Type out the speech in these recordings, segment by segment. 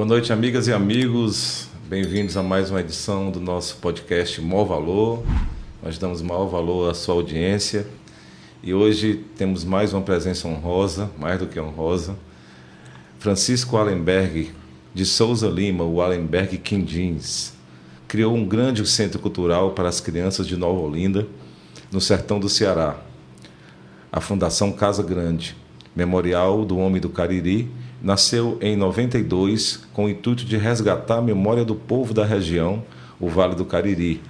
Boa noite, amigas e amigos. Bem-vindos a mais uma edição do nosso podcast Maior Valor. Nós damos maior valor à sua audiência e hoje temos mais uma presença honrosa, mais do que honrosa. Francisco Allenberg de Souza Lima, o Allenberg Quindins, criou um grande centro cultural para as crianças de Nova Olinda, no sertão do Ceará. A Fundação Casa Grande, Memorial do Homem do Cariri, nasceu em 92 com o intuito de resgatar a memória do povo da região, o Vale do Cariri,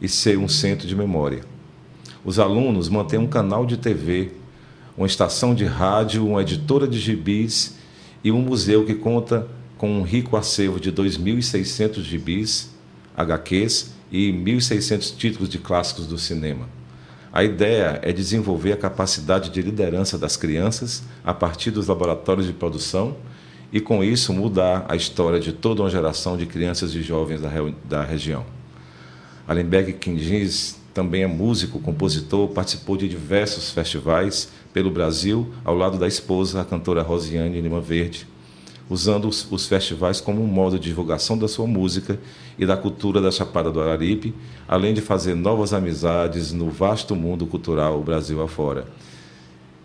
e ser um centro de memória. Os alunos mantêm um canal de TV, uma estação de rádio, uma editora de gibis e um museu que conta com um rico acervo de 2.600 gibis, HQs e 1.600 títulos de clássicos do cinema. A ideia é desenvolver a capacidade de liderança das crianças a partir dos laboratórios de produção e, com isso, mudar a história de toda uma geração de crianças e jovens da, da região. Alenberg Quindins também é músico, compositor, participou de diversos festivais pelo Brasil, ao lado da esposa, a cantora Rosiane Lima Verde, usando os, os, festivais como um modo de divulgação da sua música e da cultura da Chapada do Araripe, além de fazer novas amizades no vasto mundo cultural Brasil afora.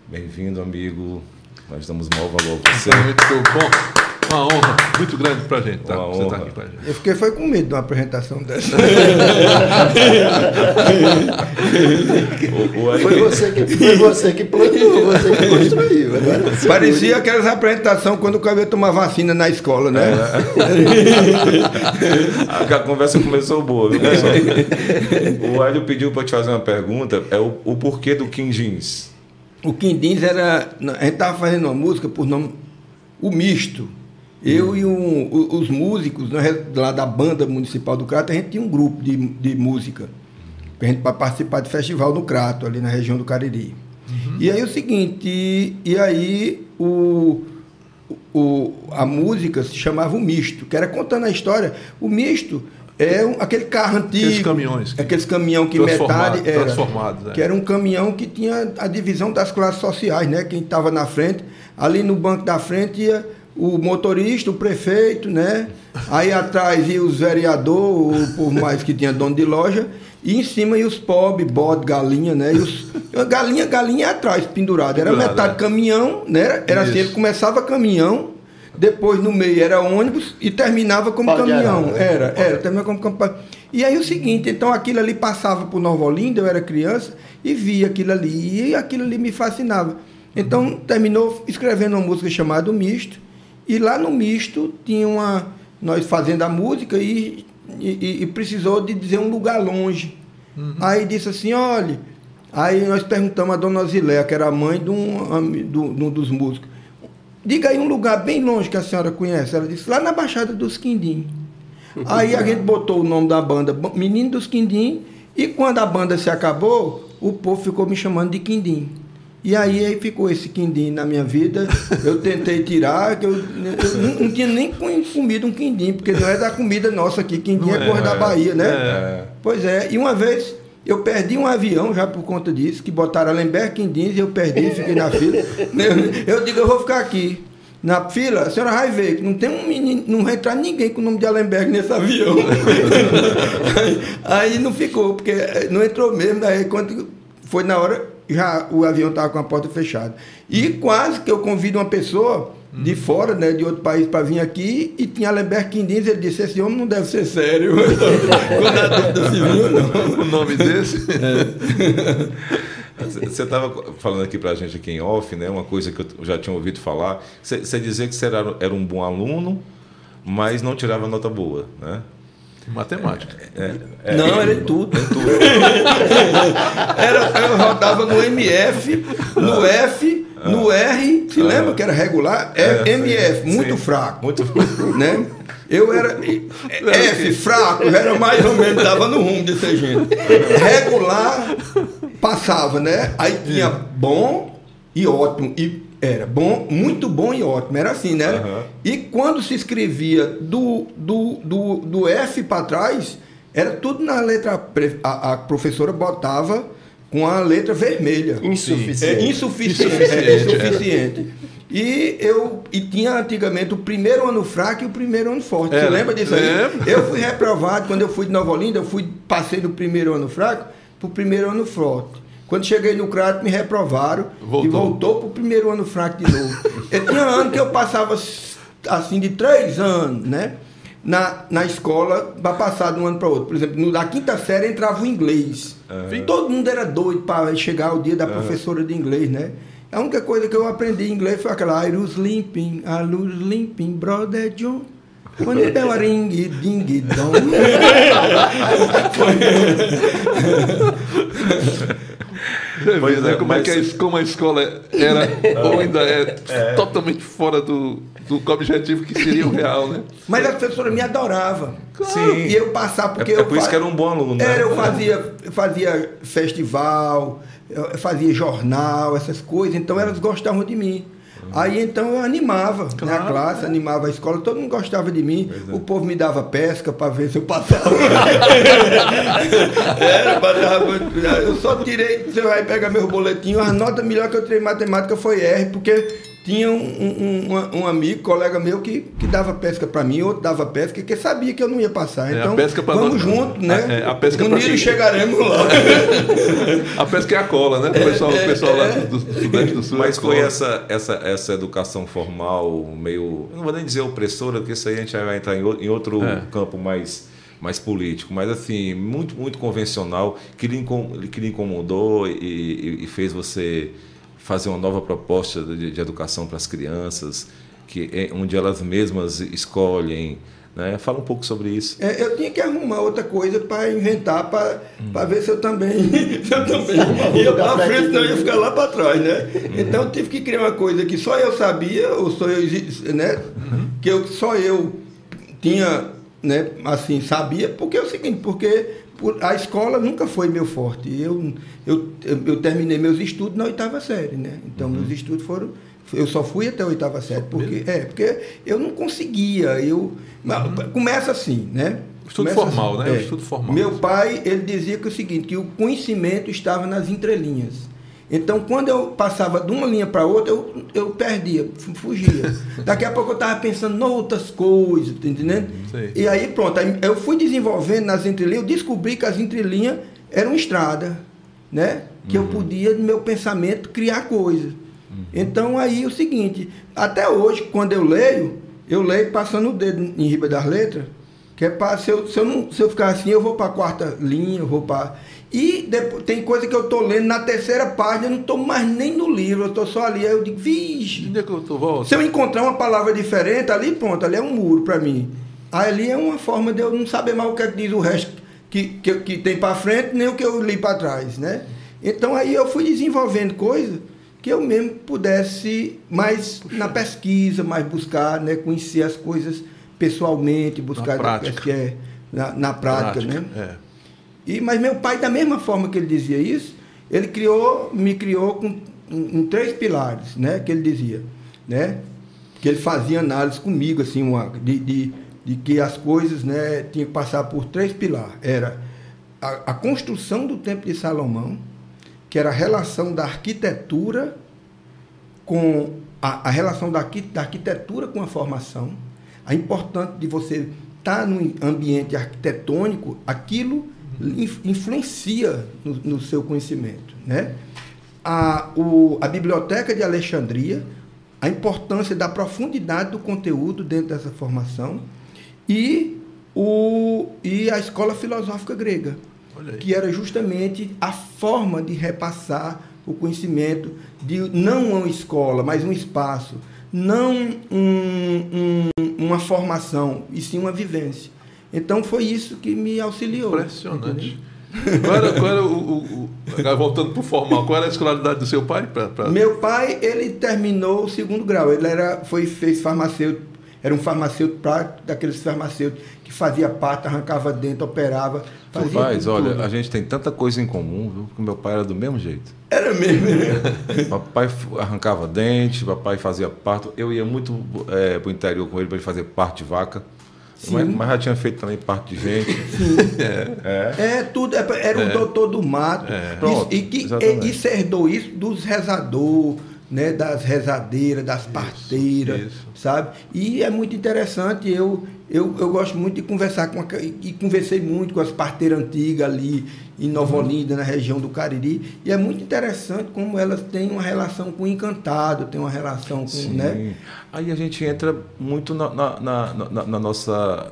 Bem-vindo, amigo. Nós damos maior valor a você. Muito bom. Uma honra muito grande para a gente, tá? Você tá aqui pra gente. Eu fiquei foi com medo de uma apresentação dessa. foi, você que, foi você que plantou, você que construiu. Você Parecia aquelas apresentações quando o cabelo tomar vacina na escola, né? É. a conversa começou boa, viu, pessoal? O Hélio pediu para te fazer uma pergunta, é o, o porquê do Kim Jeans. O Kim Jeans era... A gente estava fazendo uma música por nome... O Misto. Eu e um, os músicos né, lá da banda municipal do Crato, a gente tinha um grupo de, de música para participar de festival no Crato, ali na região do Cariri. Uhum. E aí o seguinte, e, e aí o, o, a música se chamava o misto, que era contando a história. O misto é um, aquele carro antigo. Aqueles caminhões. Aqueles caminhão que metade era. Transformados, é. Que era um caminhão que tinha a divisão das classes sociais, né? Quem estava na frente, ali no banco da frente ia o motorista, o prefeito, né? Aí atrás ia os vereadores, por mais que tinha dono de loja, e em cima ia os pobres, bode, galinha, né? E os, galinha, galinha atrás, pendurado. Era Pendurado, metade é. caminhão, né? Era, era assim, ele começava caminhão, depois no meio era ônibus e terminava como Pode caminhão. Era, era, era, terminava como caminhão. E aí o seguinte, então aquilo ali passava por Nova Olinda, eu era criança, e via aquilo ali, e aquilo ali me fascinava. Então terminou escrevendo uma música chamada Misto, e lá no misto tinha uma. Nós fazendo a música e, e, e precisou de dizer um lugar longe. Uhum. Aí disse assim, olha. Aí nós perguntamos a dona Ziléia, que era a mãe de um, de um dos músicos. Diga aí um lugar bem longe que a senhora conhece. Ela disse, lá na Baixada dos Quindim. Aí a gente botou o nome da banda Menino dos Quindim. E quando a banda se acabou, o povo ficou me chamando de Quindim. E aí, aí ficou esse quindim na minha vida. Eu tentei tirar, que eu, eu não, não, tinha nem comido um quindim, porque não é da comida nossa aqui. Quindim é, é coisa da Bahia, né? É. Pois é. E uma vez eu perdi um avião já por conta disso, que botaram Alemberg Quindins e eu perdi, fiquei na fila. Eu, eu digo, eu vou ficar aqui. Na fila, a senhora vai ver que não tem um menino, não vai entrar ninguém com o nome de Alemberg nesse avião. aí, aí, não ficou, porque não entrou mesmo. Daí quando foi na hora, já o avião estava com a porta fechada. E quase que eu convido uma pessoa de uhum. fora, né, de outro país, para vir aqui, e tinha Alemberto Quindins, ele disse, esse homem não deve ser sério. Quando a dúvida civil, não. O nome desse? É. Você estava falando aqui para a gente aqui em off, né, uma coisa que eu já tinha ouvido falar, você dizia que você era, era um bom aluno, mas não tirava nota boa, né? Matemática. É, é, não, era tudo. tudo. era, eu rodava no MF, no F, no R, se lembra que era regular? É, MF, muito sim. fraco. Muito fraco. Né? Eu era F, fraco, era mais ou menos, dava no rumo de ser gente. Regular, passava, né? Aí tinha bom e ótimo. E era bom, muito bom e ótimo, era assim, né? Uhum. E quando se escrevia do, do, do, do F para trás, era tudo na letra. A, a, professora botava com a letra vermelha. Insuficiente. É, insuficiente. insuficiente. É, insuficiente. E eu e tinha antigamente o primeiro ano fraco e o primeiro ano forte. Você Era. lembra disso aí? Lembro. Eu fui reprovado quando eu fui de Nova Olinda, eu fui passei do primeiro ano fraco para o primeiro ano forte. Quando cheguei no Crato, me reprovaram Voltou. e voltou para o primeiro ano fraco de novo. eu tinha ano que eu passava assim de três anos, né? Na, na escola, para passar de um ano para outro. Por exemplo, no, na quinta série entrava o inglês. E todo mundo era doido para chegar o dia da professora de inglês, né? A única coisa que eu aprendi em inglês foi aquela I was limping, I was limping, brother John. Quando ele deu a ring, ding, dong. Pois né? é, como, é mas que a, você- es- como a escola era ou ainda é, totalmente fora do, do objetivo que seria o real, né? Mas a professora me adorava. Sim. E eu passava porque É- é eu por isso que era um bom aluno, né? Era, eu fazia, eu fazia festival, eu fazia jornal, essas coisas, então elas gostavam de mim. Aí então eu animava né, a Claro, classe, animava a escola, todo mundo gostava de mim. O povo me dava pesca para ver se eu passava. Era, passava, eu só tirei, você vai pegar meu boletim, a nota melhor que eu tirei em matemática foi R, porque tinha um, um- um- um amigo, colega meu, que, que dava pesca para mim, outro dava pesca, que sabia que eu não ia passar. É, a Então, pesca pra vamos nós- junto, né? É, é, a pesca Unidos quem- chegaremos lá. A pesca é a cola, né? O pessoal, o pessoal lá do, do Sudeste do Sul. Mas é foi cola. essa, essa, essa educação formal meio. Eu não vou nem dizer opressora, porque isso aí a gente vai entrar em outro É. campo mais, mais político, mas assim, muito, muito convencional, que lhe, incom- que lhe incomodou e, e- e fez você fazer uma nova proposta de, de educação para as crianças, que é onde elas mesmas escolhem. Né? Fala um pouco sobre isso. É, eu tinha que arrumar outra coisa para inventar, para ver se eu também, se eu também ia para frente, eu ia ficar lá para trás, né? Então eu tive que criar uma coisa que só eu sabia, ou só eu, né? Que eu, só eu tinha, né? Assim, sabia, porque é o seguinte, porque por- a escola nunca foi meu forte. Eu, eu, eu, terminei meus estudos na oitava série, né? Então meus estudos foram eu só fui até a oitava série, porque, é, porque eu não conseguia. Eu, mas Começa assim, né? Estudo Começa formal, assim, né? Estudo formal. Meu pai, ele dizia que é o seguinte, que o conhecimento estava nas entrelinhas. Então, quando eu passava de uma linha para outra, eu, eu perdia, fu- fugia. Daqui a pouco eu estava pensando em outras coisas, tá entendendo? Sei. E aí, pronto, aí eu fui desenvolvendo nas entrelinhas, eu descobri que as entrelinhas eram estrada, né? Que eu podia, no meu pensamento, criar coisas. Então, aí, é o seguinte, até hoje, quando eu leio, eu leio passando o dedo em riba das letras, que é para, se eu, se, eu não, se eu ficar assim, eu vou para a quarta linha, eu vou para... E depois, tem coisa que eu estou lendo na terceira página, eu não estou mais nem no livro, eu estou só ali, aí eu digo, vixe, Onde é que eu tô volta? se eu encontrar uma palavra diferente, ali pronto, ali é um muro para mim. Aí ali é uma forma de eu não saber mais o que, é que diz o resto que, que, que tem para frente, nem o que eu li para trás, né? Então aí eu fui desenvolvendo coisas que eu mesmo pudesse mais na pesquisa, mais buscar, né? Conhecer as coisas pessoalmente, buscar prática. que é, na, na prática, né? É. E, mas meu pai, da mesma forma que ele dizia isso, ele criou, me criou com em três pilares, né? Que ele dizia, né? Que ele fazia análise comigo, assim, uma, de, de, de que as coisas, né? Tinham que passar por três pilares. Era a, a construção do Templo de Salomão, que era a relação da arquitetura com a, a relação da, da arquitetura com a formação, a importância de você estar num ambiente arquitetônico, aquilo influencia no, no seu conhecimento, né? A, o, a biblioteca de Alexandria, a importância da profundidade do conteúdo dentro dessa formação e, o, e a escola filosófica grega, que era justamente a forma de repassar o conhecimento de não uma escola, mas um espaço, não um- um- uma formação, e sim uma vivência. Então foi isso que me auxiliou. Impressionante. Qual era, qual era o, o- o- agora voltando para o formal, qual era a escolaridade do seu pai? Pra, pra- Meu pai, ele terminou o segundo grau. Ele era, foi, fez farmacêutico, era um farmacêutico prático, daqueles farmacêuticos que fazia parte, arrancava dentro, operava. Fazia Rapaz, tudo, olha, tudo. a gente tem tanta coisa em comum, viu? Porque meu pai era do mesmo jeito. Era mesmo. Papai f- arrancava dente, papai fazia parto. Eu ia muito é, pro interior com ele para ele fazer parto de vaca. Mas, mas já tinha feito também parto de gente. É. É, tudo. é, Era um doutor do mato. É. Isso- Pronto, e, que, e, isso herdou isso dos rezadores, né, das rezadeiras, das parteiras, isso. sabe? E é muito interessante, eu, eu, eu gosto muito de conversar com a, e conversei muito com as parteiras antigas ali em Nova Olinda, na região do Cariri, e é muito interessante como elas têm uma relação com o encantado, têm uma relação com, Sim. né? Aí a gente entra muito na, na, na, na- nossa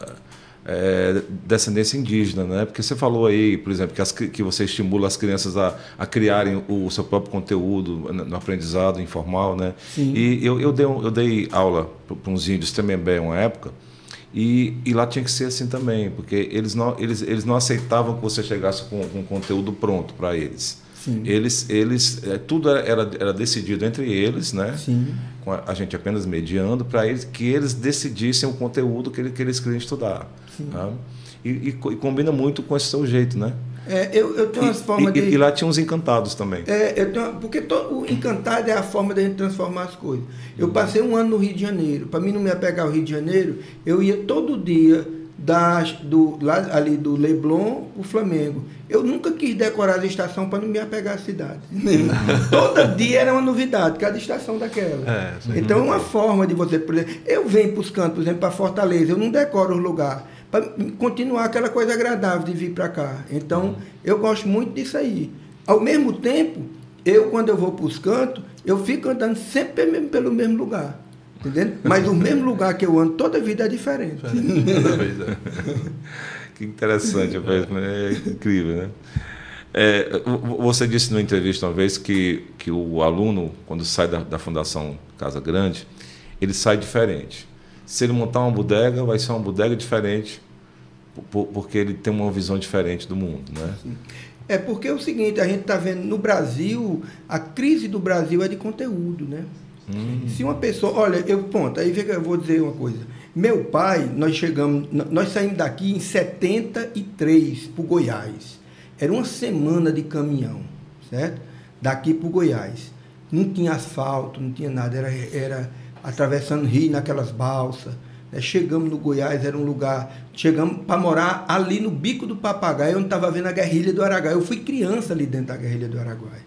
é, descendência indígena, né? Porque você falou aí, por exemplo, que, as que você estimula as crianças a, a criarem o seu próprio conteúdo no aprendizado informal, né? Sim. E eu, eu, dei, eu dei aula para uns índios também bem uma época. E, e lá tinha que ser assim também, porque eles não, eles, eles não aceitavam que você chegasse com, com conteúdo pronto para eles. Sim. Eles, eles é, tudo era, era, decidido entre eles, né? Sim. com a, a gente apenas mediando para eles que eles decidissem o conteúdo que, ele- que eles queriam estudar. tá? E, e co- e combina muito com esse seu jeito, né? É, eu, eu tenho umas E, formas e- de... e lá tinha uns encantados também. É, eu tenho, porque to- o encantado é a forma da gente transformar as coisas. Eu passei um ano no Rio de Janeiro. Para mim não me apegar ao Rio de Janeiro, eu ia todo dia das, do, lá, ali do Leblon para o Flamengo. Eu nunca quis decorar a estação para não me apegar à cidade. Todo dia era uma novidade, cada estação daquela. É, então é uma forma de você, por exemplo, eu venho para os cantos, por exemplo, para Fortaleza, eu não decoro os lugares, para continuar aquela coisa agradável de vir para cá. Então, eu gosto muito disso aí. Ao mesmo tempo, eu, quando eu vou para os cantos, eu fico andando sempre mesmo pelo mesmo lugar. Entendendo? Mas o mesmo lugar que eu ando, toda vida é diferente. Vez, é. Que interessante, rapaz, é incrível, né? É, vo- você disse numa entrevista uma vez que, que o aluno, quando sai da, da Fundação Casa Grande, ele sai diferente. Se ele montar uma bodega, vai ser uma bodega diferente, po- porque ele tem uma visão diferente do mundo, né? É porque é o seguinte, a gente está vendo no Brasil, a crise do Brasil é de conteúdo, né? Se uma pessoa, olha, eu ponto, aí eu vou dizer uma coisa. Meu pai, nós chegamos, nós saímos daqui em 73 para o Goiás. Era uma semana de caminhão, certo? Daqui para o Goiás. Não tinha asfalto, não tinha nada, era, era atravessando rio naquelas balsas. né? Chegamos no Goiás, era um lugar. Chegamos para morar ali no bico do papagaio, onde estava vendo a guerrilha do Araguaia. Eu fui criança ali dentro da guerrilha do Araguaia.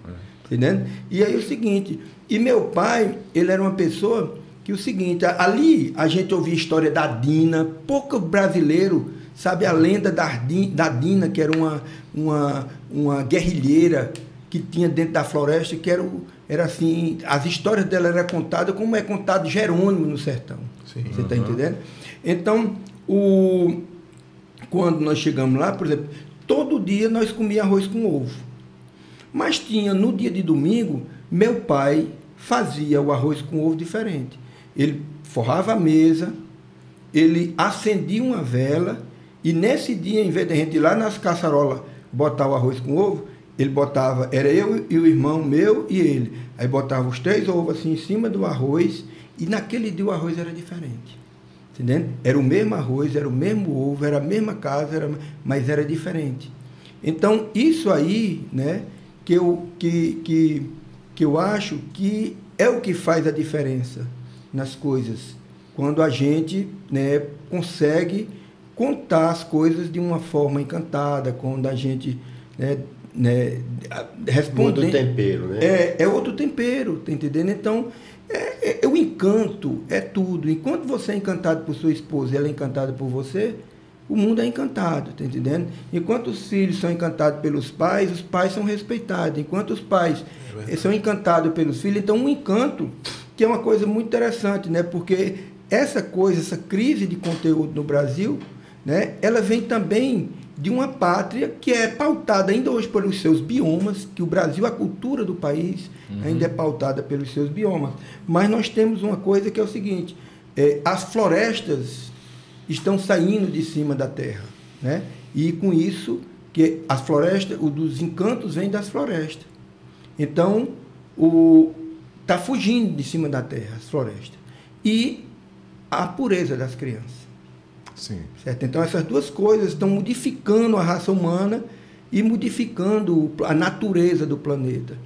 Entendendo? E aí o seguinte, e meu pai, ele era uma pessoa que o seguinte, ali a gente ouvia a história da Dina, pouco brasileiro sabe a lenda da Dina, que era uma, uma, uma guerrilheira que tinha dentro da floresta, que era, o- era assim, as histórias dela eram contadas como é contado Jerônimo no sertão. Sim. Você está entendendo? Então, o, quando nós chegamos lá, por exemplo, todo dia nós comíamos arroz com ovo. Mas tinha, no dia de domingo, meu pai fazia o arroz com ovo diferente. Ele forrava a mesa, ele acendia uma vela, e nesse dia, em vez de a gente ir lá nas caçarolas botar o arroz com ovo, ele botava, era eu e o irmão meu e ele. Aí botava os três ovos assim em cima do arroz, e naquele dia o arroz era diferente. Entendendo? Era o mesmo arroz, era o mesmo ovo, era a mesma casa, era, mas era diferente. Então, isso aí, né, que eu, que, que, que eu acho que é o que faz a diferença nas coisas. Quando a gente né, consegue contar as coisas de uma forma encantada, quando a gente né, né, responde. Muda o tempero, né? É, é outro tempero, tá entendendo? Então, é, é- é o encanto, é tudo. Enquanto você é encantado por sua esposa e ela é encantada por você, o mundo é encantado, tá entendendo? Enquanto os filhos são encantados pelos pais, os pais são respeitados. Enquanto os pais eh, são encantados pelos filhos, então um encanto, que é uma coisa muito interessante, né? Porque essa coisa, essa crise de conteúdo no Brasil, né? Ela vem também de uma pátria que é pautada ainda hoje pelos seus biomas, que o Brasil, a cultura do país, ainda é pautada pelos seus biomas. Mas nós temos uma coisa que é o seguinte: eh, as florestas estão saindo de cima da terra, né? E com isso que as florestas, o dos encantos vem das florestas. Então, o tá fugindo de cima da terra as florestas. E a pureza das crianças. Sim. Certo? Então, essas duas coisas estão modificando a raça humana e modificando a natureza do planeta.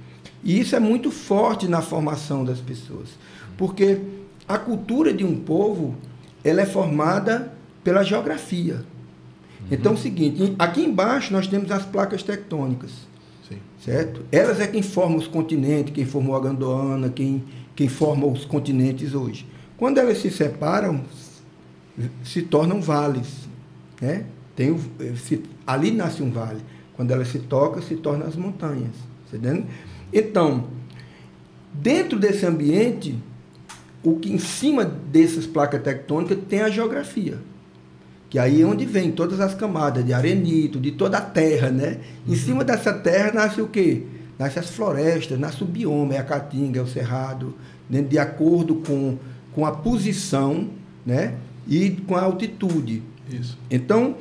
E isso é muito forte na formação das pessoas. Porque a cultura de um povo ela é formada pela geografia. Então, é o seguinte: aqui embaixo nós temos as placas tectônicas Sim. certo? Elas é quem forma os continentes, quem formou a Gondwana, quem, quem forma os continentes hoje. Quando elas se separam, se tornam vales. Né? Tem o, se, ali nasce um vale. Quando elas se tocam, se tornam as montanhas. Tá entendendo? Então, dentro desse ambiente, o que em cima dessas placas tectônicas tem a geografia. Que aí é onde vem todas as camadas de arenito, de toda a terra, né? Em cima dessa terra nasce o quê? Nasce as florestas, nasce o bioma, é a caatinga, é o cerrado, né? de acordo com, com a posição, né? E com a altitude. Isso. Então,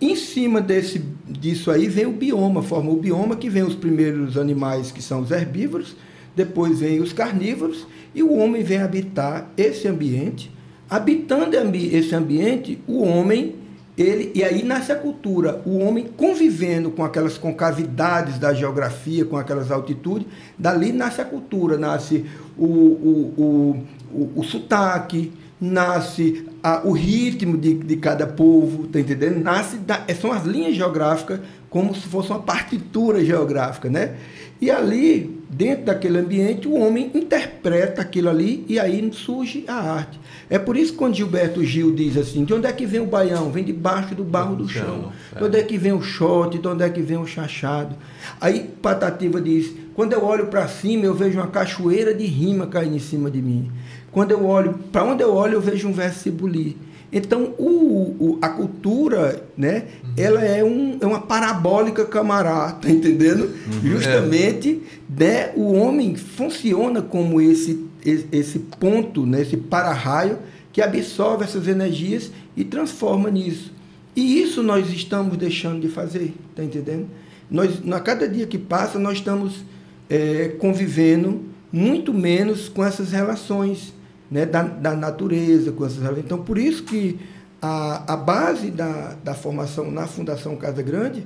em cima desse, disso aí vem o bioma, forma o bioma que vem os primeiros animais que são os herbívoros, depois vem os carnívoros e o homem vem habitar esse ambiente. Habitando esse ambiente, o homem, ele e aí nasce a cultura, o homem convivendo com aquelas concavidades da geografia, com aquelas altitudes, dali nasce a cultura, nasce o, o, o, o, o sotaque, nasce a, o ritmo de, de cada povo, tá entendendo? Nasce da, são as linhas geográficas como se fosse uma partitura geográfica, né? E ali, dentro daquele ambiente, o homem interpreta aquilo ali e aí surge a arte. É por isso que quando Gilberto Gil diz assim, de onde é que vem o baião? Vem debaixo do barro do chão. De onde é que vem o shot? De onde é que vem o chachado? Aí Patativa diz, quando eu olho para cima, eu vejo uma cachoeira de rima caindo em cima de mim. Quando eu olho, para onde eu olho, eu vejo um bulir. Então, o, o, a cultura, né, uhum. ela é, um, é uma parabólica camará, tá entendendo? Uhum. Justamente, né, o homem funciona como esse, esse ponto, né, esse para-raio, que absorve essas energias e transforma nisso. E isso nós estamos deixando de fazer, tá entendendo? Nós, a cada dia que passa, nós estamos é, convivendo muito menos com essas relações né, da, da natureza. Com essas, então, por isso que a, a base da, da formação na Fundação Casa Grande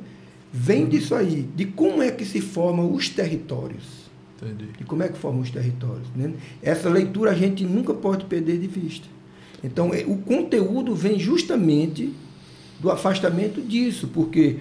vem disso aí, de como é que se formam os territórios. Entendi. De como é que formam os territórios. Né? Essa leitura a gente nunca pode perder de vista. Então, é, o conteúdo vem justamente do afastamento disso, porque,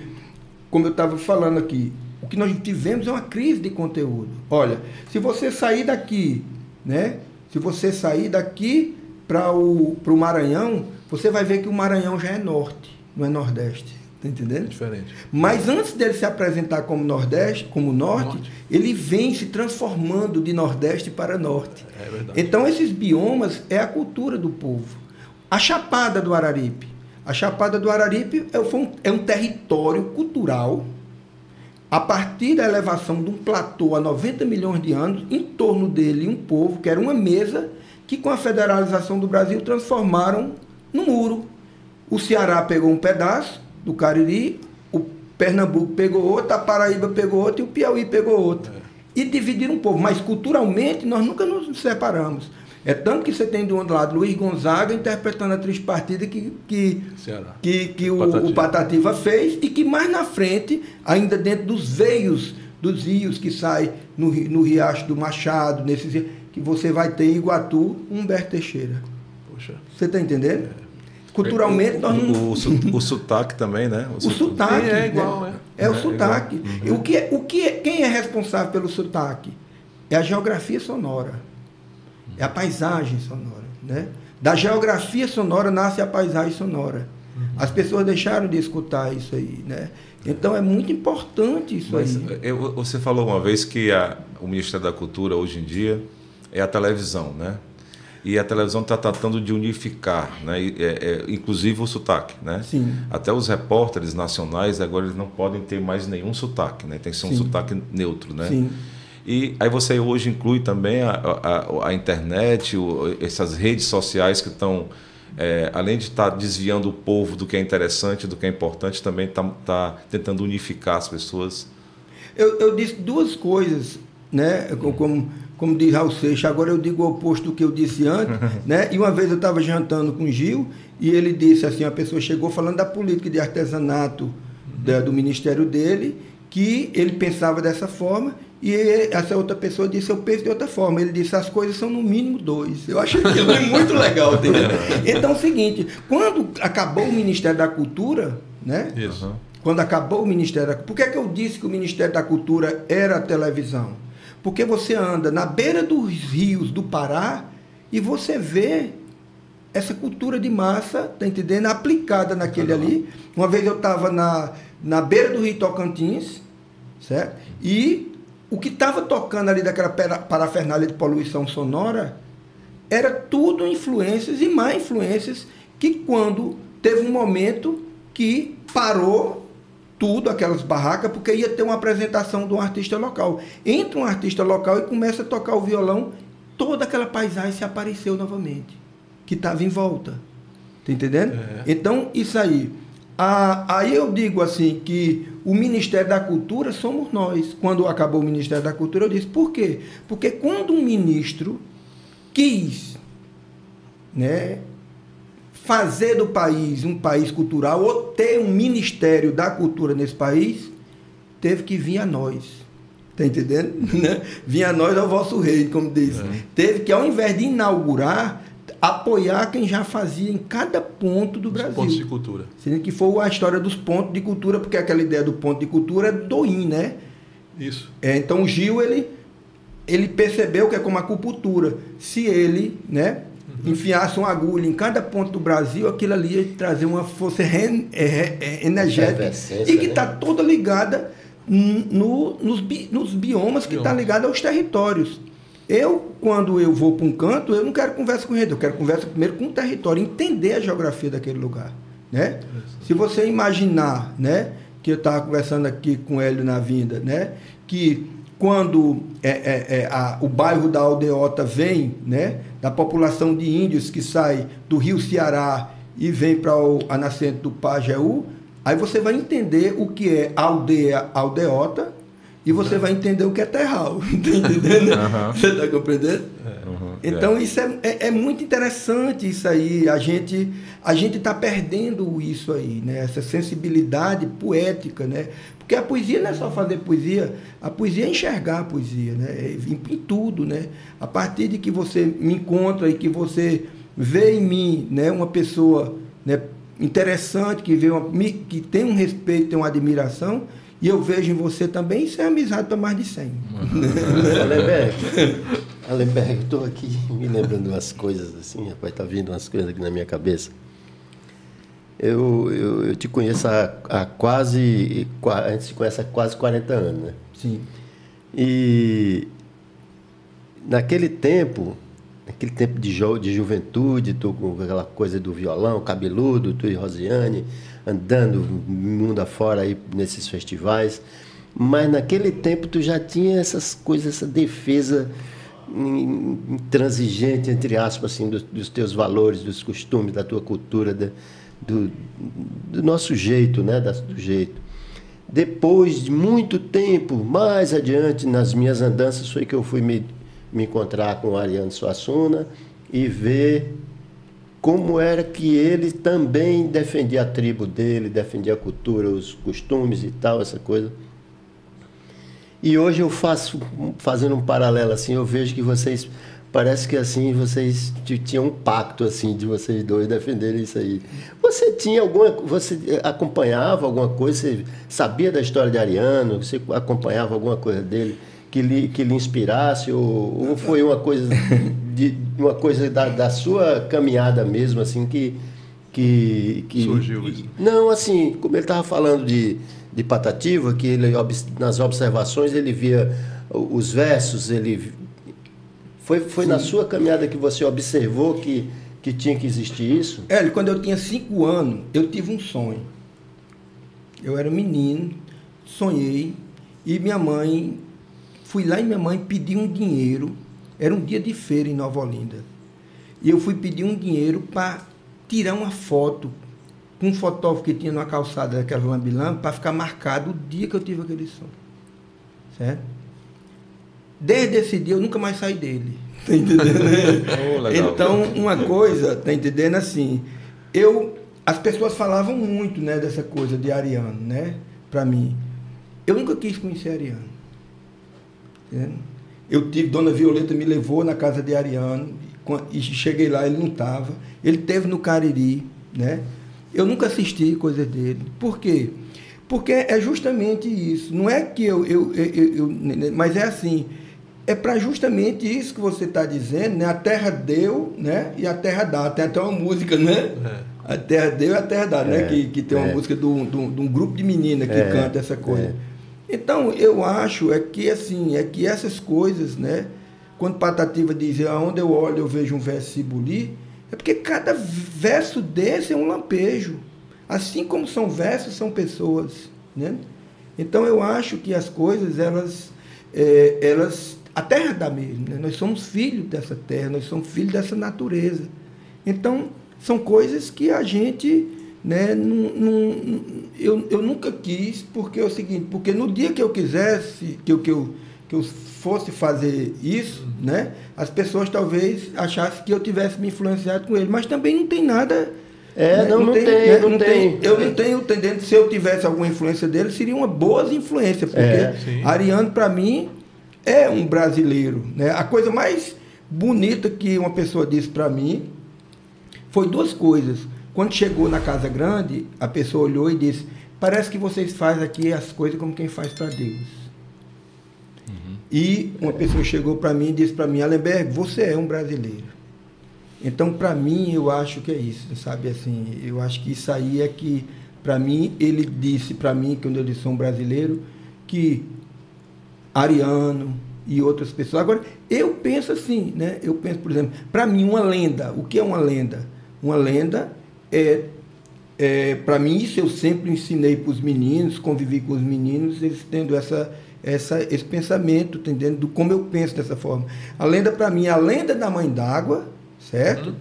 como eu estava falando aqui, o que nós tivemos é uma crise de conteúdo. Olha, se você sair daqui, né, se você sair daqui para o, o Maranhão, você vai ver que o Maranhão já é norte, não é nordeste. Tá entendendo? Diferente. Mas antes dele se apresentar como Nordeste, como norte, norte, ele vem se transformando de Nordeste para Norte. É verdade. Então, esses biomas é a cultura do povo. A Chapada do Araripe. A Chapada do Araripe é um, é um território cultural a partir da elevação de um platô há 90 milhões de anos, em torno dele um povo, que era uma mesa, que com a federalização do Brasil transformaram no muro. O Ceará pegou um pedaço do Cariri, o Pernambuco pegou outro, a Paraíba pegou outro e o Piauí pegou outro. É. E dividiram um povo. Mas culturalmente nós nunca nos separamos. É tanto que você tem do outro lado Luiz Gonzaga interpretando a triste partida que, que, que, que o, Patativa. o, Patativa. fez e que mais na frente, ainda dentro dos veios dos rios que sai no, no Riacho do Machado, nesses que você vai ter em Iguatu, Humberto Teixeira. Poxa. Você está entendendo? É. Culturalmente, nós não... O, o, o, sotaque também, né? O, o sotaque. é igual, né? É, é o é sotaque. Uhum. O que, é, o que é, quem é responsável pelo sotaque? É a geografia sonora. É a paisagem sonora. Né? Da geografia sonora nasce a paisagem sonora. As pessoas deixaram de escutar isso aí. Né? Então é muito importante isso Mas, aí. Eu, você falou uma vez que a, o Ministério da Cultura hoje em dia é a televisão, né? E a televisão está tratando de unificar, né? É, é, inclusive o sotaque, né? Sim. Até os repórteres nacionais agora eles não podem ter mais nenhum sotaque, né? Tem que ser um Sim. sotaque neutro, né? Sim. E aí você hoje inclui também a, a, a internet, o, essas redes sociais que estão, é, além de estar tá desviando o povo do que é interessante, do que é importante, também está tá tentando unificar as pessoas. Eu, eu disse duas coisas, né? Como, como diz Raul Seixas, agora eu digo o oposto do que eu disse antes, né? E uma vez eu estava jantando com o Gil e ele disse assim, a pessoa chegou falando da política de artesanato da, do ministério dele, que ele pensava dessa forma e essa outra pessoa disse, eu penso de outra forma. Ele disse, as coisas são no mínimo dois. Eu achei aquilo muito legal. Entendeu? Então é o seguinte, quando acabou o Ministério da Cultura, né? Isso. Quando acabou o Ministério da Por que, é que eu disse que o Ministério da Cultura era a televisão? Porque você anda na beira dos rios do Pará e você vê essa cultura de massa, tá entendendo? Aplicada naquele ali. Uma vez eu estava na, na beira do Rio Tocantins, certo? E o que estava tocando ali daquela parafernália de poluição sonora era tudo influências e má influências que quando teve um momento que parou tudo, aquelas barracas, porque ia ter uma apresentação de um artista local. Entra um artista local e começa a tocar o violão, toda aquela paisagem se apareceu novamente, que estava em volta. Tá entendendo? É. Então, isso aí. Ah, aí eu digo assim que o Ministério da Cultura somos nós. Quando acabou o Ministério da Cultura, eu disse, por quê? Porque quando um ministro quis né, fazer do país um país cultural ou ter um Ministério da Cultura nesse país, teve que vir a nós. Está entendendo? Né? Vinha a nós ao vosso rei, como diz. É. Teve que, ao invés de inaugurar, apoiar quem já fazia em cada ponto do Os Brasil. pontos de cultura. Sendo que foi a história dos pontos de cultura, porque aquela ideia do ponto de cultura é do IN, né? Isso. É, então o Gil, ele, ele percebeu que é como a acupuntura. Se ele, né, uhum. enfiasse uma agulha em cada ponto do Brasil, aquilo ali ia trazer uma força re, é, é, energética e que está né? toda ligada no, nos, bi, nos biomas, que está ligada aos territórios. Eu, quando eu vou para um canto, eu não quero conversa com o eu quero conversa primeiro com o território, entender a geografia daquele lugar. Né? Se você imaginar, né, que eu estava conversando aqui com o Hélio na vinda, né, que quando é, é, é, a, o bairro da Aldeota vem, né, da população de índios que sai do rio Ceará e vem para a nascente do Pajeú, aí você vai entender o que é aldeia aldeota, e você vai entender o que é terral. Tá entendendo? Uhum. Você está compreendendo? Uhum. Então, isso é, é, é, muito interessante isso aí. A gente a gente está perdendo isso aí, né? Essa sensibilidade poética, né? Porque a poesia não é só fazer poesia, a poesia é enxergar a poesia, né? É em, em tudo, né? A partir de que você me encontra e que você vê em mim, né? Uma pessoa, né? Interessante que vê uma, que tem um respeito, tem uma admiração e eu vejo em você também, isso é amizade para mais de 100. Alemberg, estou aqui me lembrando umas coisas assim, rapaz, está vindo umas coisas aqui na minha cabeça. Eu, eu, eu te conheço há, há, quase. A gente se conhece há quase 40 anos, né? Sim. E naquele tempo, naquele tempo de, jo, de juventude, tu com aquela coisa do violão, cabeludo, tu e Rosiane, andando mundo afora aí nesses festivais. Mas naquele tempo tu já tinha essas coisas, essa defesa intransigente, entre aspas, assim, dos, dos teus valores, dos costumes, da tua cultura, da, do, do, nosso jeito, né? Da, do jeito. Depois de muito tempo, mais adiante, nas minhas andanças, foi que eu fui me, me encontrar com o Ariano Suassuna e ver como era que ele também defendia a tribo dele, defendia a cultura, os costumes e tal, essa coisa. E hoje eu faço, fazendo um paralelo assim, eu vejo que vocês, parece que assim, vocês tinham um pacto assim, de vocês dois defenderem isso aí. Você tinha alguma, você acompanhava alguma coisa, você sabia da história de Ariano, você acompanhava alguma coisa dele? Que lhe, que lhe inspirasse ou, ou foi uma coisa de uma coisa da, da sua caminhada mesmo assim que que, que surgiu isso? Não, assim, como ele estava falando de, de Patativa, que ele nas observações ele via os versos, ele foi foi na sua caminhada que você observou que que tinha que existir isso? É, quando eu tinha cinco anos, eu tive um sonho. Eu era menino, sonhei e minha mãe Fui lá e minha mãe pediu um dinheiro. Era um dia de feira em Nova Olinda. E eu fui pedir um dinheiro para tirar uma foto com um fotógrafo que tinha numa calçada daquela lambilã para ficar marcado o dia que eu tive aquele som. Certo? Desde esse dia eu nunca mais saí dele. Tá entendendo? oh, então, uma coisa, tá entendendo assim, eu as pessoas falavam muito, né, dessa coisa de Ariano, né, para mim. Eu nunca quis conhecer Ariano. Eu tive, Dona Violeta me levou na casa de Ariano, e cheguei lá, ele não estava. Ele teve no Cariri, né? Eu nunca assisti coisa dele. Por quê? Porque é justamente isso. Não é que eu, eu, eu, eu, Mas é assim. é para justamente isso que você está dizendo, né? A terra deu, né? E a terra dá. Tem até uma música, né? É. A terra deu e a terra dá, né? é. né? Que, que tem uma é. música de um, de um grupo de meninas que é. canta essa coisa. É. Então, eu acho é que assim, é que essas coisas, né? Quando Patativa diz, aonde eu olho eu vejo um verso Cibuli, é porque cada verso desse é um lampejo. Assim como são versos, são pessoas. Né? Então eu acho que as coisas, elas, é, elas a terra dá mesmo. Né? Nós somos filhos dessa terra, nós somos filhos dessa natureza. Então, são coisas que a gente. Né, não, não, eu, eu nunca quis, porque é o seguinte, porque no dia que eu quisesse, que eu, que eu, que eu fosse fazer isso, né, as pessoas talvez achassem que eu tivesse me influenciado com ele, mas também não tem nada é, não, não, não, tem, tem, né? não, tem. Eu não tenho tendência, se eu tivesse alguma influência dele, seria uma boa influência, porque é, Ariano, para mim, é um brasileiro. Né? A coisa mais bonita que uma pessoa disse para mim foi duas coisas. Quando chegou na Casa Grande, a pessoa olhou e disse: Parece que vocês fazem aqui as coisas como quem faz para Deus. Uhum. E uma pessoa chegou para mim e disse para mim: Alenberg, você é um brasileiro. Então, para mim, eu acho que é isso, sabe? Assim, eu acho que isso aí é que, para mim, ele disse para mim, quando eu disse um brasileiro, que Ariano e outras pessoas. Agora, eu penso assim, né? Eu penso, por exemplo, para mim, uma lenda. O que é uma lenda? Uma lenda é, é para mim, isso eu sempre ensinei para os meninos, convivi com os meninos, eles tendo essa, essa, esse pensamento, entendendo do como eu penso dessa forma. A lenda, para mim, é a lenda da mãe d'água certo? Uhum.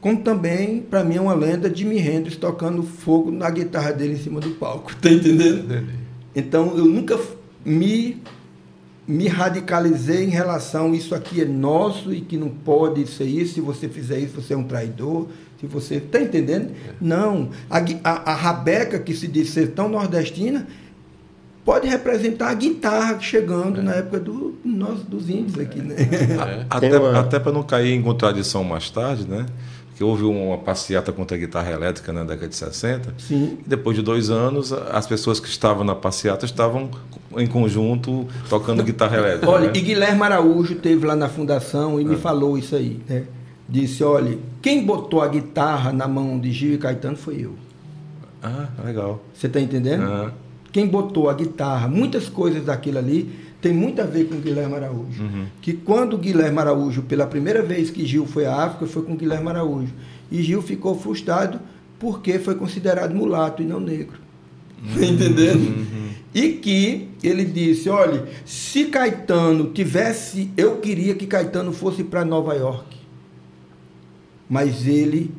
Como também, para mim, é uma lenda de Jimi Hendrix tocando fogo na guitarra dele em cima do palco, tá entendendo? Entendi. Então, eu nunca me me radicalizei em relação isso aqui é nosso e que não pode ser isso, se você fizer isso, você é um traidor, se você... Está entendendo? É. Não. A, a, a Rabeca, que se diz ser tão nordestina, pode representar a guitarra chegando é. na época do, nós, dos índios aqui, né? É. Até, uma... até para não cair em contradição mais tarde, né? Que houve uma passeata contra a guitarra elétrica na década de 60. Sim. E depois de dois anos, as pessoas que estavam na passeata estavam em conjunto tocando guitarra elétrica. Olha, né? e Guilherme Araújo teve lá na fundação e me é. falou isso aí, né? Disse, olha, quem botou a guitarra na mão de Gil e Caetano foi eu. Ah, legal. Você está entendendo? Ah. Quem botou a guitarra, muitas coisas daquilo ali, tem muito a ver com Guilherme Araújo. Uhum. Que quando Guilherme Araújo, pela primeira vez que Gil foi à África, foi com Guilherme Araújo. E Gil ficou frustrado porque foi considerado mulato e não negro. Uhum. Entendendo? Uhum. E que ele disse: olha, se Caetano tivesse. Eu queria que Caetano fosse para Nova York. Mas ele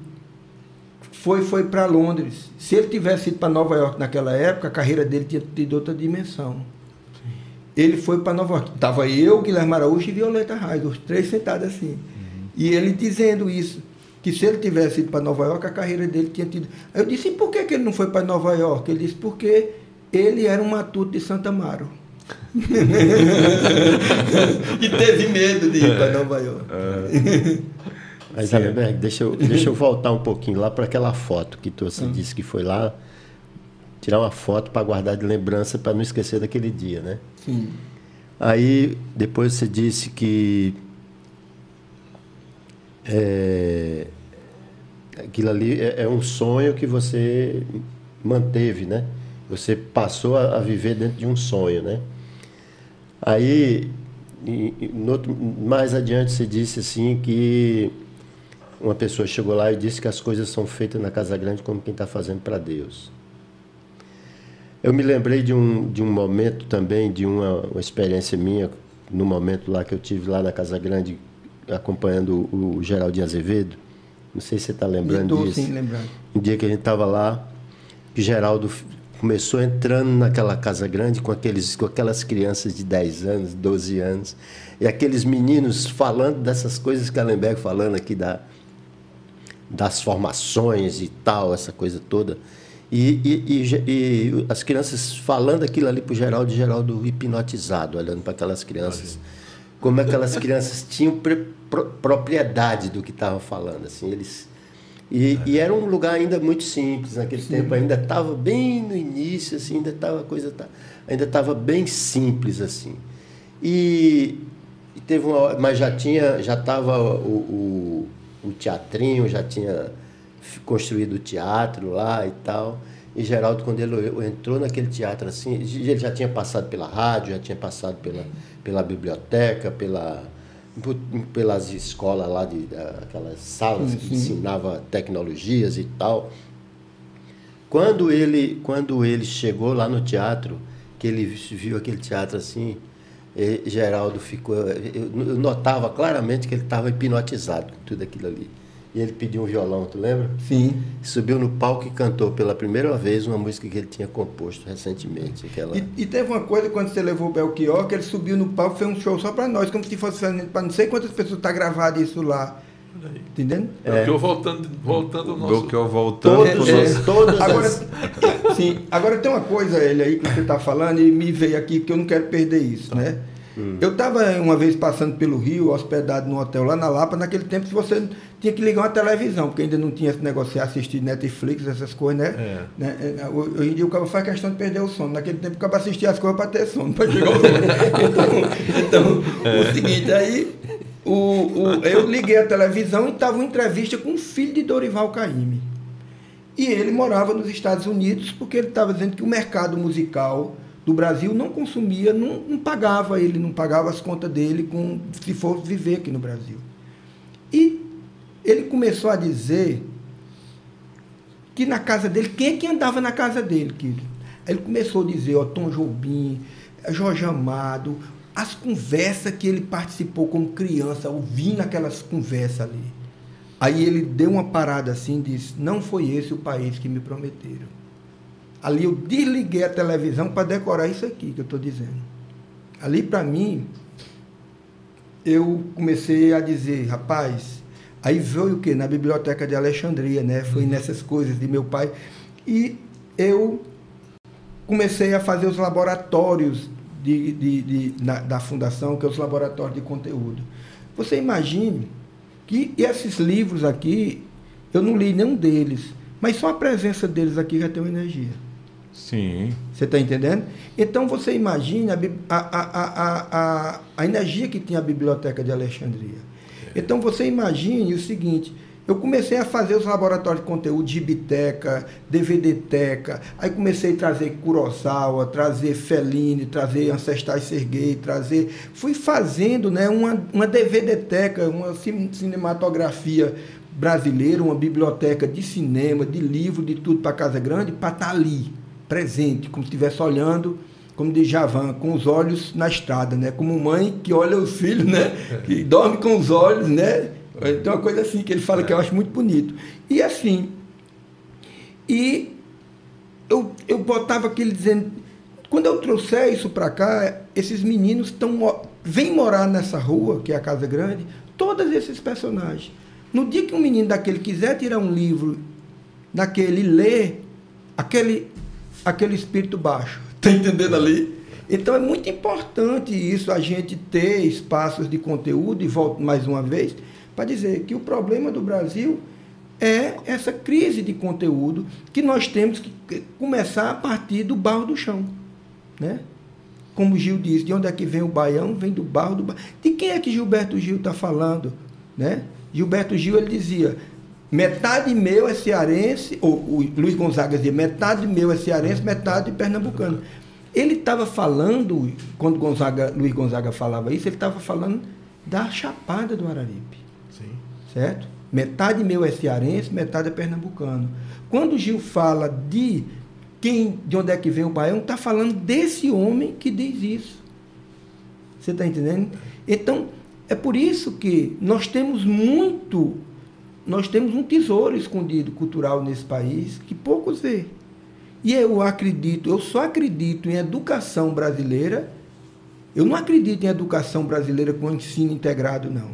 foi foi para Londres. Se ele tivesse ido para Nova York naquela época, a carreira dele tinha tido outra dimensão. Ele foi para Nova York. Tava eu, Guilherme Araújo e Violeta Raiz, os três sentados assim. Uhum. E ele dizendo isso, que se ele tivesse ido para Nova York, a carreira dele tinha tido. Aí eu disse, e por que, que ele não foi para Nova York? Ele disse, porque ele era um matuto de Santa Amaro. e teve medo de ir para Nova York. Uhum. Mas, Alberto, deixa eu, deixa eu voltar um pouquinho lá para aquela foto que tu assim, hum. disse que foi lá tirar uma foto para guardar de lembrança para não esquecer daquele dia, né? Sim. Aí depois você disse que é, aquilo ali é, é, um sonho que você manteve, né? Você passou a, a viver dentro de um sonho, né? Aí, e, e, no, mais adiante, você disse assim que uma pessoa chegou lá e disse que as coisas são feitas na Casa Grande como quem está fazendo para Deus. Eu me lembrei de um, de um momento também, de uma, uma, experiência minha, no momento lá que eu tive lá na Casa Grande, acompanhando o, o Geraldinho Azevedo. Não sei se você está lembrando Estou, disso. Sim, lembrando. Um dia que a gente estava lá, que Geraldo começou entrando naquela Casa Grande com, aqueles, com aquelas crianças de 10 anos, 12 anos, e aqueles meninos falando dessas coisas que a Lemberg falando aqui da, das formações e tal, essa coisa toda. E, e, e, e as crianças falando aquilo ali para o Geraldo, Geraldo hipnotizado, olhando para aquelas crianças. Como aquelas crianças tinham pro, propriedade do que estavam falando. Assim, eles, e, e, era um lugar ainda muito simples naquele Sim. tempo, ainda estava bem no início, assim, ainda estava coisa ainda estava bem simples assim. E E teve uma, mas já tinha, já estava o, o, o teatrinho, já tinha construído o teatro lá e tal. E Geraldo, quando ele entrou naquele teatro assim, ele já tinha passado pela rádio, já tinha passado pela, pela biblioteca, pela, pelas escolas lá, de, aquelas salas que ensinava tecnologias e tal. Quando ele, quando ele chegou lá no teatro, que ele viu aquele teatro assim, Geraldo ficou. Eu notava claramente que ele estava hipnotizado com tudo aquilo ali. E ele pediu um violão, tu lembra? Sim. Subiu no palco e cantou pela primeira vez uma música que ele tinha composto recentemente. Aquela... E, e teve uma coisa quando você levou o Belchior, que ele subiu no palco, fez um show só para nós, como se fosse para não sei quantas pessoas tá gravado isso lá. Entendendo? É. Belchior voltando, voltando ao nosso. Belchior voltando todos, é, todas agora, as... sim, agora tem uma coisa, ele aí, que você está falando, e me veio aqui, que eu não quero perder isso, tá. né? Hum. Eu estava uma vez passando pelo Rio, hospedado num hotel lá na Lapa, naquele tempo se você tinha que ligar uma televisão, porque ainda não tinha esse negócio de assistir Netflix, essas coisas, né? É. né? É, hoje em dia o cara faz questão de perder o sono. Naquele tempo o cara assistia as coisas para ter sono, para chegar ao sono. então, então é. o seguinte, aí o, o, eu liguei a televisão e estava uma entrevista com o filho de Dorival Caymmi. E ele morava nos Estados Unidos porque ele estava dizendo que o mercado musical do Brasil não consumia, não, não, pagava ele, não pagava as contas dele com, se for viver aqui no Brasil. E ele começou a dizer que na casa dele, quem é que andava na casa dele, querido? Ele começou a dizer, ó, Tom Jobim, Jorge Amado, as conversas que ele participou como criança, ouvindo aquelas conversas ali. Aí ele deu uma parada assim e disse, não foi esse o país que me prometeram. Ali eu desliguei a televisão para decorar isso aqui que eu estou dizendo. Ali, para mim, eu comecei a dizer, rapaz, aí veio o quê? Na biblioteca de Alexandria, né? Foi uhum. nessas coisas de meu pai. E eu comecei a fazer os laboratórios de, de, de na, da fundação, que é os laboratórios de conteúdo. Você imagine que esses livros aqui, eu não li nenhum deles, mas só a presença deles aqui já tem uma energia. Sim. Você está entendendo? Então você imagina a, a, a, a, a energia que tinha a Biblioteca de Alexandria. É. Então você imagine o seguinte. Eu comecei a fazer os laboratórios de conteúdo, Gibiteca, DVDteca, aí comecei a trazer Kurosawa, trazer Fellini, trazer Ancestrais Sergei, trazer... Fui fazendo né, uma, uma DVDteca, uma cinematografia brasileira, uma biblioteca de cinema, de livro, de tudo para Casa Grande, para estar tá ali presente, como se estivesse olhando, como diz Javan, com os olhos na estrada, né? Como mãe que olha os filhos, né? Que dorme com os olhos, né? Tem uma coisa assim que ele fala que eu acho muito bonito. E assim, e eu, eu botava aquele dizendo, quando eu trouxer isso para cá, esses meninos estão vêm morar nessa rua, que é a Casa Grande, todos esses personagens. No dia que um menino daquele quiser tirar um livro daquele ler, aquele aquele espírito baixo. Está entendendo ali? Então é muito importante isso, a gente ter espaços de conteúdo, e volto mais uma vez, para dizer que o problema do Brasil é essa crise de conteúdo que nós temos que começar a partir do barro do chão. Né? Como Gil disse, de onde é que vem o baião? Vem do barro do baião. De quem é que Gilberto Gil está falando? Né? Gilberto Gil ele dizia: Metade meu é cearense, ou o Luiz Gonzaga dizia, metade meu é cearense, metade pernambucano. Ele estava falando, quando Gonzaga, Luiz Gonzaga falava isso, ele estava falando da Chapada do Araripe. Certo? Metade meu é cearense, metade é pernambucano. Quando Gil fala de quem, de onde é que vem o baião, está falando desse homem que diz isso. Você está entendendo? Então, é por isso que nós temos muito nós temos um tesouro escondido cultural nesse país que poucos vê. E eu acredito, eu só acredito em educação brasileira. Eu não acredito em educação brasileira com ensino integrado, não.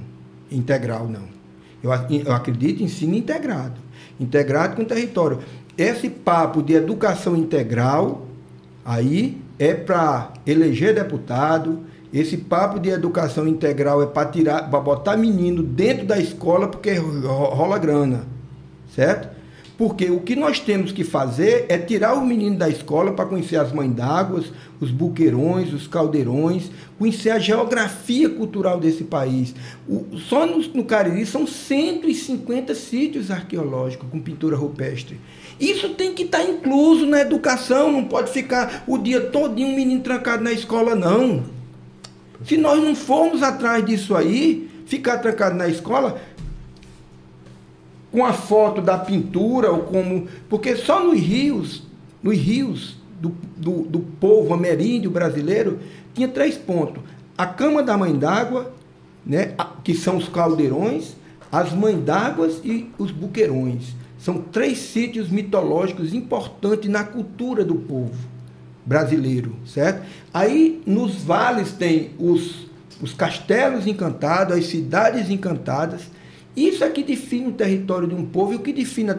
Integral, não. Eu, eu acredito em ensino integrado. Integrado com o território. Esse papo de educação integral, aí é para eleger deputado, esse papo de educação integral é para tirar, para botar menino dentro da escola porque rola grana, certo? Porque o que nós temos que fazer é tirar o menino da escola para conhecer as mães d'água, os buqueirões, os caldeirões, conhecer a geografia cultural desse país. O, só no, no Cariri são 150 sítios arqueológicos com pintura rupestre. Isso tem que estar tá incluso na educação, não pode ficar o dia todo um menino trancado na escola, não. Se nós não formos atrás disso aí, ficar trancado na escola, com a foto da pintura, ou como. Porque só nos rios, nos rios do, do, do povo ameríndio brasileiro, tinha três pontos. A cama da mãe d'água, né, que são os caldeirões, as mães d'água e os buqueirões. São três sítios mitológicos importantes na cultura do povo brasileiro, certo? Aí nos vales tem os, os castelos encantados, as cidades encantadas. Isso é que define o território de um povo, e o que define a,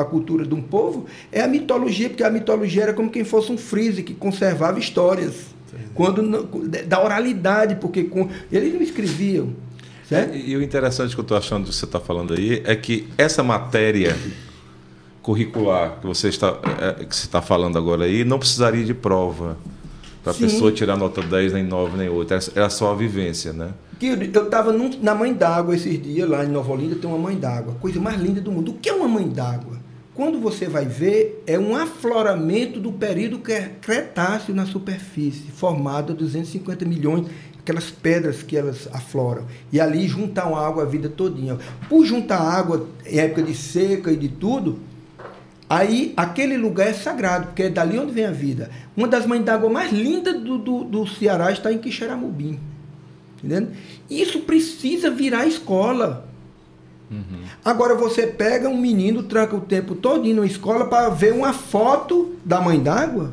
a, cultura de um povo é a mitologia, porque a mitologia era como quem fosse um frise que conservava histórias. Quando, da oralidade, porque com, eles não escreviam. Certo? E, e o interessante que eu estou achando que você está falando aí é que essa matéria curricular que você está, é, que você está falando agora aí não precisaria de prova para a pessoa tirar nota 10, nem 9, nem 8. Era só a vivência, né? Eu estava na Mãe d'Água esses dias, lá em Nova Olinda tem uma Mãe d'Água. Coisa mais linda do mundo. O que é uma Mãe d'Água? Quando você vai ver, é um afloramento do período Cretáceo na superfície, formado a 250 milhões, aquelas pedras que elas afloram. E ali juntam água a vida todinha. Por juntar água em época de seca e de tudo, Aí aquele lugar é sagrado, porque é dali onde vem a vida. Uma das mães d'água mais lindas do, do, do Ceará está em Quixeramobim. Entendendo? Isso precisa virar escola. Uhum. Agora você pega um menino, tranca o tempo todo na escola para ver uma foto da mãe d'água.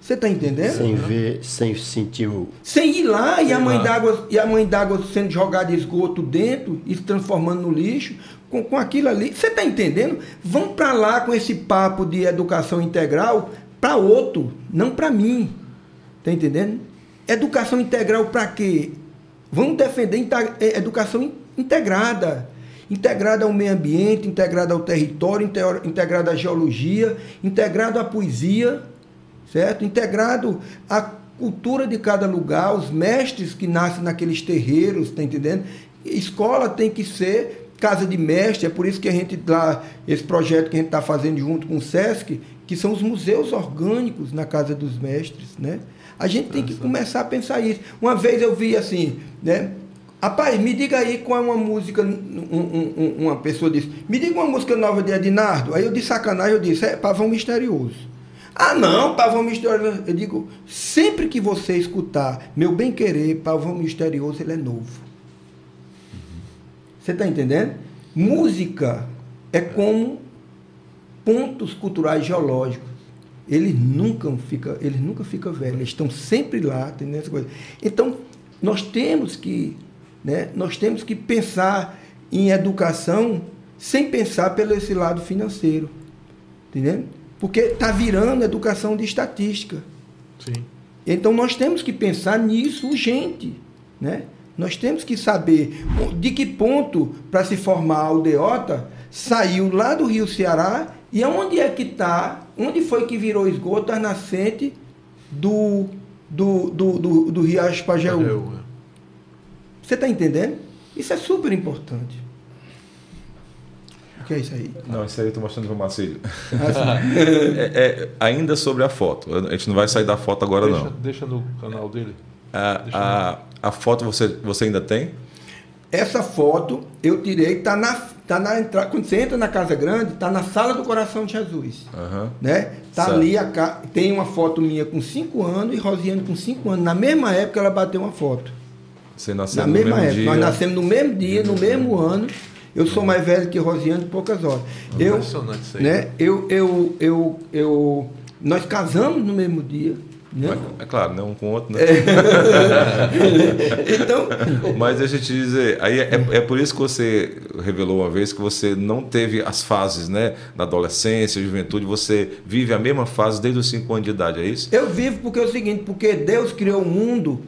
Você está entendendo? Sem ver, sem sentir o. Sem ir lá e a mãe d'água e a mãe d'água sendo jogada esgoto dentro e se transformando no lixo com, com aquilo ali. Você está entendendo? Vão para lá com esse papo de educação integral para outro, não para mim. Está entendendo? Educação integral para quê? Vamos defender é, educação integrada. Integrada ao meio ambiente, integrada ao território, integrada à geologia, integrada à poesia, certo? Integrado à cultura de cada lugar, os mestres que nascem naqueles terreiros, está entendendo? Escola tem que ser casa de mestre, é por isso que a gente lá, esse projeto que a gente está fazendo junto com o SESC, que são os museus orgânicos na casa dos mestres, né? A gente tem que começar a pensar isso. Uma vez eu vi assim, né? Rapaz, me diga aí qual é uma música. Um, um, uma pessoa disse, me diga uma música nova de Ednardo. Aí eu de sacanagem eu disse, é Pavão Misterioso. Ah, não, Pavão Misterioso. Eu digo, sempre que você escutar meu bem querer, Pavão Misterioso, ele é novo. Você está entendendo? Música é como pontos culturais geológicos. Eles nunca ficam, eles nunca ficam velhos, eles estão sempre lá, entendeu essa coisa. Então, nós temos que, né, nós temos que pensar em educação sem pensar pelo esse lado financeiro. Entendeu? Porque está virando educação de estatística. Sim. Então nós temos que pensar nisso urgente, né? Nós temos que saber de que ponto, para se formar a aldeota, saiu lá do Rio Ceará e onde é que está, onde foi que virou esgoto a nascente do, do, do, do, do Riacho Pajeú. É. Você está entendendo? Isso é super importante. O que é isso aí? Não, isso aí eu estou mostrando para o Marcílio. Ah, é, é, ainda sobre a foto. A gente não vai sair da foto agora, deixa, não. Deixa no canal dele. A, a, a foto você, você ainda tem? Essa foto eu tirei, está na, tá na entrada. Quando você entra na Casa Grande, está na sala do coração de Jesus. Uhum. Né? Tá ali, a, tem uma foto minha com 5 anos e Rosiane com 5 anos. Na mesma época ela bateu uma foto. Você nasceu na no mesma época. Dia. Nós nascemos no mesmo dia, no mesmo ano. Eu sou mais velho que Rosiane poucas horas. Eu, né, eu, eu, eu, eu, nós casamos no mesmo dia. Né? É claro, né? um com o outro. Né? É. então... Mas deixa eu te dizer, aí é, é por isso que você revelou uma vez que você não teve as fases né? da adolescência, juventude, você vive a mesma fase desde os 5 anos de idade, é isso? Eu vivo porque é o seguinte, porque Deus criou o mundo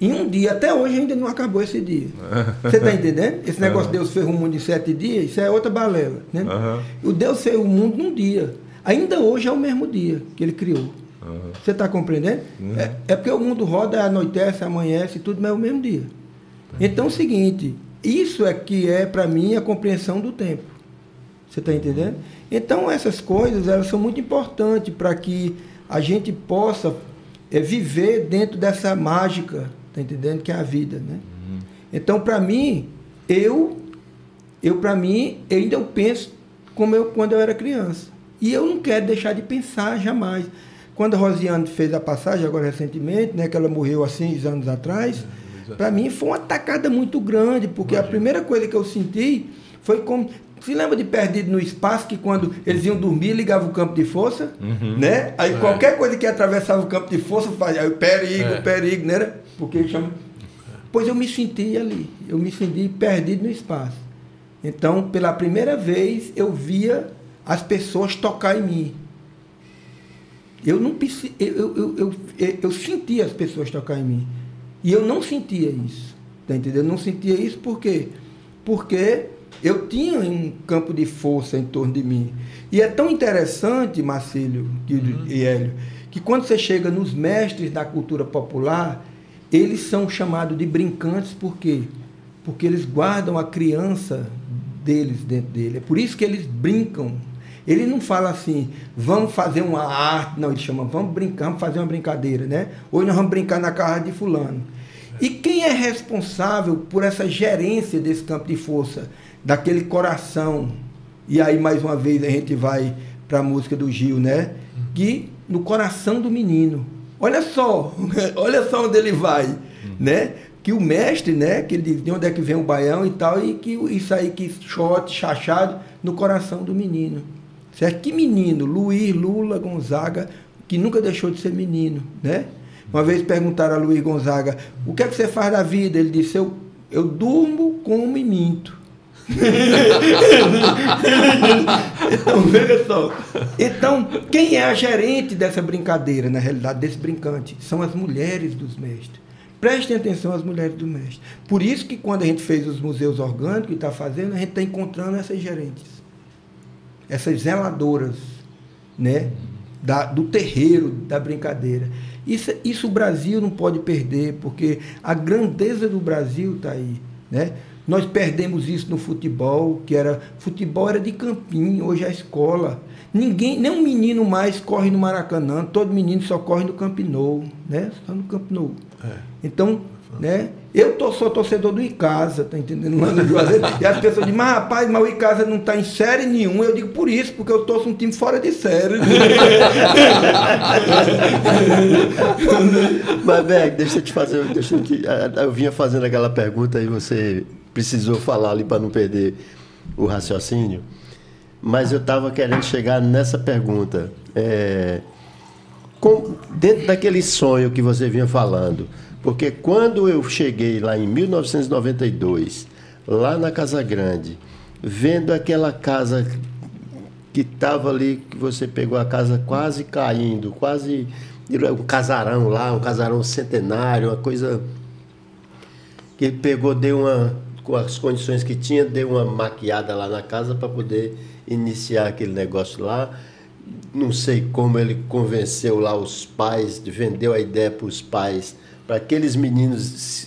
Em um dia, até hoje ainda não acabou esse dia. Você está entendendo? Esse negócio de Deus fez o mundo em sete dias, isso é outra balela. Né? O Deus fez o mundo num dia. Ainda hoje é o mesmo dia que ele criou. Você está compreendendo? Uhum. É, é porque o mundo roda, anoitece, amanhece, tudo, mas é o mesmo dia. Então é o seguinte, isso é que é para mim a compreensão do tempo. Você está entendendo? Então essas coisas elas são muito importantes para que a gente possa é, viver dentro dessa mágica, tá entendendo? Que é a vida, né? Então para mim eu eu para mim ainda eu penso como eu quando eu era criança e eu não quero deixar de pensar jamais. Quando a Rosiane fez a passagem agora recentemente, né, que ela morreu há seis anos atrás, para mim foi uma tacada muito grande, porque a primeira coisa que eu senti foi como. Se lembra de Perdido no Espaço, que quando eles iam dormir, ligava o campo de força, né? Aí qualquer coisa que atravessava o campo de força fazia perigo, É. perigo, né? era? Porque chama. Pois eu me senti ali, eu me senti perdido no espaço. Então, pela primeira vez, eu via as pessoas tocar em mim. Eu não eu, eu, eu, eu, sentia as pessoas tocar em mim. E eu não sentia isso. Tá entendendo? Eu não sentia isso por quê? Porque eu tinha um campo de força em torno de mim. E é tão interessante, Marcílio que- e Hélio, que quando você chega nos mestres da cultura popular, eles são chamados de brincantes por quê? Porque eles guardam a criança deles dentro dele. É por isso que eles brincam. Ele não fala assim, vamos fazer uma arte, não, ele chama, vamos brincar, vamos fazer uma brincadeira, né? Hoje nós vamos brincar na casa de fulano. E quem é responsável por essa gerência desse campo de força, daquele coração? E aí, mais uma vez, a gente vai para a música do Gil, né? Que no coração do menino. Olha só, olha só onde ele vai, né? Que o mestre, né? Que ele diz de onde é que vem o baião e tal, e que isso aí que chote, chachado, no coração do menino. Certo? Que menino? Luiz Lula Gonzaga, que nunca deixou de ser menino, né? Uma vez perguntaram a Luiz Gonzaga, o que é que você faz da vida? Ele disse, eu, eu durmo, como e minto. então, veja só. Então, quem é a gerente dessa brincadeira, na realidade, desse brincante? São as mulheres dos mestres. Prestem atenção às mulheres do mestre. Por isso que quando a gente fez os museus orgânicos e está fazendo, a gente está encontrando essas gerentes. Essas zeladoras, né? Da, do terreiro, da brincadeira. Isso, isso o Brasil não pode perder, porque a grandeza do Brasil está aí, né? Nós perdemos isso no futebol, que era futebol era de campinho, hoje é escola. Ninguém, nem um menino mais corre no Maracanã, todo menino só corre no Camp Nou, né? Só no Camp Nou. Então, né? Eu tô, sou torcedor do Icasa, tá entendendo? Lá no. E as pessoas dizem, mas rapaz, mas o Icasa não está em série nenhuma. Eu digo, por isso, porque eu torço um time fora de série. Mas, Berg, deixa eu te fazer. Deixa eu, te, eu vinha fazendo aquela pergunta e você precisou falar ali para não perder o raciocínio. Mas eu estava querendo chegar nessa pergunta. É, com- dentro daquele sonho que você vinha falando, porque quando eu cheguei lá em 1992, lá na Casa Grande, vendo aquela casa que estava ali, que você pegou a casa quase caindo, quase um casarão lá, um casarão centenário, uma coisa que ele pegou, deu uma, com as condições que tinha, deu uma maquiada lá na casa para poder iniciar aquele negócio lá. Não sei como ele convenceu lá os pais, vendeu a ideia para os pais, para aqueles meninos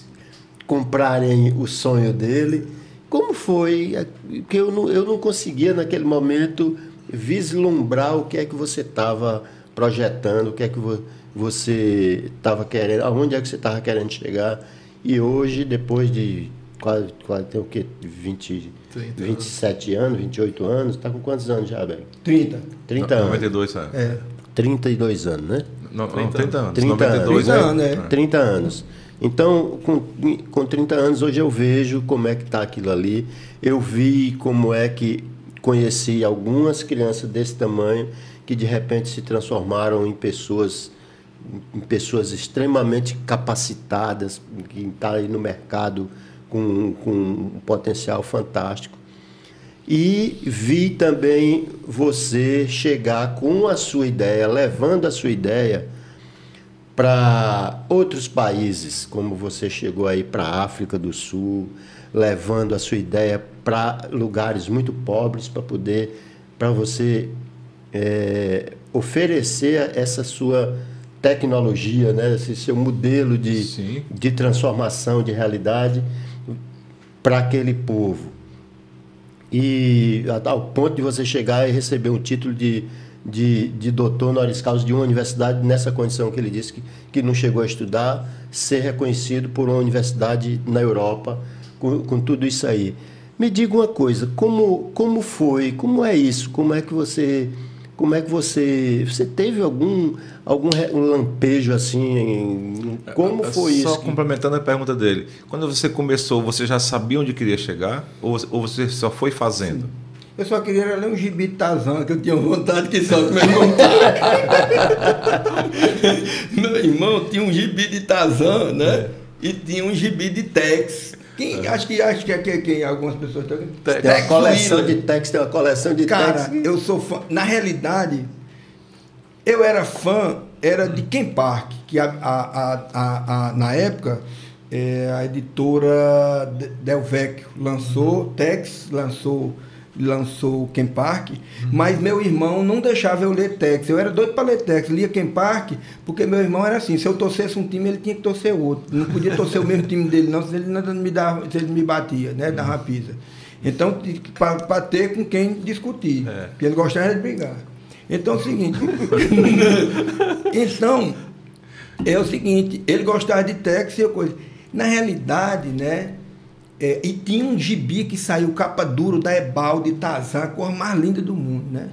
comprarem o sonho dele. Como foi? Que eu não, eu não conseguia naquele momento vislumbrar o que é que você estava projetando, o que é que vo- você estava querendo, aonde é que você estava querendo chegar. E hoje, depois de quase, quase tem o quê? 20, 30 27 anos, 28 anos, está com quantos anos já, bem? 30. 30 anos. 92, é. É. 32 anos, né? Não, não, 30 anos. 30 92 30 é- anos, é. 30 anos. Então, com, com 30 anos, hoje eu vejo como é que está aquilo ali. Eu vi como é que conheci algumas crianças desse tamanho que de repente se transformaram em pessoas em pessoas extremamente capacitadas, que estão aí no mercado com, com um potencial fantástico. E vi também você chegar com a sua ideia, levando a sua ideia para outros países, como você chegou aí para a África do Sul, levando a sua ideia para lugares muito pobres para poder para você é, oferecer essa sua tecnologia, né, esse seu modelo de, de transformação de realidade para aquele povo. E ao ponto de você chegar e receber um título de de, de doutor honoris causa de uma universidade nessa condição que ele disse que, que não chegou a estudar, ser reconhecido por uma universidade na Europa, com, com tudo isso aí. Me diga uma coisa, como, como foi, como é isso, como é que você como é que você você teve algum algum lampejo assim como foi só isso só complementando a pergunta dele quando você começou você já sabia onde queria chegar ou, ou você só foi fazendo Sim. Eu só queria ler um gibi de Tarzan, que eu tinha vontade que só que meu irmão Meu irmão tinha um gibi de Tarzan, né? É. E tinha um gibi de Tex. Quem, é. Acho que acho que é quem, quem algumas pessoas estão. Tex. Tem uma coleção de Tex, tem uma coleção de Cara, Tex. eu sou fã. Na realidade, eu era fã, era de Ken Park, que a, a, a, a na época é, a editora Del Vecchio lançou, uhum. Tex lançou lançou o Ken Park, uhum. mas meu irmão não deixava eu ler Tex. Eu era doido para ler Tex, lia Ken Park, porque meu irmão era assim, se eu torcesse um time, ele tinha que torcer outro. Não podia torcer o mesmo time dele, não, se ele não me dava, se ele me batia, né, da rapisa. Então, para ter com quem discutir, é. porque ele gostava de brigar. Então é o seguinte. então, é o seguinte, ele gostava de Tex e eu coisa. Na realidade, né? É, e tinha um gibi que saiu capa duro da Ebal de Tazan, a cor mais linda do mundo, né?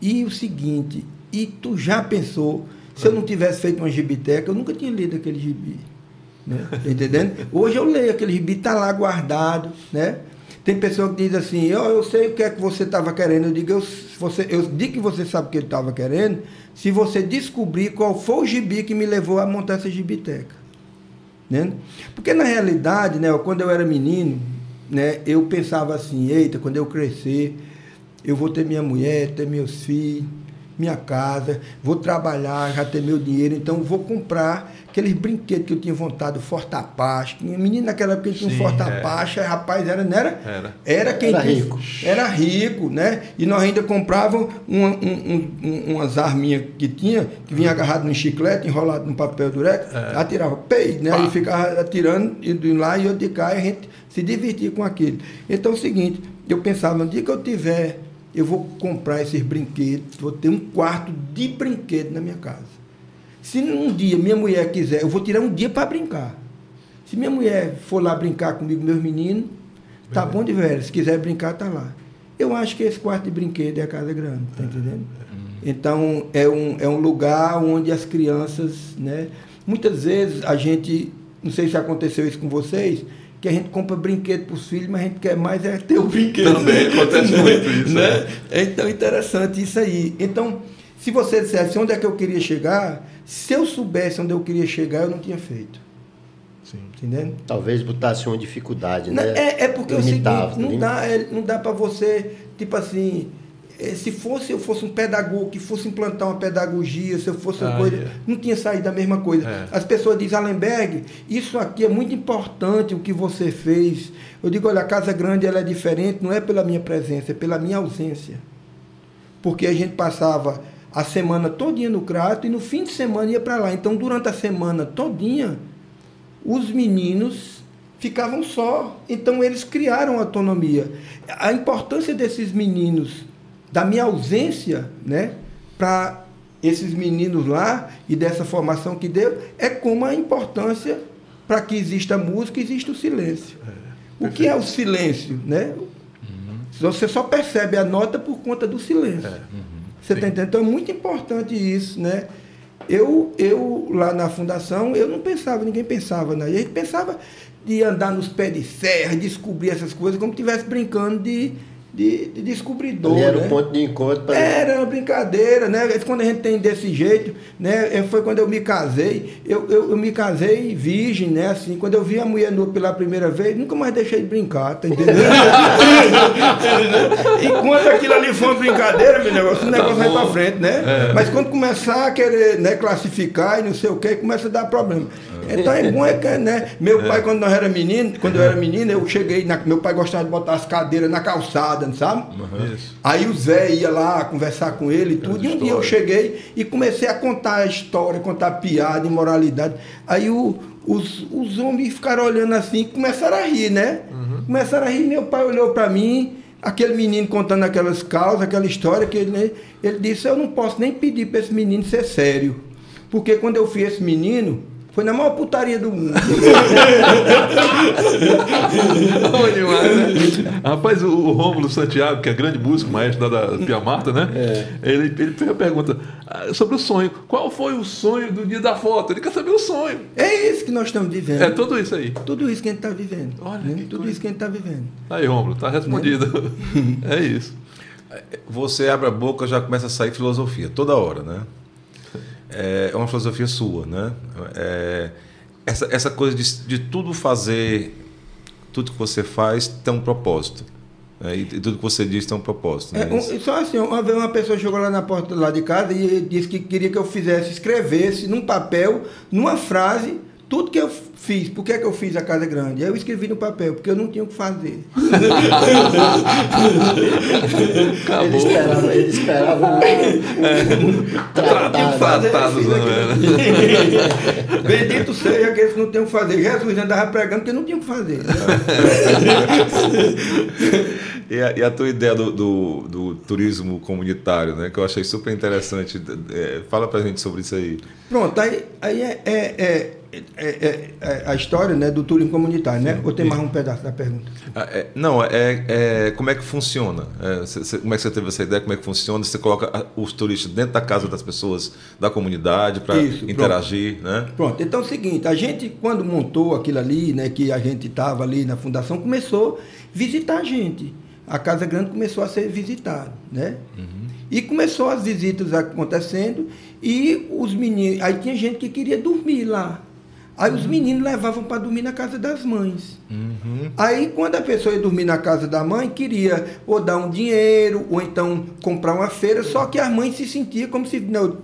E o seguinte, e tu já pensou, se eu não tivesse feito uma gibiteca, eu nunca tinha lido aquele gibi. Né? Tá entendendo? Hoje eu leio aquele gibi, tá lá guardado, né? Tem pessoa que diz assim, oh, eu sei o que é que você estava querendo. Eu digo, eu, você, eu digo que você sabe o que ele estava querendo, se você descobrir qual foi o gibi que me levou a montar essa gibiteca. Né? Porque na realidade, né, quando eu era menino, né, eu pensava assim, eita, quando eu crescer, eu vou ter minha mulher, ter meus filhos, minha casa, vou trabalhar, já ter meu dinheiro, então vou comprar aqueles brinquedos que eu tinha vontade, o Forte Apache. Menino naquela época tinha um Forte é. Apache, rapaz, era, não era? Era. Era quem era tinha, rico. Era rico, né? E nós ainda comprávamos uma, um, um, umas arminhas que tinha, que vinha agarrado no chiclete, enrolado no papel durex, é. atirava, pei, né? Pá. E ficava atirando, indo lá e eu de cá, e a gente se divertia com aquilo. Então é o seguinte, eu pensava, no dia que eu tiver eu vou comprar esses brinquedos, vou ter um quarto de brinquedo na minha casa. Se um dia minha mulher quiser, eu vou tirar um dia para brincar. Se minha mulher for lá brincar comigo, meus meninos, tá bom de velho. Se quiser brincar, tá lá. Eu acho que esse quarto de brinquedo é a casa grande, tá entendendo? Então, é um, é um lugar onde as crianças, né? Muitas vezes a gente, não sei se aconteceu isso com vocês, que a gente compra brinquedo para os filhos, mas a gente quer mais é ter o brinquedo. Também acontece muito isso. Né? É. Então, interessante isso aí. Então, se você dissesse onde é que eu queria chegar, se eu soubesse onde eu queria chegar, eu não tinha feito. Sim. Entendendo? Talvez botasse uma dificuldade, né? É, é porque Limitava, é o seguinte, não dá, é, não dá para você, tipo assim, se fosse eu fosse um pedagogo que fosse implantar uma pedagogia, se eu fosse uma ah, coisa, yeah. não tinha saído da mesma coisa. É. As pessoas dizem, Allenberg, isso aqui é muito importante o que você fez. Eu digo, olha, a Casa Grande ela é diferente, não é pela minha presença, é pela minha ausência. Porque a gente passava a semana todinha no Crato e no fim de semana ia para lá. Então, durante a semana todinha, os meninos ficavam só. Então, eles criaram autonomia. A importância desses meninos da minha ausência, né, para esses meninos lá e dessa formação que deu, é como a importância para que exista a música, existe o silêncio. É, o que é o silêncio, né? Uhum. Você só percebe a nota por conta do silêncio. É, uhum. Você está entendendo? Então é muito importante isso, né? Eu, eu lá na fundação, eu não pensava, ninguém pensava, né? E a gente pensava de andar nos pés de serra, descobrir essas coisas, como se estivesse brincando de, de, de descobridor. Ali era né? o ponto de encontro para. Era uma brincadeira, né? Quando a gente tem desse jeito, né? É, Foi quando eu me casei. Eu, eu, eu me casei virgem, né? Assim, quando eu vi a mulher nua pela primeira vez, nunca mais deixei de brincar, tá entendendo? Enquanto aquilo ali foi uma brincadeira, meu negócio, o negócio vai pra frente, né? Mas quando começar a querer né, classificar e não sei o que, começa a dar problema. Então é bom é que, né? Meu pai, quando nós era menino, quando eu era menino, eu cheguei, na, meu pai gostava de botar as cadeiras na calçada, sabe? Isso. Aí o Zé ia lá conversar com ele e tudo. E um dia eu cheguei e comecei a contar a história, contar piada, imoralidade. Aí o- os, os homens ficaram olhando assim e começaram a rir, né? Começaram a rir. Meu pai olhou para mim, aquele menino contando aquelas causas, aquela história, que ele, ele disse: Eu não posso nem pedir para esse menino ser sério. Porque quando eu fui esse menino, foi na maior putaria do mundo. Bom demais, né? Rapaz, o, o Rômulo Santiago, que é grande músico, maestro da Pia Marta, né? Ele, ele fez a pergunta ah, sobre o sonho. Qual foi o sonho do dia da foto? Ele quer saber o sonho. é isso que nós estamos vivendo. É tudo isso aí. Tudo isso que a gente está vivendo. Olha né? Tudo coisa. isso que a gente está vivendo. Aí, Rômulo, tá respondido. É isso. Você abre a boca já começa a sair filosofia, toda hora, né? É uma filosofia sua, né? É, essa, essa coisa de, de tudo fazer, tudo que você faz tem um propósito. né? E, tudo que você diz tem um propósito. É, Né? um- Isso. só assim, uma vez uma pessoa chegou lá na porta lá de casa e disse que queria que eu fizesse, escrevesse num papel, numa frase, tudo que eu fiz. Por que, é que eu fiz a Casa Grande? Aí eu escrevi no papel, porque eu não tinha o que fazer. Ele esperava, ele esperava um tratado. Tratados, Fiz né? aquilo. Bendito seja aqueles que não tinham o que fazer. Jesus andava pregando porque não tinha o que fazer. E, a, e a tua ideia do, do, do turismo comunitário, né? Que eu achei super interessante. É, fala pra gente sobre isso aí. Pronto, aí, aí é, é, é, é- é- é a história né, do turismo comunitário, né? Ou tem mais um pedaço da pergunta? Ah, é- não, é, é como é que funciona? É, cê- cê- como é que você teve essa ideia? Como é que funciona? Você coloca a- os turistas dentro da casa das pessoas da comunidade para Isso, pronto. interagir, né? Pronto, então é o seguinte, a gente quando montou aquilo ali, né, que a gente estava ali na fundação, começou a visitar a gente. A Casa Grande começou a ser visitada, né? E começou as visitas acontecendo e os meninos, aí tinha gente que queria dormir lá. Aí os meninos levavam para dormir na casa das mães. Aí, quando a pessoa ia dormir na casa da mãe, queria ou dar um dinheiro, ou então comprar uma feira, só que a mãe se sentia como se. Não,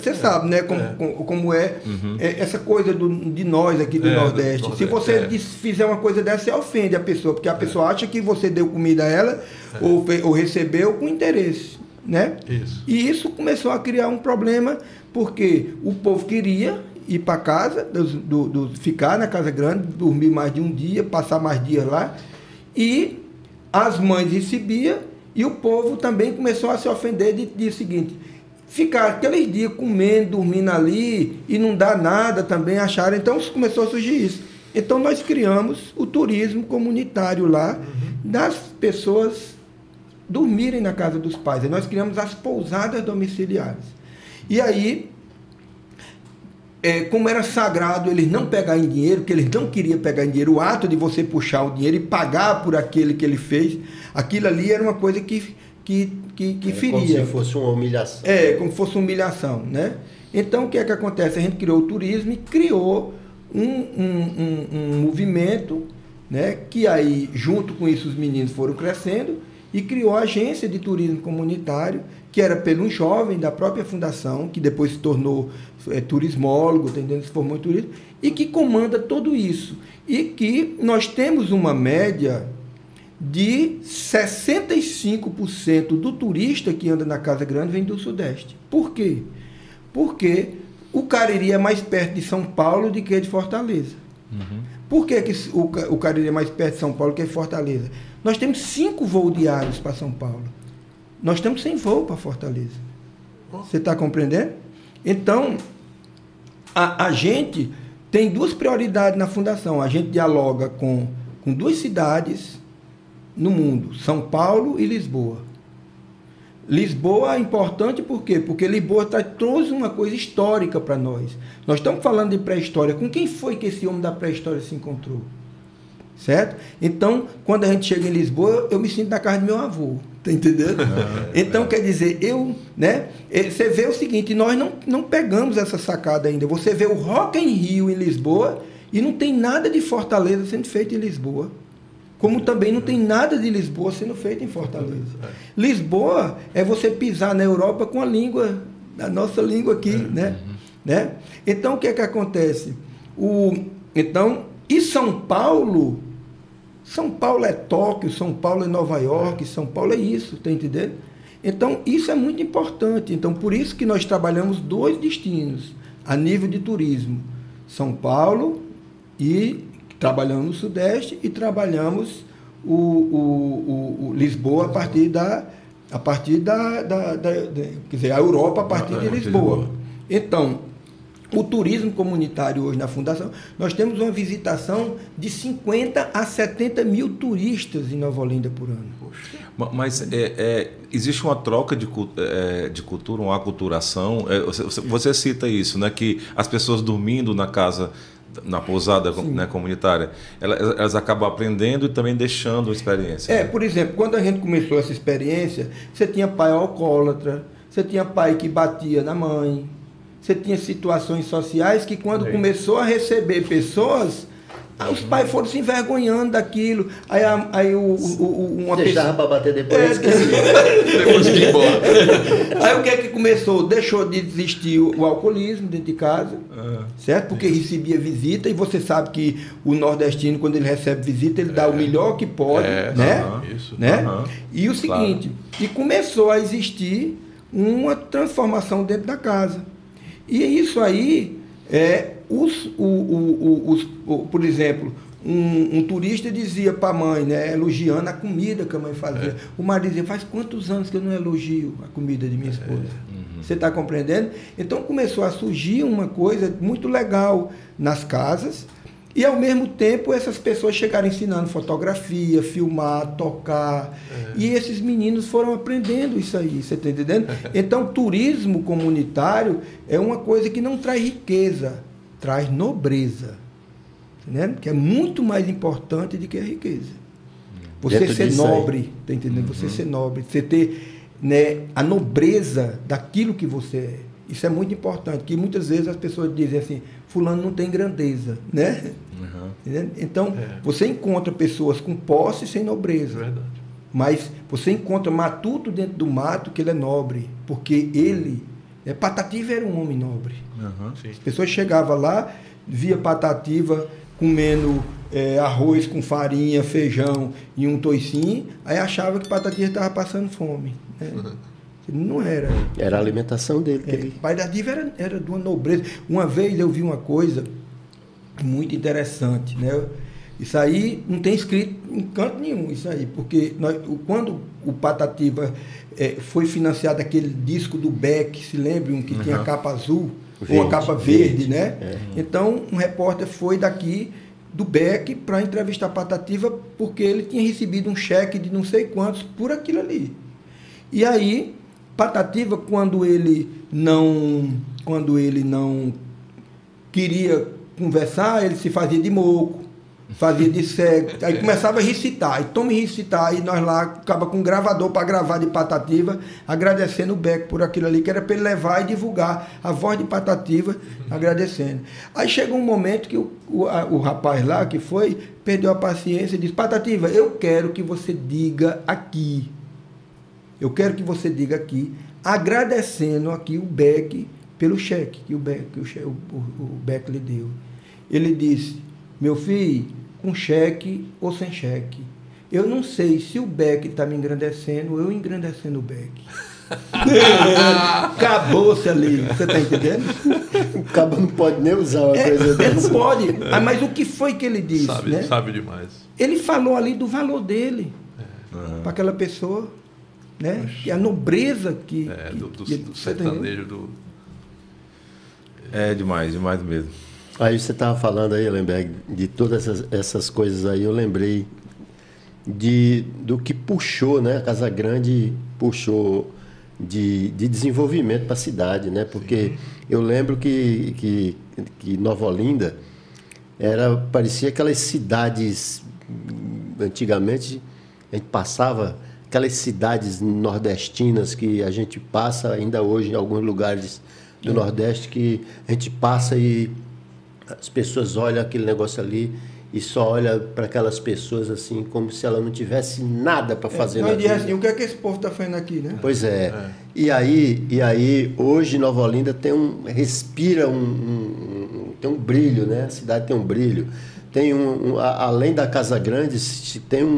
você sabe, né? Como é, como é, é essa coisa do- de nós aqui do É, do Nordeste. Nordeste, Se você é. fizer uma coisa dessa, você ofende a pessoa, porque a pessoa acha que você deu comida a ela ou, ou recebeu com interesse. Né? Isso. E isso começou a criar um problema, porque o povo queria ir para casa, dos- do, do- ficar na casa grande, dormir mais de um dia, passar mais dias lá, e as mães recebiam, e o povo também começou a se ofender de, de o seguinte, ficar aqueles dias comendo, dormindo ali, e não dá nada também, acharam, então começou a surgir isso. Então nós criamos o turismo comunitário lá, das pessoas dormirem na casa dos pais. Aí nós criamos as pousadas domiciliares. E aí, é, como era sagrado eles não pegarem dinheiro, porque eles não queriam pegar em dinheiro, o ato de você puxar o dinheiro e pagar por aquele que ele fez, aquilo ali era uma coisa que, que, que, que É feria. Como se fosse uma humilhação. É, como se fosse humilhação, né? Então, o que é que acontece? A gente criou o turismo e criou um, um, um, um movimento, né? Que aí, junto com isso, os meninos foram crescendo e criou a agência de turismo comunitário, que era pelo um jovem da própria fundação, que depois se tornou é, turismólogo, entendeu? se formou em turismo, e que comanda tudo isso. E que nós temos uma média de 65% do turista que anda na Casa Grande vem do Sudeste. Por quê? Porque o Cariri é mais perto de São Paulo do que de Fortaleza. Por que, que o, o Cariri é mais perto de São Paulo do que de Fortaleza? Nós temos cinco voos diários para São Paulo. Nós temos sem voo para Fortaleza. Você está compreendendo? Então, a, a gente tem duas prioridades na fundação. A gente dialoga com, com duas cidades no mundo, São Paulo e Lisboa. Lisboa é importante por quê? Porque Lisboa tá, trouxe uma coisa histórica para nós. Nós estamos falando de pré-história. Com quem foi que esse homem da pré-história se encontrou? certo? Então, quando a gente chega em Lisboa, eu me sinto na casa do meu avô, tá entendendo? Ah, então, quer dizer, eu, né? eh, Você vê o seguinte, nós não, não pegamos essa sacada ainda. Você vê o Rock em Rio em Lisboa e não tem nada de Fortaleza sendo feito em Lisboa. Como também não tem nada de Lisboa sendo feito em Fortaleza. Lisboa é você pisar na Europa com a língua, a nossa língua aqui, né? né? Então, o que é que acontece? O, então, e São Paulo são Paulo é Tóquio, São Paulo é Nova York, São Paulo é isso, tá entendendo? Então, isso é muito importante. Então, por isso que nós trabalhamos dois destinos a nível de turismo. São Paulo e trabalhamos no Sudeste e trabalhamos o, o- o- o Lisboa a partir da a partir da, da- da- da- quer dizer, a Europa a partir de Lisboa. Então, o turismo comunitário hoje na Fundação, nós temos uma visitação de 50 a 70 mil turistas em Nova Olinda por ano. Ma- Mas é, é, existe uma troca de, é, de cultura, uma aculturação. É, você, você- cita isso, né? Que as pessoas dormindo na casa, na pousada né, comunitária, elas, elas acabam aprendendo e também deixando a experiência. É, né? por exemplo, quando a gente começou essa experiência, você tinha pai alcoólatra, você tinha pai que batia na mãe, você tinha situações sociais que quando Sim. começou a receber pessoas, ah, os pais foram se envergonhando daquilo. Aí, a- aí o, o- o- uma Deixava pessoa. para bater depois, É, esqueci. Depois ir embora. Aí o que é que começou? Deixou de existir o, o alcoolismo dentro de casa, Ah, certo? Porque recebia visita e você sabe que o nordestino, quando ele recebe visita, ele dá o melhor que pode, É, né? aham, isso. né? Aham. E o Claro. seguinte, e começou a existir uma transformação dentro da casa. E isso aí, é, os, o, o, os, por exemplo, um, um turista dizia para a mãe, né, elogiando a comida que a mãe fazia. O marido dizia, faz quantos anos que eu não elogio a comida de minha esposa? Você está compreendendo? Então começou a surgir uma coisa muito legal nas casas, e ao mesmo tempo essas pessoas chegaram ensinando fotografia, filmar, tocar. E esses meninos foram aprendendo isso aí, você está entendendo? Então, turismo comunitário é uma coisa que não traz riqueza, traz nobreza. Entendendo? Que é muito mais importante do que a riqueza. Você Dentro ser aí. nobre, tá entendendo? Você ser nobre, você ter né, a nobreza daquilo que você é. Isso é muito importante, que muitas vezes as pessoas dizem assim, fulano não tem grandeza, né? uhum. Então, É. você encontra pessoas com posse sem nobreza. verdade. Mas você encontra matuto dentro do mato que ele é nobre, porque ele, é, Patativa era um homem nobre. Uhum. As pessoas chegavam lá, via Patativa comendo é, arroz com farinha, feijão e um toicinho, aí achava que Patativa estava passando fome. né? Não era. Era a alimentação dele. É, ele... Pai da Diva era, era de uma nobreza. Uma vez eu vi uma coisa muito interessante, né? Isso aí não tem escrito em canto nenhum, isso aí, porque nós, quando o Patativa eh, foi financiado aquele disco do Beck, se lembra, um que tinha a capa azul, ou a Verde, capa verde, verde, né? é. Então, um repórter foi daqui do Beck para entrevistar a Patativa porque ele tinha recebido um cheque de não sei quantos por aquilo ali. E aí, Patativa, quando ele não, quando ele não queria conversar, ele se fazia de moco, fazia de cego. Aí começava a recitar, aí tome recitar, e nós lá acaba com um gravador para gravar de Patativa, agradecendo o Beck por aquilo ali, que era para ele levar e divulgar a voz de Patativa, agradecendo. Aí chegou um momento que o, o, a- o rapaz lá, que foi, perdeu a paciência e disse, Patativa, eu quero que você diga aqui, eu quero que você diga aqui, agradecendo aqui o Beck pelo cheque que o Beck, que o, che- o, o- Beck lhe deu. Ele disse, meu filho, com cheque ou sem cheque, eu não sei se o Beck está me engrandecendo ou eu engrandecendo o Beck. Acabou-se ali, você está entendendo? O cabo não pode nem usar uma É, coisa ele não dessa. pode. Ah, mas o que foi que ele disse? Sabe, né? sabe demais. Ele falou ali do valor dele Uhum. para aquela pessoa, né? Que a nobreza que, É, que- do, do, que- do entendendo? sertanejo, do. É demais, demais mesmo. Aí você estava falando aí, Lemberg, de todas essas, essas coisas aí, eu lembrei de, do que puxou, né? A Casa Grande puxou de, de desenvolvimento para a cidade, né? Porque eu lembro que, que, que Nova Olinda era, parecia aquelas cidades antigamente a gente passava aquelas cidades nordestinas que a gente passa ainda hoje em alguns lugares do Nordeste que a gente passa e as pessoas olham aquele negócio ali e só olha para aquelas pessoas assim como se ela não tivesse nada para fazer é, na vida. assim, o que é que esse povo está fazendo aqui, né? Pois é. E aí, e aí hoje Nova Olinda tem um respira um, um- um- tem um brilho, né? A cidade tem um brilho. Tem um, um- a- além da Casa Grande, tem um,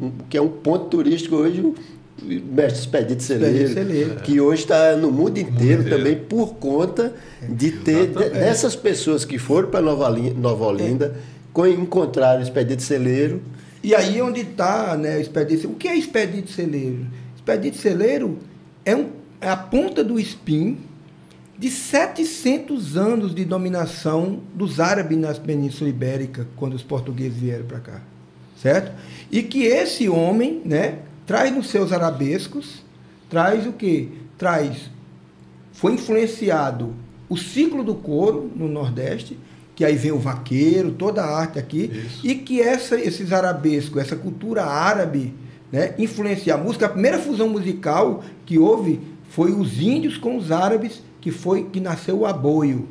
um- um- que é um ponto turístico hoje, o Mestre Expedito Celeiro, Celeiro. que hoje está no mundo inteiro também por conta de ter de- dessas pessoas que foram para Nova, Nova Olinda, co- encontraram o Expedito Celeiro, E aí onde está né, o expedito O que é expedito celeiro? Expedito celeiro é, um, é a ponta do espinho de 700 anos de dominação dos árabes na Península Ibérica, quando os portugueses vieram para cá. Certo? E que esse homem né, traz nos seus arabescos, traz o quê? Traz foi influenciado o ciclo do couro no Nordeste, que aí vem o vaqueiro, toda a arte aqui, Isso. e que essa, esses arabescos, essa cultura árabe, né, influencia a música. A primeira fusão musical que houve foi os índios com os árabes, que foi que nasceu o aboio,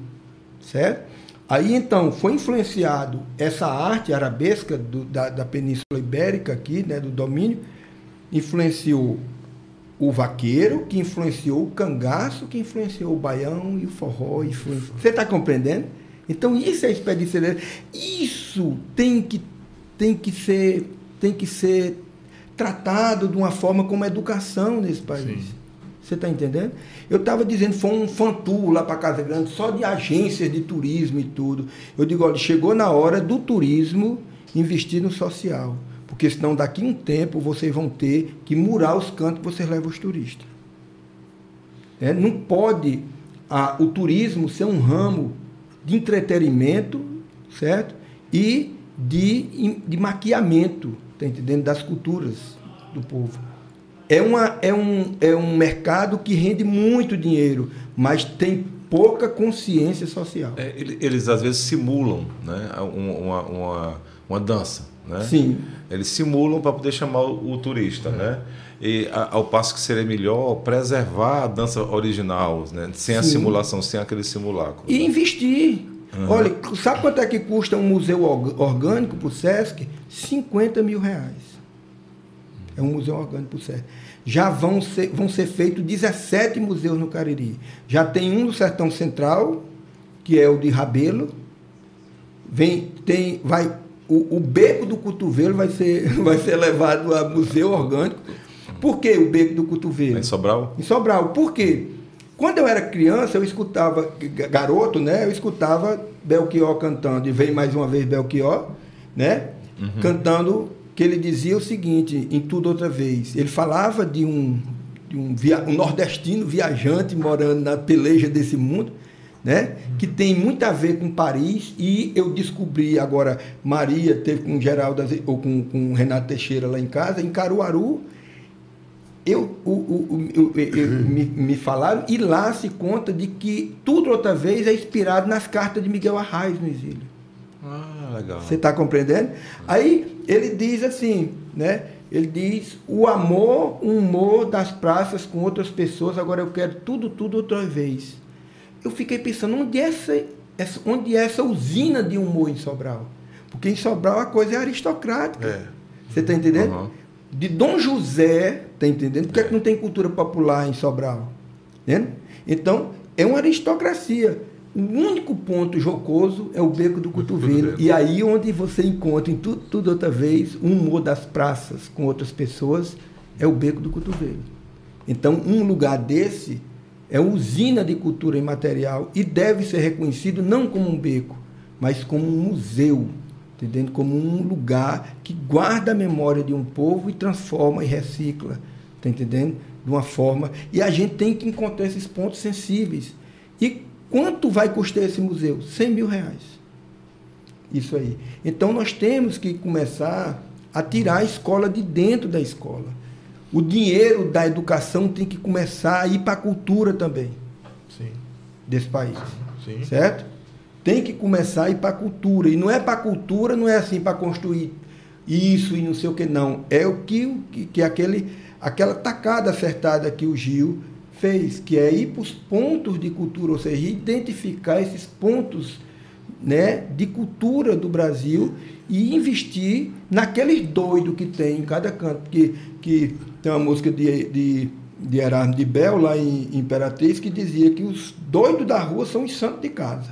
certo? Aí então foi influenciado essa arte arabesca do- da, da Península Ibérica aqui, né, do domínio, influenciou o vaqueiro, que influenciou o cangaço, que influenciou o baião e o forró. influenciou- Você está compreendendo? Então isso é expedição. Isso tem que, tem, que ser, tem que ser tratado de uma forma como educação nesse país. Sim. Você está entendendo? Eu estava dizendo, foi um fantour lá para Casa Grande, só de agências de turismo e tudo. Eu digo, olha, chegou na hora do turismo investir no social. Porque senão daqui um tempo vocês vão ter que murar os cantos que vocês levam os turistas. É, não pode a- o turismo ser um ramo de entretenimento, certo? E de, de maquiamento, tá entendendo? Das culturas do povo. É, uma, é, um, é um mercado que rende muito dinheiro, mas tem pouca consciência social. É, ele- eles às vezes simulam né, um- uma, uma, uma dança. Né? Sim. Eles simulam para poder chamar o, o turista. Né? E a- ao passo que seria melhor preservar a dança original, né? sem a Sim. simulação, sem aquele simulacro. E investir. Olha, sabe quanto é que custa um museu org- orgânico para o Sesc? 50 mil reais. É um museu orgânico para o Sesc. Já vão ser, vão ser feitos 17 museus no Cariri. Já tem um no Sertão Central, que é o de Rabelo. Vem, tem, vai, o, o beco do cotovelo vai ser, vai ser levado a museu orgânico. Por que o beco do cotovelo? Em Sobral? Em Sobral. Por quê? Quando eu era criança, eu escutava, garoto, né? Eu escutava Belchior cantando, e veio mais uma vez Belchior, né? Cantando, que ele dizia o seguinte, em tudo outra vez. Ele falava de um, de um, via, um nordestino viajante morando na peleja desse mundo, né? Que tem muito a ver com Paris, e eu descobri agora, Maria teve com Geraldo, ou com, com Renato Teixeira lá em casa, em Caruaru, eu, o, o, eu- me, me falaram e lá se conta de que tudo outra vez é inspirado nas cartas de Miguel Arraes no exílio. Ah, legal. Você está compreendendo? Aí ele diz assim, né? Ele diz o amor, um humor das praças com outras pessoas, agora eu quero tudo, tudo outra vez. Eu fiquei pensando, onde é essa, essa- onde é essa usina de humor em Sobral? Porque em Sobral a coisa é aristocrática. É. Você está entendendo? Uhum. De Dom José, tá entendendo? Por que, é que não tem cultura popular em Sobral? Entende? Então, é uma aristocracia. O único ponto jocoso é o beco do cotovelo. E aí onde você encontra em tudo, tudo outra vez um humor das praças com outras pessoas é o beco do cotovelo. Então, um lugar desse é usina de cultura imaterial e deve ser reconhecido não como um beco, mas como um museu, entendendo? Como um lugar que guarda a memória de um povo e transforma e recicla, tá entendendo? De uma forma. E a gente tem que encontrar esses pontos sensíveis. E quanto vai custar esse museu? 100 mil reais. Isso aí. Então nós temos que começar a tirar a escola de dentro da escola. O dinheiro da educação tem que começar a ir para a cultura também Sim. desse país. Sim. Certo? Tem que começar a ir para a cultura. E não é para a cultura, não é assim para construir isso e não sei o que não. É o que, que, que aquele, aquela tacada acertada que o Gil fez, que é ir para os pontos de cultura, ou seja, identificar esses pontos né, de cultura do Brasil e investir naqueles doidos que tem em cada canto. Que, que tem uma música de, de, de Erasmo de Bel, lá em Imperatriz, que dizia que os doidos da rua são os santos de casa.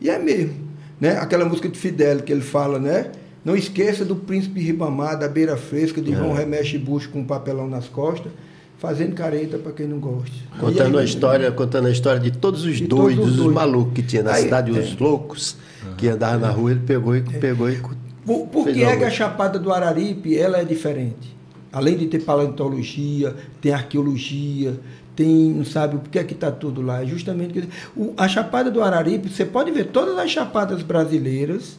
E é mesmo. Né? Aquela música de Fidel que ele fala, né? Não esqueça do príncipe Ribamar, da beira fresca, de João é. Remexe Bucho com um papelão nas costas fazendo careta para quem não gosta. Contando aí, a história, contando a história de todos os de doidos, todos os, doidos. os malucos que tinha na aí, cidade, é. os loucos que andavam na rua, ele pegou e é. pegou e por, por que é que a Chapada do Araripe ela é diferente? Além de ter paleontologia, tem arqueologia, tem, não sabe o que é que está tudo lá. É justamente o, a Chapada do Araripe, você pode ver todas as chapadas brasileiras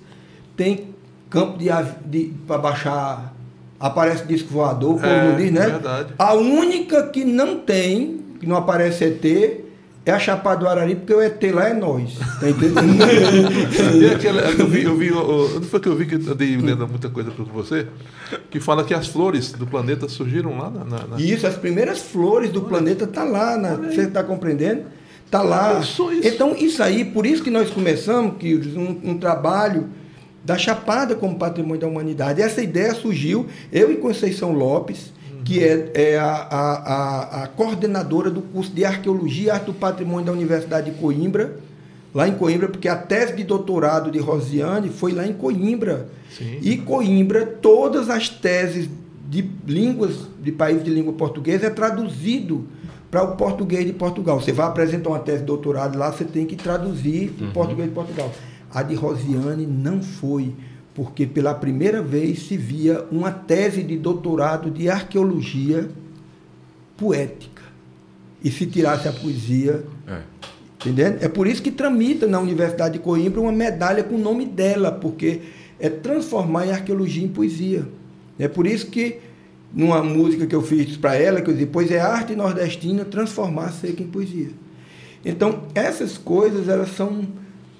tem campo de, de para baixar aparece disco voador, como é, diz, né? Verdade. A única que não tem, que não aparece ET, é a Chapada do Arari, porque o ET lá é nós. Tá entendendo? aquela, eu vi, eu vi, não foi que eu vi que eu dei lendo muita coisa para você, que fala que as flores do planeta surgiram lá na. na, na... Isso, as primeiras flores do Olha. planeta tá lá, na, você está compreendendo? Tá lá. Isso. Então, isso aí, por isso que nós começamos que um, um trabalho da Chapada como patrimônio da humanidade. Essa ideia surgiu, eu e Conceição Lopes, que é, é a, a, a, coordenadora do curso de Arqueologia e Arte do Patrimônio da Universidade de Coimbra, lá em Coimbra, porque a tese de doutorado de Rosiane foi lá em Coimbra. Sim. E Coimbra, todas as teses de línguas, de país de língua portuguesa, é traduzido para o português de Portugal. Você vai apresentar uma tese de doutorado lá, você tem que traduzir para o uhum. português de Portugal. A de Rosiane não foi, porque pela primeira vez se via uma tese de doutorado de arqueologia poética. E se tirasse a poesia. É. Entendendo? É por isso que tramita na Universidade de Coimbra uma medalha com o nome dela, porque é transformar em arqueologia em poesia. É por isso que, numa música que eu fiz para ela, que eu disse, pois é arte nordestina transformar seca em poesia. Então, essas coisas, elas são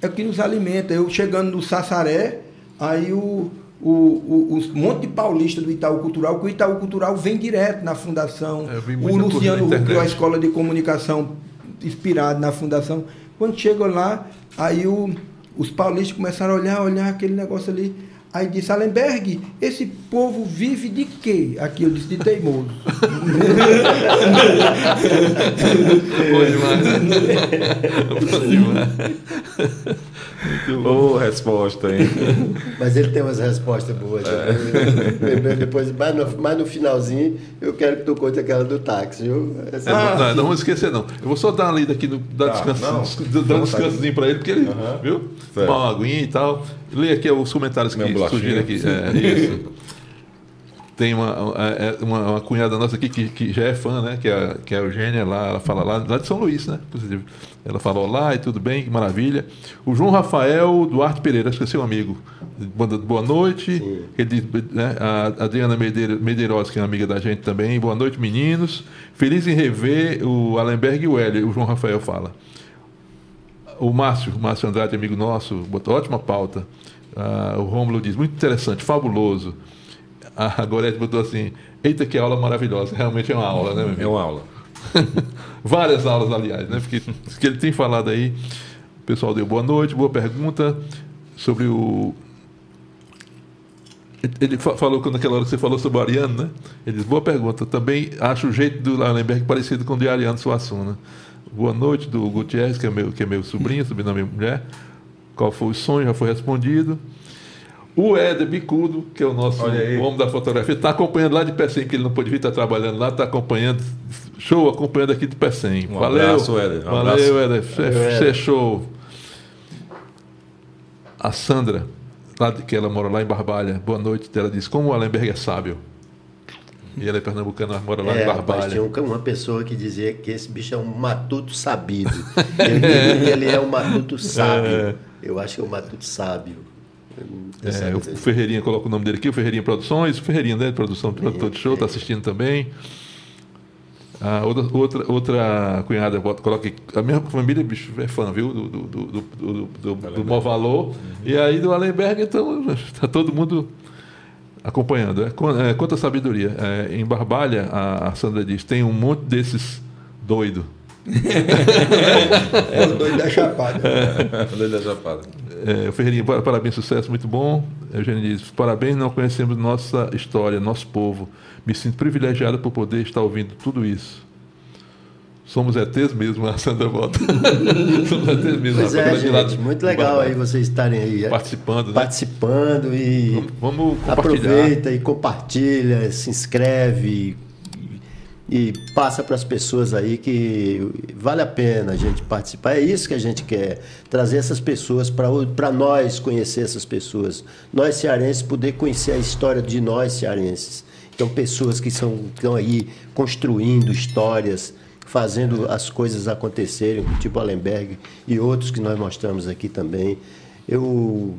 é que nos alimenta. Eu chegando no Sassaré, aí o, o, o, o monte de paulista do Itaú Cultural, que o Itaú Cultural vem direto na fundação. É, o Luciano criou a escola de comunicação inspirado na fundação. Quando chegou lá, aí o, os paulistas começaram a olhar, olhar aquele negócio ali. Aí disse, Allenberg, esse povo vive de quê? Aqui eu disse, de teimoso. Boa demais. Boa demais. Boa oh, resposta, hein? Mas ele tem umas respostas boas. É. Depois, mais no, mais no finalzinho, eu quero que tu conte aquela do táxi, viu? Essa... Ah, não, não vamos esquecer, não. Eu vou só dar uma lida aqui, no, dar tá, descanso, dar um descansozinho para ele, porque ele, uhum. viu? Tomar uma aguinha e tal. Lê aqui os comentários que surgiram aqui. É, isso. Tem uma, é, é, uma, uma, cunhada nossa aqui que, que já é fã, né? Que é, que é a Eugênia lá, ela fala lá, lá de São Luís, né? Ela falou lá e tudo bem, que maravilha. O João Rafael Duarte Pereira, acho que é seu amigo. Boa noite. Ele, né, a Adriana Medeiros, que é amiga da gente também. Boa noite, meninos. Feliz em rever o Allenberg e o Hélio, o João Rafael fala. O Márcio, Márcio Andrade, amigo nosso, botou ótima pauta. Ah, o Rômulo diz, muito interessante, fabuloso. A Gorete botou assim, eita que aula maravilhosa. Realmente é uma aula, né, meu amigo? É uma aula. Várias aulas, aliás, né? Porque que ele tem falado aí. O pessoal deu boa noite, boa pergunta sobre o. Ele falou naquela hora que você falou sobre o Ariano, né? Ele disse, boa pergunta. Também acho o jeito do Allenberg parecido com o de Ariano Suassuna. Boa noite do Gutierrez, que é meu, que é meu sobrinho, da minha mulher. Qual foi o sonho? Já foi respondido. O Éder Bicudo, que é o nosso homem da fotografia, está acompanhando lá de Pecém, que ele não pôde vir, está trabalhando lá, está acompanhando, show, acompanhando aqui de Pecém. Um Valeu, abraço, Éder. Um Valeu, Éder. Você é show. A Sandra, lá de, que ela mora lá em Barbalha, boa noite. Ela diz: Como o Allenberg é sábio. E ela é pernambucana, mora lá é, em Barbalha. Rapaz, tinha uma pessoa que dizia que esse bicho é um matuto sabido. ele, ele é um matuto sábio. É. Eu acho que é um matuto sábio. É, o Ferreirinha coloca o nome dele aqui, o Ferreirinha Produções, o Ferreirinha, né, de produção, produtor de show, está assistindo também. A outra, outra, outra cunhada coloca aqui, a minha família, bicho, é fã, viu, do, do, do, do, do, do Valor. Uhum. E aí do Allenberg, então, está todo mundo acompanhando. É, é, quanta sabedoria. É, em Barbalha, a, a Sandra diz, tem um monte desses doido. É o doido da chapada. Doido da Chapada. É, o Ferreirinha, pa- parabéns, sucesso, muito bom. Eugênio diz, parabéns, não conhecemos nossa história, nosso povo. Me sinto privilegiado por poder estar ouvindo tudo isso. Somos ETs mesmo, a Sandra volta. Somos ETs mesmo. Pois é, gente, muito legal aí vocês estarem aí é, Participando, né? participando e Vamos, vamos compartilhar. aproveita e compartilha, se inscreve e, passa para as pessoas aí que vale a pena a gente participar. É isso que a gente quer, trazer essas pessoas para nós conhecer essas pessoas. Nós cearenses poder conhecer a história de nós cearenses. Então pessoas que são que estão aí construindo histórias, fazendo as coisas acontecerem, tipo Allenberg e outros que nós mostramos aqui também. Eu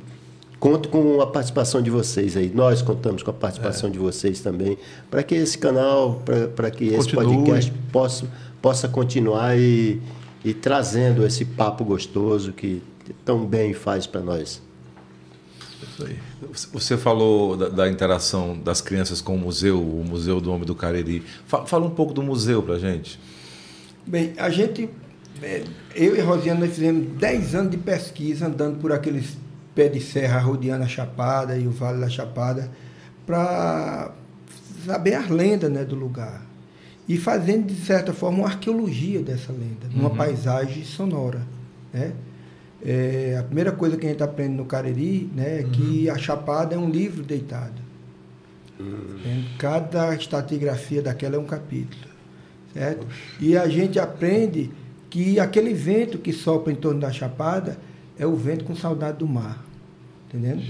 conto com a participação de vocês aí. Nós contamos com a participação de vocês também, para que esse canal, para que esse Continue. podcast possa, possa continuar e, e trazendo esse papo gostoso que tão bem faz para nós. Isso aí. Você falou da, da interação das crianças com o museu, o Museu do Homem do Cariri. Fa- Fala um pouco do museu pra gente. Bem, a gente, é, eu e Rosiana, nós fizemos 10 anos de pesquisa andando por aqueles pés de serra rodeando a Chapada e o Vale da Chapada para saber as lendas né, do lugar. E fazendo, de certa forma, uma arqueologia dessa lenda, numa paisagem sonora. Né? É, a primeira coisa que a gente aprende no Cariri né, é que a Chapada é um livro deitado. Entende? Cada estratigrafia daquela é um capítulo. Certo? E a gente aprende que aquele vento que sopra em torno da chapada é o vento com saudade do mar. Entendendo?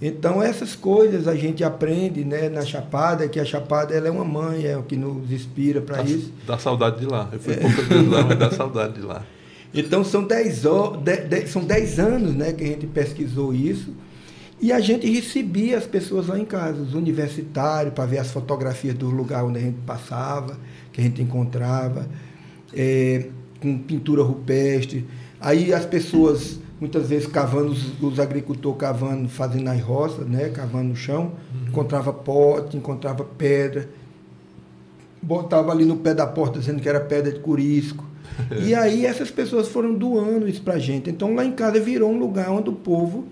Então essas coisas a gente aprende né, na chapada, que a chapada ela é uma mãe, é o que nos inspira para isso. dá saudade de lá. Eu fui poucas vezes lá, mas dá saudade de lá. Então são 10 ho- de- de- são 10 anos né, que a gente pesquisou isso. E a gente recebia as pessoas lá em casa, os universitários, para ver as fotografias do lugar onde a gente passava, que a gente encontrava, é, com pintura rupestre. Aí as pessoas, muitas vezes cavando, os, os agricultores cavando, fazendo nas roças, né, cavando no chão, encontrava pote, encontrava pedra, botava ali no pé da porta dizendo que era pedra de curisco. E aí essas pessoas foram doando isso pra gente. Então lá em casa virou um lugar onde o povo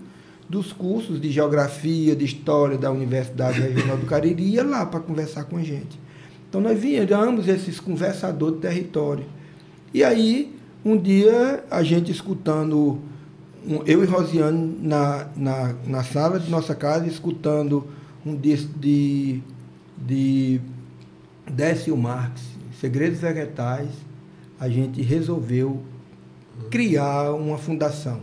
dos cursos de geografia, de história da Universidade Regional do Cariri ia lá para conversar com a gente. Então nós viramos esses conversadores do território. E aí, um dia, a gente escutando, eu e Rosiane na, na, na sala de nossa casa, escutando um disco de, de Décio Marx, Segredos Vegetais, a gente resolveu criar uma fundação.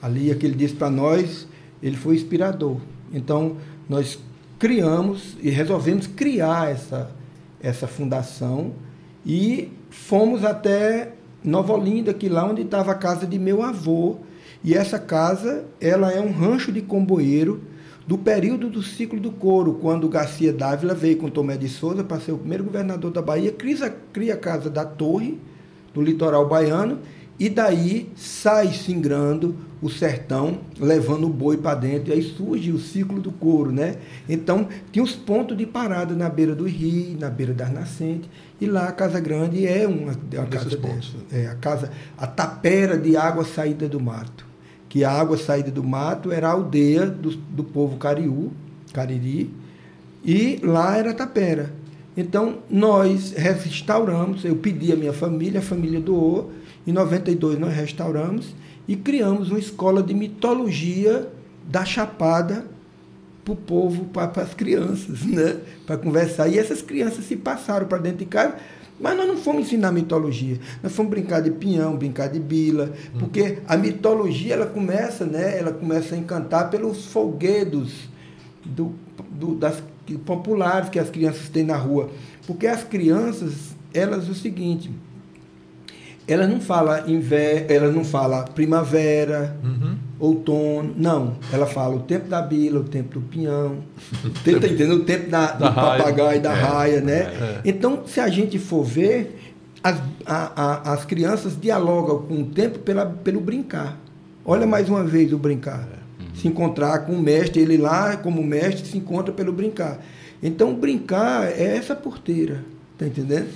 Ali, aquele disse para nós, ele foi inspirador. Então, nós criamos e resolvemos criar essa, essa fundação e fomos até Nova Olinda, que lá onde estava a casa de meu avô. E essa casa, ela é um rancho de comboeiro do período do ciclo do couro, quando Garcia Dávila veio com Tomé de Souza para ser o primeiro governador da Bahia, cria, cria a casa da Torre, no litoral baiano, e daí sai singrando o sertão, levando o boi para dentro, e aí surge o ciclo do couro, né? Então, tinha os pontos de parada na beira do rio, na beira das nascentes, e lá a Casa Grande é uma, é uma casa pontos. dessa. É a casa, a tapera de água saída do mato. Que a água saída do mato era a aldeia do, do povo cariú, cariri, e lá era a tapera. Então, nós restauramos, eu pedi à minha família, a família doou, em 92 nós restauramos e criamos uma escola de mitologia da Chapada para o povo, para as crianças, né? para conversar. E essas crianças se passaram para dentro de casa, mas nós não fomos ensinar mitologia. Nós fomos brincar de pinhão, brincar de bila, porque a mitologia ela começa, né? ela começa a encantar pelos folguedos do, do- das populares que as crianças têm na rua. Porque as crianças, elas o seguinte, elas não falam inver, elas não falam primavera, Uhum. outono, não. Ela fala o tempo da bila, o tempo do pinhão, tenta entender o tempo da, Da do raia. papagaio, da É, raia, né? é. Então, se a gente for ver, as, a- a- as crianças dialogam com o tempo pela, pelo brincar. Olha mais uma vez o brincar. se encontrar com o mestre, ele lá como mestre se encontra pelo brincar. Então brincar é essa porteira, tá entendendo?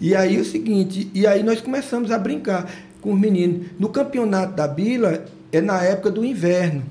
E aí o seguinte, e aí nós começamos a brincar com os meninos. No campeonato da Bila é na época do inverno.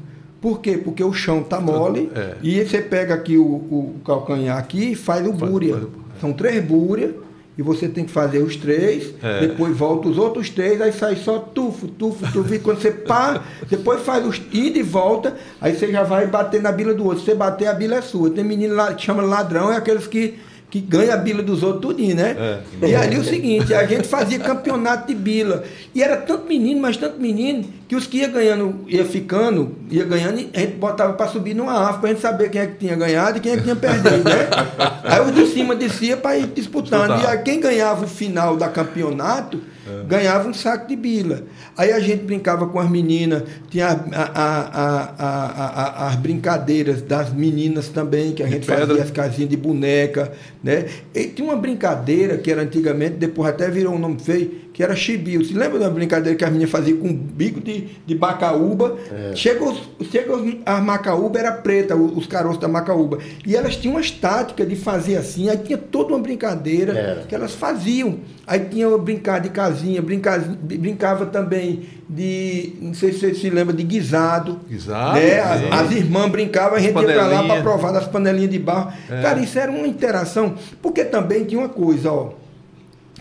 Por quê? Porque o chão tá mole É. e você pega aqui o, o calcanhar aqui e faz o Faz- búria. faz São três búrias e você tem que fazer os três, É. depois volta os outros três, aí sai só tufo, tufo, tufo. E quando você pá, depois faz os ida e volta, aí você já vai bater na bila do outro. Se você bater, a bila é sua. Tem menino lá que chama ladrão, é aqueles que, que ganha a bila dos outros tudinho, né? É. E ali o seguinte, a gente fazia campeonato de bila. E era tanto menino, mas tanto menino, que os que ia ganhando, ia ficando, ia ganhando, a gente botava para subir numa árvore pra gente saber quem é que tinha ganhado e quem é que tinha perdido, né? Aí os de cima descia para ir disputando. Disputar. E aí quem ganhava o final da campeonato ganhava um saco de bila. Aí a gente brincava com as meninas, tinha a- a- a- a- a- as brincadeiras das meninas também, que a De gente pedra. fazia as casinhas de boneca, né? E tinha uma brincadeira que era antigamente, depois até virou um nome feio, que era chibio. Você lembra da brincadeira que as meninas faziam com bico de, de macaúba? Chega, os, chega os, as macaúba era preta, os, os caroços da macaúba. E elas tinham umas táticas de fazer assim, aí tinha toda uma brincadeira Era. que elas faziam. Aí tinha brincar de casinha, brinca, brincava também de, não sei se você se lembra, de guisado. Guisado, Né? As, as irmãs brincavam, a gente ia pra lá panelinha. para provar das panelinhas de barro. É. Cara, isso era uma interação. Porque também tinha uma coisa, ó.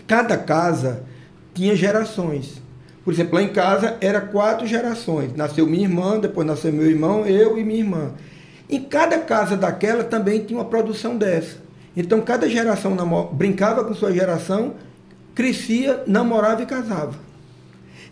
Cada casa tinha gerações. Por exemplo, lá em casa era quatro gerações. Nasceu minha irmã, depois nasceu meu irmão, eu e minha irmã. Em cada casa daquela também tinha uma produção dessa. Então cada geração namo- brincava com sua geração, crescia, namorava e casava.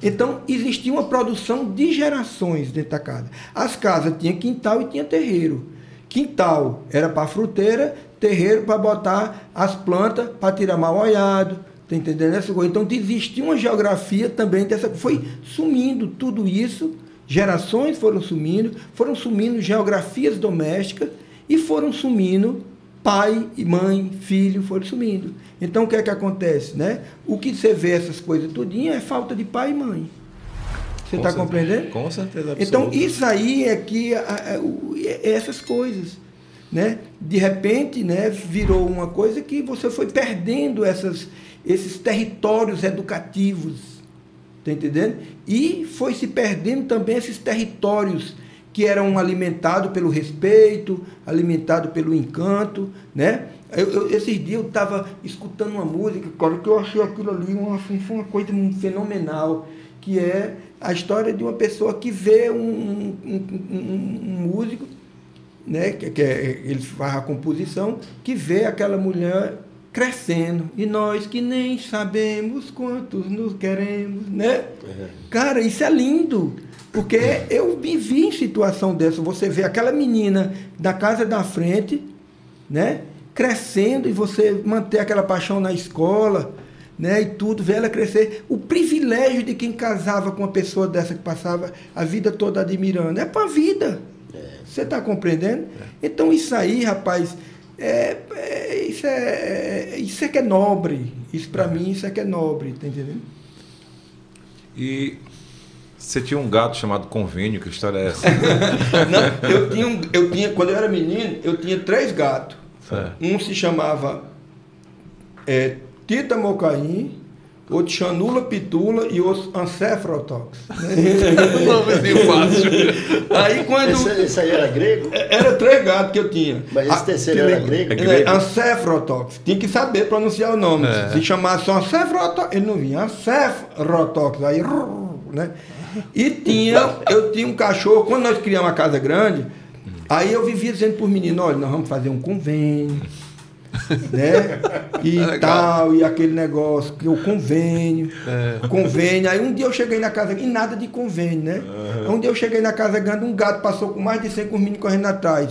Então existia uma produção de gerações dentro da casa. As casas tinham quintal e tinha terreiro. Quintal era para fruteira, terreiro para botar as plantas para tirar mal olhado. Tá entendendo essa coisa? Então existia uma geografia também dessa. Foi sumindo tudo isso, gerações foram sumindo, foram sumindo geografias domésticas e foram sumindo pai e mãe, filho, foram sumindo. Então o que é que acontece, né? O que você vê essas coisas tudinho é falta de pai e mãe. Você está compreendendo? Com certeza Então, absoluta. isso aí é que o- é essas coisas, né? De repente, né, virou uma coisa que você foi perdendo essas, esses territórios educativos, tá entendendo? E foi se perdendo também esses territórios que eram alimentados pelo respeito, alimentados pelo encanto, né? Eu, eu- esses dias eu estava escutando uma música, cara, que eu achei aquilo ali uma, foi uma coisa fenomenal, que é a história de uma pessoa que vê um- um- um- um músico, né, que, que é- ele faz a composição, que vê aquela mulher crescendo e nós que nem sabemos quantos nos queremos, né? Cara, isso é lindo, porque eu me vi em situação dessa. Você vê aquela menina da casa da frente, né? Crescendo e você manter aquela paixão na escola, né? E tudo, ver ela crescer. O privilégio de quem casava com uma pessoa dessa que passava a vida toda admirando. É para a vida. Você está compreendendo? Então isso aí, rapaz, é, é- isso, é, é- isso é que é nobre. Isso para mim, isso é que é nobre, tá entendendo? E você tinha um gato chamado Convênio, que história é essa? Não, eu tinha, um- eu tinha, quando eu era menino, eu tinha três gatos. É. Um se chamava é, Tita Mocaim, outro Chanula Pitula e outro Ancefrotox. Nomezinho fácil. Aí quando. Esse, esse aí era grego? Era três gatos que eu tinha. Mas esse Ah, terceiro era le- grego? É grego? Ancefrotox. Tinha que saber pronunciar o nome. É. Se chamasse Ancefrotox, ele não vinha. Ancefrotox. Aí, né? E tinha, eu tinha um cachorro, quando nós criamos uma casa grande, aí eu vivia dizendo para os meninos, olha, nós vamos fazer um convênio. né? E É tal, e aquele negócio, que o convênio, convênio. Aí um dia eu cheguei na casa, e nada de convênio, né? Aí Um dia eu cheguei na casa grande, um gato passou com mais de 100 com os meninos correndo atrás.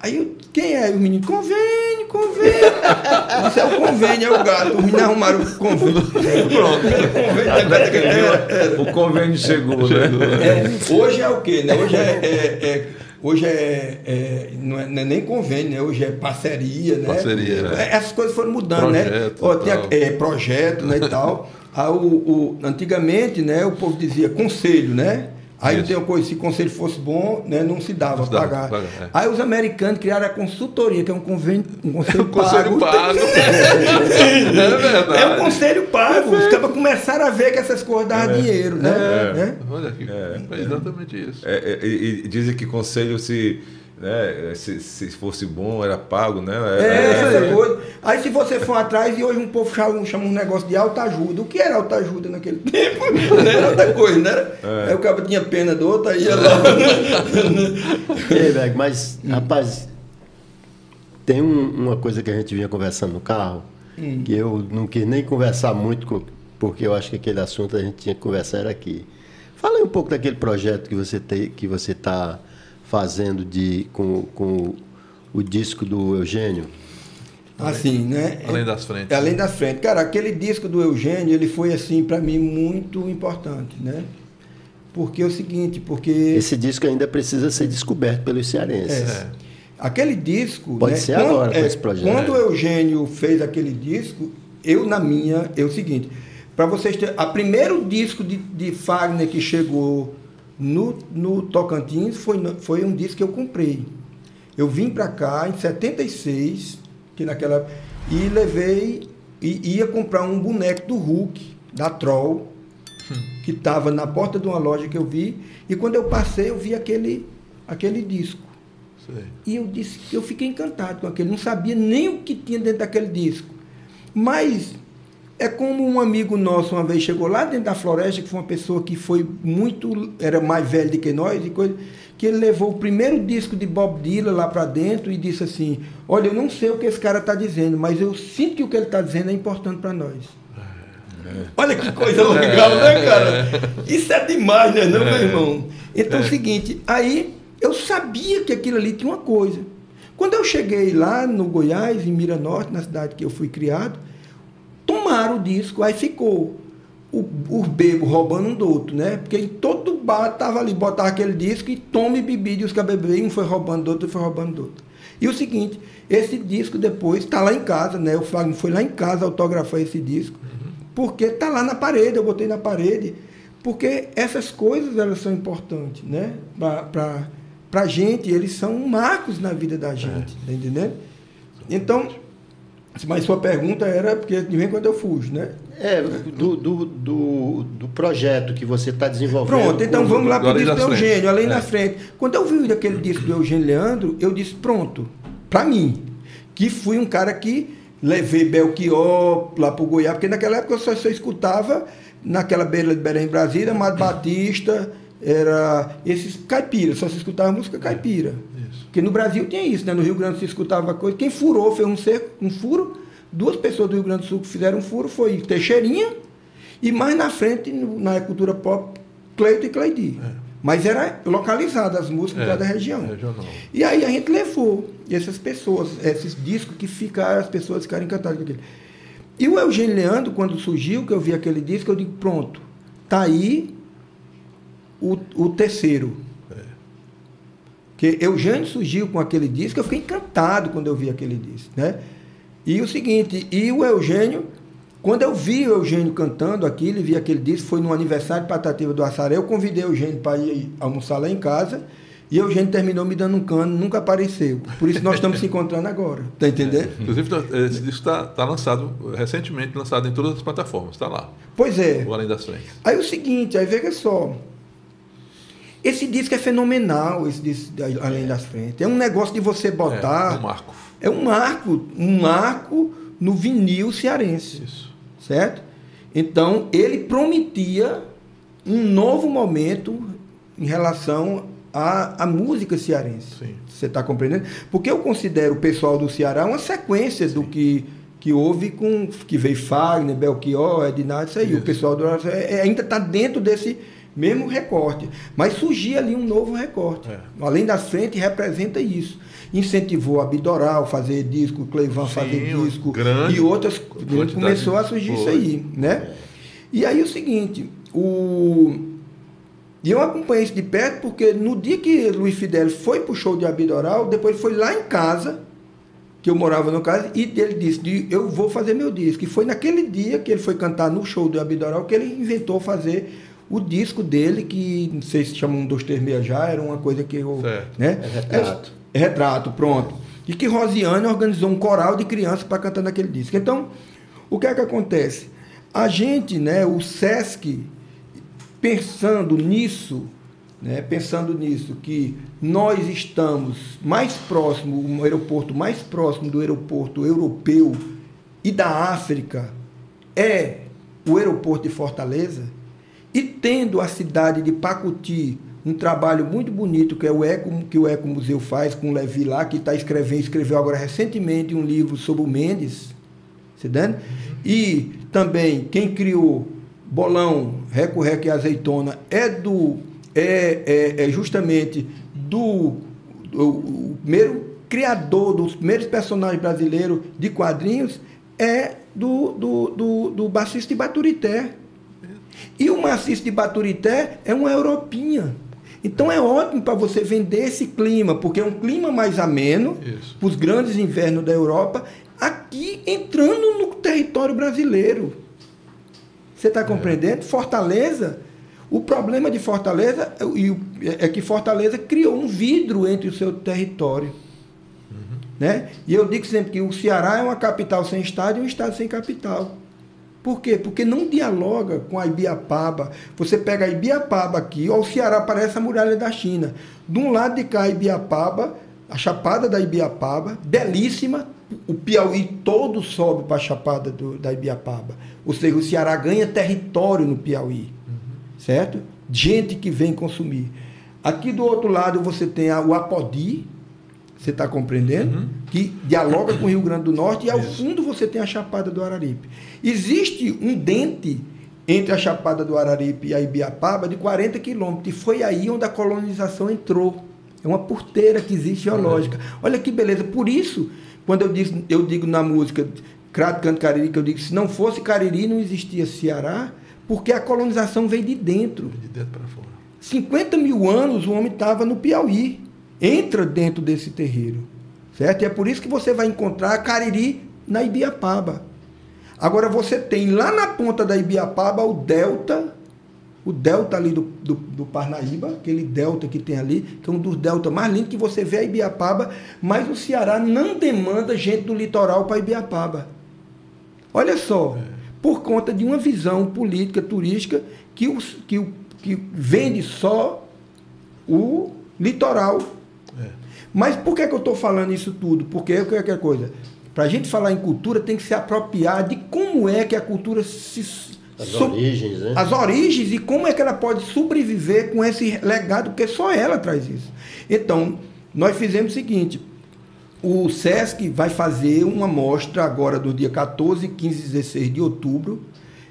Aí eu, quem é? Os meninos, convênio, convênio. Isso é o convênio, é o gato. Os meninos arrumaram o convênio. Pronto. Convênio, o convênio chegou, né? é, hoje é o quê? Né? Hoje é, é- é- hoje é, é- não, é, não é nem convênio, né? Hoje é parceria, né? Parceria, né? Essas coisas foram mudando, né? Projeto, Ó, tinha- é, projeto, né, e tal. Aí, o, o- antigamente, né, o povo dizia conselho, né? Aí Isso. tem uma coisa, se o conselho fosse bom, né, não se dava Não se dava, pagar. pagar, é. Aí os americanos criaram a consultoria, que é um, convênio, um conselho O conselho pago. é verdade. É um conselho pago. Os caras começaram a ver que essas coisas davam dinheiro, né? É. né? Olha aqui. É exatamente isso. É, é, e, e dizem que conselho se, né, se, se fosse bom era pago, né? É, essa coisa. Aí se você for atrás, e hoje um povo chama, chama um negócio de alta ajuda. O que era alta ajuda naquele tempo? Não era outra coisa, né? Aí o cara tinha pena do outro, aí ia lá. Ei, Berg, mas, rapaz, tem um- uma coisa que a gente vinha conversando no carro, que eu não quis nem conversar muito, com- porque eu acho que aquele assunto a gente tinha que conversar era aqui. Fala aí um pouco daquele projeto que você tem, que você está fazendo de, com, com o disco do Eugênio. Assim, né? Além das frentes. É, Além das frentes. Cara, aquele disco do Eugênio, ele foi, assim, para mim, muito importante, né? Porque é o seguinte, porque... Esse disco ainda precisa ser descoberto pelos cearenses. É. Aquele disco. Pode né, ser quando- agora com é, esse projeto. Quando o Eugênio fez aquele disco, eu na minha, é o seguinte, para vocês terem. A primeiro disco de, de Fagner que chegou no, no Tocantins foi, foi um disco que eu comprei. Eu vim para cá em 76, que naquela. E levei. E ia comprar um boneco do Hulk, da Troll, que estava na porta de uma loja que eu vi. E quando eu passei, eu vi aquele, aquele disco. Sei. E eu disse eu fiquei encantado com aquele, não sabia nem o que tinha dentro daquele disco. Mas é como um amigo nosso uma vez chegou lá dentro da floresta, que foi uma pessoa que foi muito, era mais velho do que nós, e coisa, que ele levou o primeiro disco de Bob Dylan lá para dentro e disse assim: Olha, eu não sei o que esse cara está dizendo, mas eu sinto que o que ele está dizendo é importante para nós. Olha que coisa legal, né, cara? Isso é demais, né, não, meu irmão? Então é o seguinte, aí eu sabia que aquilo ali tinha uma coisa. Quando eu cheguei lá no Goiás, em Mira Norte, na cidade que eu fui criado, tomaram o disco, aí ficou o, o bebo roubando um do outro, né? Porque em todo bar tava ali, botava aquele disco e tome bebida, e os caras beberam, um foi roubando do outro, foi roubando do outro. E o seguinte, esse disco depois está lá em casa, né? O Fagner foi lá em casa autografar esse disco, porque está lá na parede, eu botei na parede, porque essas coisas elas são importantes, né? Para a gente, eles são marcos na vida da gente, tá entendendo? Então, mas sua pergunta era, porque de vez em quando eu fujo, né? É, do, do, do, do projeto que você está desenvolvendo. Pronto, então vamos lá para o disco do da frente. Eugênio, além É. da frente. Quando eu vi aquele disco do Eugênio Leandro, eu disse, pronto, para mim, que fui um cara que levei Belchior lá para o Goiás, porque naquela época eu só, só escutava naquela beira de Belém, Brasília, Amado Batista, era esses caipiras, só se escutava música caipira. Porque no Brasil tinha isso, né? No Rio Grande se escutava coisa. Quem furou, fez um cerco, um furo. Duas pessoas do Rio Grande do Sul que fizeram um furo foi Teixeirinha e mais na frente, no- na cultura pop, Cleito e Cleidi. Mas era localizado as músicas É, da região. regional. E aí a gente levou essas pessoas, esses discos que ficaram, as pessoas ficaram encantadas com aquilo. E o Eugênio Leandro, quando surgiu, que eu vi aquele disco, eu digo, pronto, tá aí o, o terceiro. Porque Eugênio surgiu com aquele disco, eu fiquei encantado quando eu vi aquele disco, né? E o seguinte, e o Eugênio, quando eu vi o Eugênio cantando aquilo, vi aquele disco, foi no aniversário de Patativa do Açaré, eu convidei o Eugênio para ir almoçar lá em casa, e o Eugênio terminou me dando um cano, nunca apareceu. Por isso nós estamos se encontrando agora, tá entendendo? Inclusive, tá- esse disco está tá lançado, recentemente lançado em todas as plataformas. Está lá, Pois é. o Além das Frentes. Aí o seguinte, aí veja só. Esse disco é fenomenal, esse disco Além das Frentes. É um negócio de você botar. É um marco. É um marco, um marco no vinil cearense, Isso. certo? Então, ele prometia um novo momento em relação à, à música cearense. Sim. Você está compreendendo? Porque eu considero o pessoal do Ceará uma sequência do que, que houve com. que veio Fagner, Belchior, Ednardo, isso aí. O Isso. pessoal do é- é- ainda está dentro desse mesmo recorte. Mas surgia ali um novo recorte. É. Além das frentes, representa isso. Incentivou a Bidoral fazer disco, Cleivan fazer disco grande e outras. Começou a de- surgir isso aí, né? E aí o seguinte, o e eu acompanhei isso de perto porque no dia que Luiz Fidel foi pro show de Abidoral, depois foi lá em casa, que eu morava no casa, e ele disse, de- eu vou fazer meu disco. E foi naquele dia que ele foi cantar no show do Abidoral que ele inventou fazer o disco dele, que não sei se chama um 236 já, era uma coisa que eu. Certo. Né? É retrato. É, é retrato, pronto. E que Rosiane organizou um coral de crianças para cantar naquele disco. Então, o que é que acontece? A gente, né, o SESC, pensando nisso, né, pensando nisso, que nós estamos mais próximo, um aeroporto mais próximo do aeroporto europeu e da África é o aeroporto de Fortaleza, e tendo a cidade de Pacuti um trabalho muito bonito que é o Eco, que o Eco Museu faz com o Levi lá, que está escrevendo, escreveu agora recentemente um livro sobre o Mendes, se dando? E também quem criou Bolão, Reco Reco e Azeitona é do é, é, é justamente do, do o primeiro criador dos primeiros personagens brasileiros de quadrinhos é do, do, do, do bassista de Baturité. E o maciço de Baturité é uma europinha. Então é ótimo para você vender esse clima, porque é um clima mais ameno para os grandes invernos da Europa, aqui entrando no território brasileiro. Você está compreendendo? Fortaleza, o problema de Fortaleza é é que Fortaleza criou um vidro entre o seu território. Né? E eu digo sempre que o Ceará é uma capital sem estado e um estado sem capital. Por quê? Porque não dialoga com a Ibiapaba. Você pega a Ibiapaba aqui, ó, o Ceará parece a muralha da China. De um lado de cá, a Ibiapaba, a chapada da Ibiapaba, belíssima. O Piauí todo sobe para a chapada do- da Ibiapaba. Ou seja, o Ceará ganha território no Piauí. Certo? Gente que vem consumir. Aqui do outro lado você tem o Apodi, você está compreendendo? Que dialoga com o Rio Grande do Norte e ao fundo você tem a Chapada do Araripe. Existe um dente entre a Chapada do Araripe e a Ibiapaba de 40 quilômetros. E foi aí onde a colonização entrou. É uma porteira que existe geológica. Olha que beleza. Por isso, quando eu, eu digo na música Crato Canto Cariri, que eu digo se não fosse Cariri não existia Ceará, porque a colonização veio de dentro. De dentro para fora. 50 mil anos o homem estava no Piauí. Entra dentro desse terreiro. Certo? E é por isso que você vai encontrar Cariri na Ibiapaba. Agora você tem lá na ponta da Ibiapaba o delta, o delta ali do, do, do Parnaíba, aquele delta que tem ali, que é um dos deltas mais lindos que você vê a Ibiapaba, mas o Ceará não demanda gente do litoral para Ibiapaba. Olha só, por conta de uma visão política, turística, que, os, que, que vende só o litoral. É. Mas por que, que eu estou falando isso tudo? Porque o que é é coisa? Para a gente falar em cultura, tem que se apropriar de como é que a cultura se. As so- origens, né? As origens e como é que ela pode sobreviver com esse legado, porque só ela traz isso. Então, nós fizemos o seguinte: o SESC vai fazer uma mostra agora do dia 14, 15 e 16 de outubro,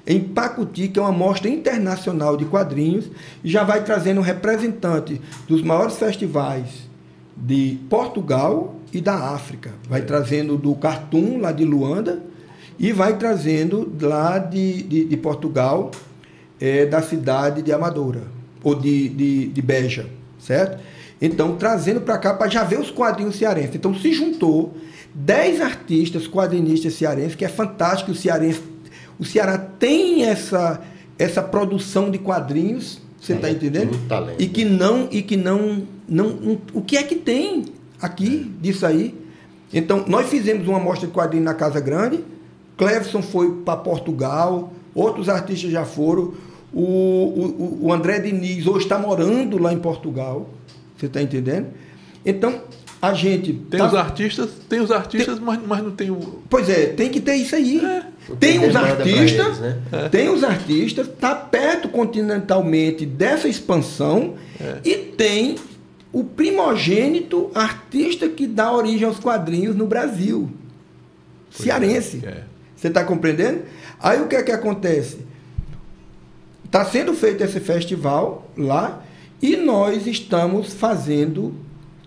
em Pacuti, que é uma mostra internacional de quadrinhos, e já vai trazendo um representante dos maiores festivais de Portugal e da África. Vai trazendo do Cartoon, lá de Luanda, e vai trazendo lá de, de, de Portugal, eh, da cidade de Amadora, ou de, de, de Beja, certo? Então, trazendo para cá para já ver os quadrinhos cearenses. Então, se juntou 10 artistas quadrinistas cearenses, que é fantástico o cearense. O Ceará tem essa, essa produção de quadrinhos, você está É, entendendo? E que não, e que não, não, não- O que é que tem aqui disso aí? Então, nós fizemos uma mostra de quadrinhos na Casa Grande. Cleveson foi para Portugal, outros artistas já foram. O, o, o André Diniz hoje está morando lá em Portugal. Você está entendendo? Então, a gente. Tem tá- os artistas, tem os artistas, mas, mas não tem o. Pois é, tem que ter isso aí. Não Tem tem os artistas, eles, né? tem os artistas, está perto continentalmente dessa expansão É. e tem o primogênito artista que dá origem aos quadrinhos no Brasil. Cearense. É. Você está compreendendo? Aí o que é que acontece? Está sendo feito esse festival lá e nós estamos fazendo,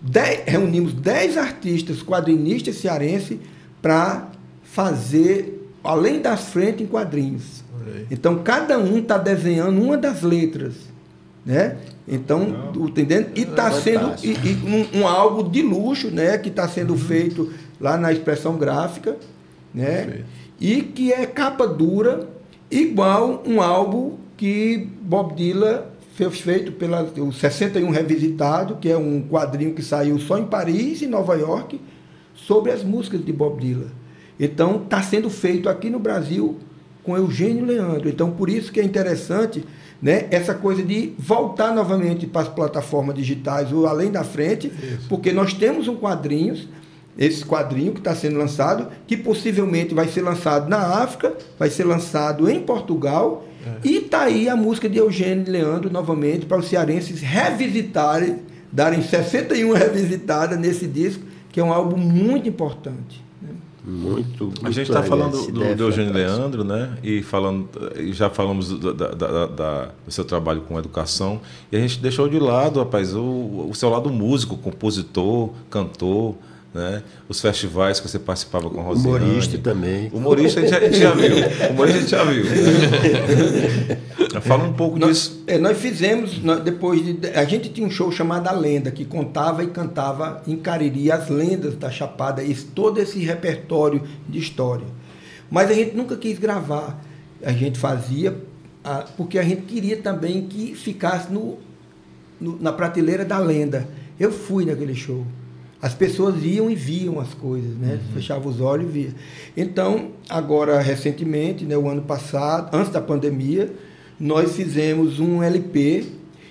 dez- reunimos 10 artistas quadrinistas cearenses para fazer, além das frentes, em quadrinhos. Então, cada um está desenhando uma das letras. Né? Então, o- entendendo? E está sendo e- e um, um algo de luxo, né? Que está sendo feito lá na expressão gráfica, né? Perfeito. E que é capa dura, igual um álbum que Bob Dylan fez feito pela o 61 Revisitado, que é um quadrinho que saiu só em Paris e Nova York, sobre as músicas de Bob Dylan. Então, está sendo feito aqui no Brasil com Eugênio Leandro. Então, por isso que é interessante né, essa coisa de voltar novamente para as plataformas digitais, ou além da frente, isso. porque nós temos um quadrinhos, esse quadrinho que está sendo lançado, que possivelmente vai ser lançado na África, vai ser lançado em Portugal, é. e está aí a música de Eugênio Leandro novamente para os cearenses revisitarem, darem 61 revisitadas nesse disco, que é um álbum muito importante. Muito, muito A gente está falando do, do Eugênio Leandro, né? E falando, já falamos do, da, da, da, do seu trabalho com educação. E a gente deixou de lado, rapaz, o, o seu lado músico, compositor, cantor né? Os festivais que você participava com a Rosiane. Humorista também. Humorista a gente, já, a gente já viu. Humorista a gente já viu. Fala um pouco nós, disso. É, nós fizemos, nós, depois de. A gente tinha um show chamado A Lenda, que contava e cantava em Cariri as lendas da Chapada, esse, todo esse repertório de história. Mas a gente nunca quis gravar. A gente fazia a, porque a gente queria também que ficasse no, no, na prateleira da lenda. Eu fui naquele show as pessoas iam e viam as coisas, né? Uhum. Fechava os olhos e via. Então, agora recentemente, né, o ano passado, antes da pandemia, nós fizemos um LP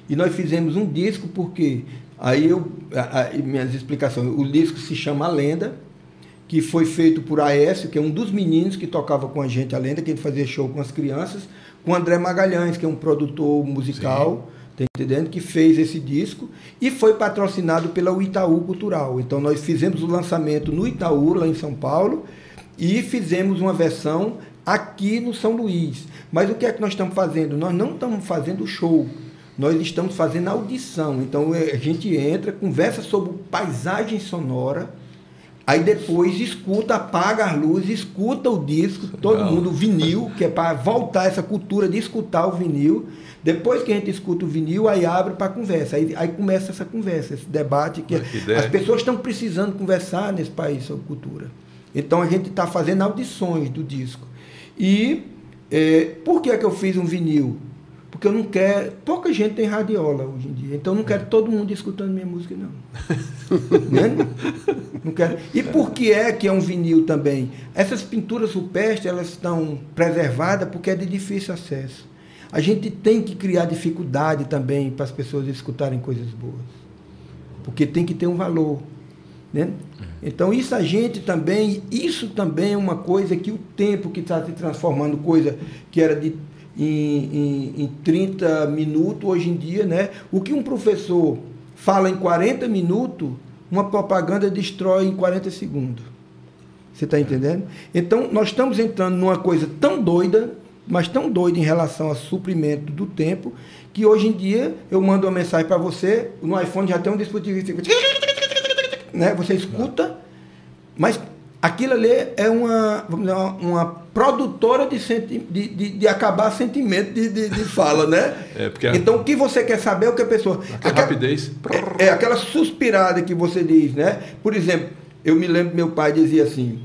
e nós fizemos um disco porque aí eu a, a, minhas explicações, o disco se chama A Lenda, que foi feito por Aécio, que é um dos meninos que tocava com a gente a lenda, que ele fazia show com as crianças, com André Magalhães, que é um produtor musical. Sim Tá entendendo? Que fez esse disco e foi patrocinado pela Itaú Cultural. Então nós fizemos o lançamento no Itaú, lá em São Paulo, e fizemos uma versão aqui no São Luís. Mas o que é que nós estamos fazendo? Nós não estamos fazendo show. Nós estamos fazendo audição. Então é, a gente entra, conversa sobre paisagem sonora, aí depois escuta, apaga as luzes, escuta o disco, todo mundo, o vinil, que é para voltar essa cultura de escutar o vinil. Depois que a gente escuta o vinil, aí abre para conversa. Aí, aí começa essa conversa, esse debate que, que as pessoas estão precisando conversar nesse país sobre cultura. Então a gente está fazendo audições do disco. E é, por que, é que eu fiz um vinil? Porque eu não quero. Pouca gente tem radiola hoje em dia. Então eu não quero todo mundo escutando minha música, não. né? não quero. E por que é que é um vinil também? Essas pinturas rupestres elas estão preservadas porque é de difícil acesso. A gente tem que criar dificuldade também para as pessoas escutarem coisas boas. Porque tem que ter um valor. Né? Então, isso a gente também, isso também é uma coisa que o tempo que está se transformando, coisa que era de em, em, em 30 minutos, hoje em dia, né? O que um professor fala em 40 minutos, uma propaganda destrói em 40 segundos. Você está entendendo? Então, nós estamos entrando numa coisa tão doida mas tão doido em relação ao suprimento do tempo, que hoje em dia eu mando uma mensagem para você, no iPhone já tem um dispositivo fica. Né? Você escuta, mas aquilo ali é uma, vamos dizer, uma, uma produtora de, senti de, de, de, acabar sentimento de, de, de fala, né? É, porque então o que você quer saber é o que a pessoa. Aquela, rapidez. É, é aquela suspirada que você diz, né? Por exemplo, eu me lembro meu pai dizia assim,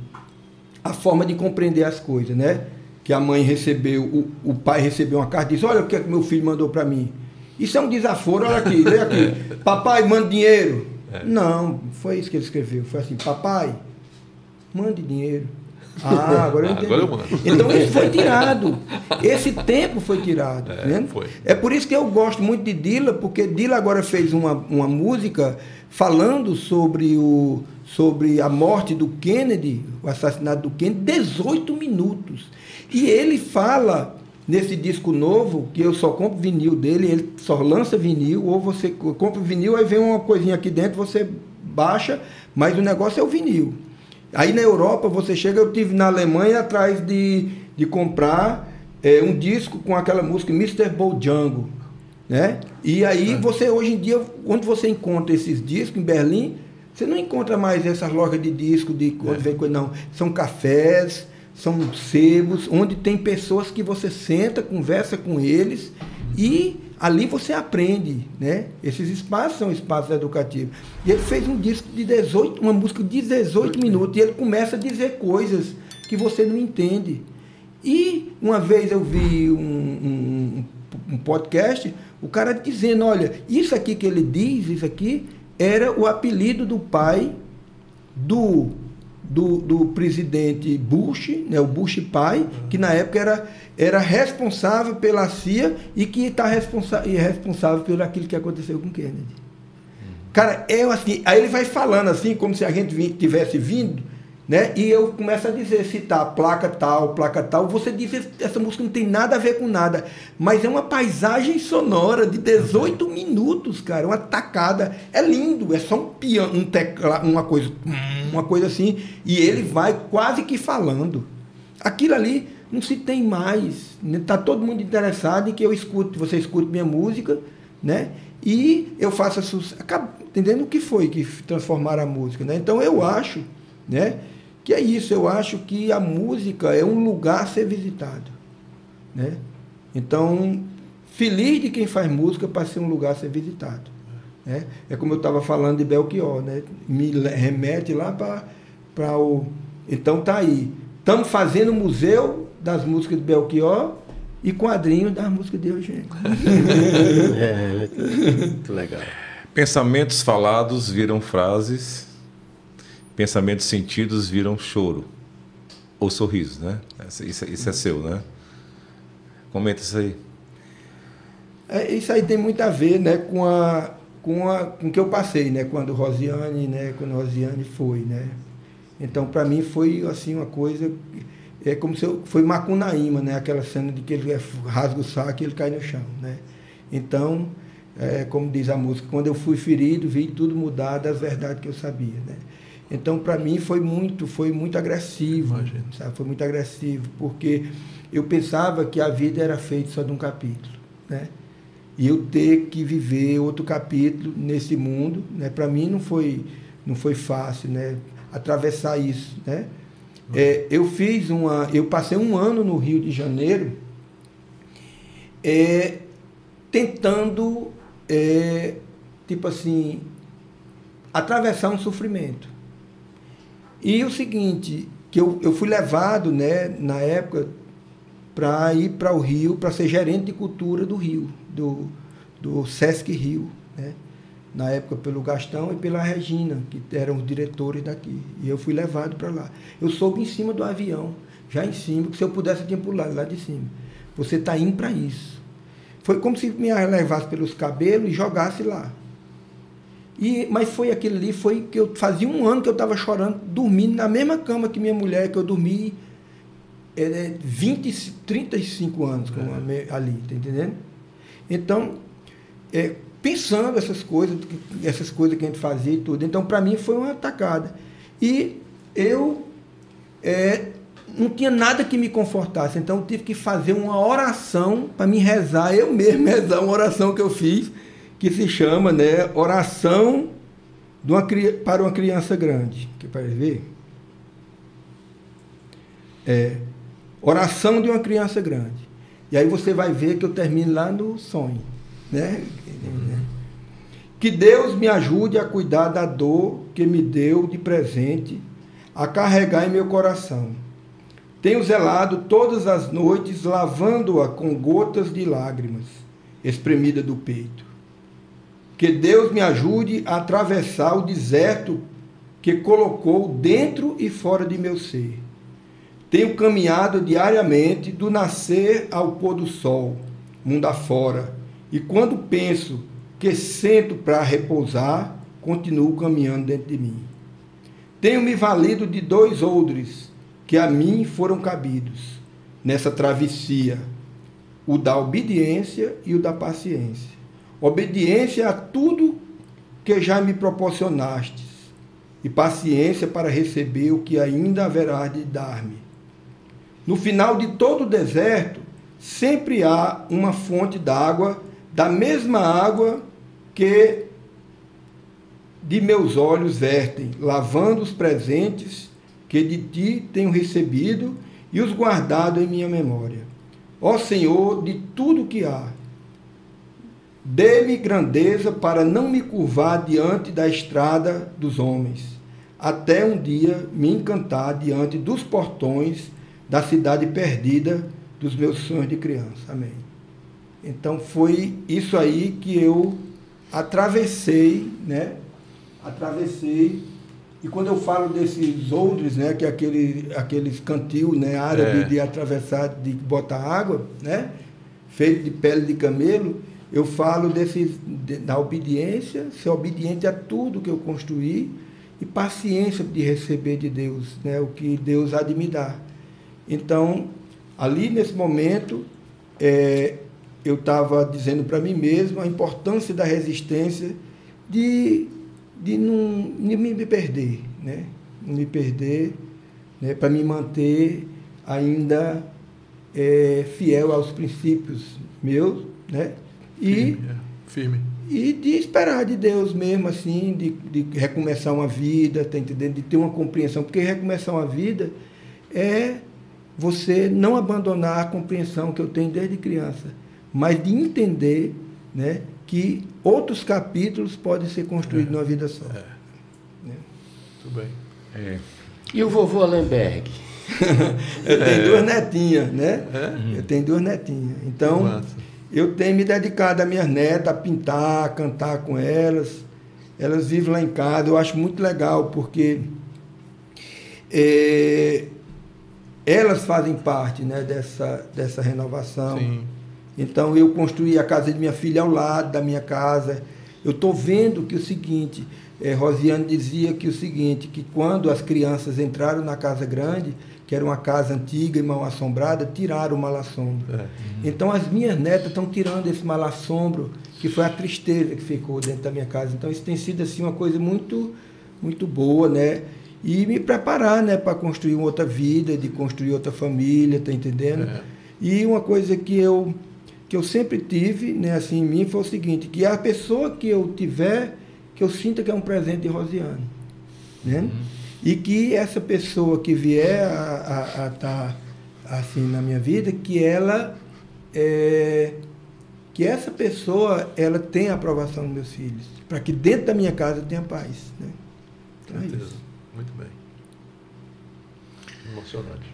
a forma de compreender as coisas, né? que a mãe recebeu, o, o pai recebeu uma carta e disse, olha o que, é que meu filho mandou para mim. Isso é um desaforo, olha aqui, lê aqui. Papai, manda dinheiro. É. Não, foi isso que ele escreveu. Foi assim, papai, mande dinheiro. Ah, agora eu entendi. Agora eu mando. Então isso foi tirado. Esse tempo foi tirado. É, né? foi. é por isso que eu gosto muito de Dila, porque Dila agora fez uma, uma música falando sobre, o, sobre a morte do Kennedy, o assassinato do Kennedy, 18 minutos. E ele fala nesse disco novo, que eu só compro vinil dele, ele só lança vinil, ou você compra vinil, aí vem uma coisinha aqui dentro, você baixa, mas o negócio é o vinil. Aí na Europa, você chega, eu tive na Alemanha atrás de, de comprar é, um disco com aquela música Mr. Bojango, né? E aí você, hoje em dia, onde você encontra esses discos, em Berlim, você não encontra mais essas lojas de disco, de onde é. vem coisa, não. São cafés, são sebos, onde tem pessoas que você senta, conversa com eles e ali você aprende, né? Esses espaços são espaços educativos. E ele fez um disco de 18, uma música de 18 minutos, e ele começa a dizer coisas que você não entende. E uma vez eu vi um, um, podcast, o cara dizendo, olha, isso aqui que ele diz, isso aqui, era o apelido do pai do, do, do presidente Bush, né, o Bush pai, que na época era, era responsável pela CIA e que está responsa responsável pelo aquilo que aconteceu com Kennedy. Cara, eu assim, aí ele vai falando assim, como se a gente tivesse vindo né? E eu começo a dizer, citar placa tal, placa tal. Você diz, essa música não tem nada a ver com nada. Mas é uma paisagem sonora de 18 minutos, cara. Uma tacada. É lindo, é só um piano, um teclado, uma coisa, uma coisa assim. E ele vai quase que falando. Aquilo ali não se tem mais. Está todo mundo interessado em que eu escute, você escute minha música, né? E eu faça sucesso. Entendendo o que foi que transformaram a música, né? Então eu acho, né? Que é isso, eu acho que a música é um lugar a ser visitado. Né? Então, feliz de quem faz música para ser um lugar a ser visitado. Né? É como eu estava falando de Belchior, né? me remete lá para o. Então tá aí. Estamos fazendo museu das músicas de Belchior e quadrinho das músicas de Eugênio. é, muito legal. Pensamentos falados viram frases pensamentos sentidos viram choro ou sorriso, né? Isso, isso é seu, né? Comenta isso aí. É, isso aí tem muito a ver, né, com a com a com que eu passei, né, quando Rosiane, né, quando Rosiane foi, né? Então, para mim foi assim uma coisa é como se eu, foi Macunaíma, né, aquela cena de que ele rasga o saco e ele cai no chão, né? Então, é, como diz a música, quando eu fui ferido, vi tudo mudar das verdades que eu sabia, né? Então, para mim, foi muito, foi muito agressivo. Sabe? Foi muito agressivo, porque eu pensava que a vida era feita só de um capítulo. Né? E eu ter que viver outro capítulo nesse mundo, né? para mim não foi, não foi fácil né? atravessar isso. Né? É, eu fiz uma. Eu passei um ano no Rio de Janeiro é, tentando, é, tipo assim, atravessar um sofrimento. E o seguinte, que eu, eu fui levado, né, na época, para ir para o Rio, para ser gerente de cultura do Rio, do, do Sesc Rio, né? na época pelo Gastão e pela Regina, que eram os diretores daqui. E eu fui levado para lá. Eu soube em cima do avião, já em cima, que se eu pudesse, eu tinha pulado lá de cima. Você está indo para isso. Foi como se me levasse pelos cabelos e jogasse lá. E, mas foi aquele ali, foi que eu fazia um ano que eu estava chorando, dormindo na mesma cama que minha mulher, que eu dormi é, 20, 35 anos com a, ali, tá entendendo? Então, é, pensando essas coisas, essas coisas que a gente fazia e tudo. Então, para mim, foi uma atacada. E eu é, não tinha nada que me confortasse. Então, eu tive que fazer uma oração para me rezar, eu mesmo rezar uma oração que eu fiz que se chama né, Oração uma, para uma Criança Grande. Que para ver? É, oração de uma criança grande. E aí você vai ver que eu termino lá no sonho. Né? Que Deus me ajude a cuidar da dor que me deu de presente, a carregar em meu coração. Tenho zelado todas as noites, lavando-a com gotas de lágrimas, espremida do peito. Que Deus me ajude a atravessar o deserto que colocou dentro e fora de meu ser. Tenho caminhado diariamente do nascer ao pôr do sol, mundo afora, e quando penso que sento para repousar, continuo caminhando dentro de mim. Tenho me valido de dois odres que a mim foram cabidos nessa travessia, o da obediência e o da paciência obediência a tudo que já me proporcionastes, e paciência para receber o que ainda haverá de dar-me. No final de todo o deserto, sempre há uma fonte d'água, da mesma água que de meus olhos vertem, lavando os presentes que de ti tenho recebido e os guardado em minha memória. Ó Senhor, de tudo que há, Dê-me grandeza para não me curvar diante da estrada dos homens, até um dia me encantar diante dos portões da cidade perdida dos meus sonhos de criança. Amém. Então foi isso aí que eu atravessei, né? Atravessei. E quando eu falo desses odres, né, que é aquele, aqueles cantil, né, árabe É. de atravessar, de botar água, né, feito de pele de camelo, eu falo desses, de- da obediência, ser obediente a tudo que eu construí e paciência de receber de Deus, né, o que Deus há de me dar. Então, ali nesse momento, é, eu estava dizendo para mim mesmo a importância da resistência de, de não, de me me perder, né? Não me perder, né? para me manter ainda é, fiel aos princípios meus, né? E, Firme. é. Firme. e de esperar de Deus mesmo, assim, de, de recomeçar uma vida, tá entendendo? De ter uma compreensão, porque recomeçar uma vida é você não abandonar a compreensão que eu tenho desde criança, mas de entender, né, que outros capítulos podem ser construídos numa vida só. Tudo bem. É. E o vovô Allenberg? Eu tenho duas netinhas, né? É? Eu tenho duas netinhas. Então, Massa. Eu tenho me dedicado às minhas netas, a pintar, a cantar com elas. Elas vivem lá em casa. Eu acho muito legal, porque eh, elas fazem parte né, dessa, dessa renovação. Sim. Então eu construí a casa de minha filha ao lado da minha casa. Eu estou vendo que o seguinte, eh, Rosiane dizia que o seguinte, que quando as crianças entraram na casa grande, que era uma casa antiga e mal assombrada, tiraram o mal assombro. É. Então as minhas netas estão tirando esse mal assombro, que foi a tristeza que ficou dentro da minha casa. Então isso tem sido assim uma coisa muito muito boa, né? E me preparar, né, para construir uma outra vida, de construir outra família, tá entendendo? É. E uma coisa que eu que eu sempre tive, né, assim em mim foi o seguinte, que a pessoa que eu tiver, que eu sinta que é um presente de Rosiane, né? E que essa pessoa que vier a estar assim na minha vida, que ela é, que essa pessoa ela tenha a aprovação dos meus filhos, para que dentro da minha casa tenha paz, né? Então é isso. Muito bem. Emocionante.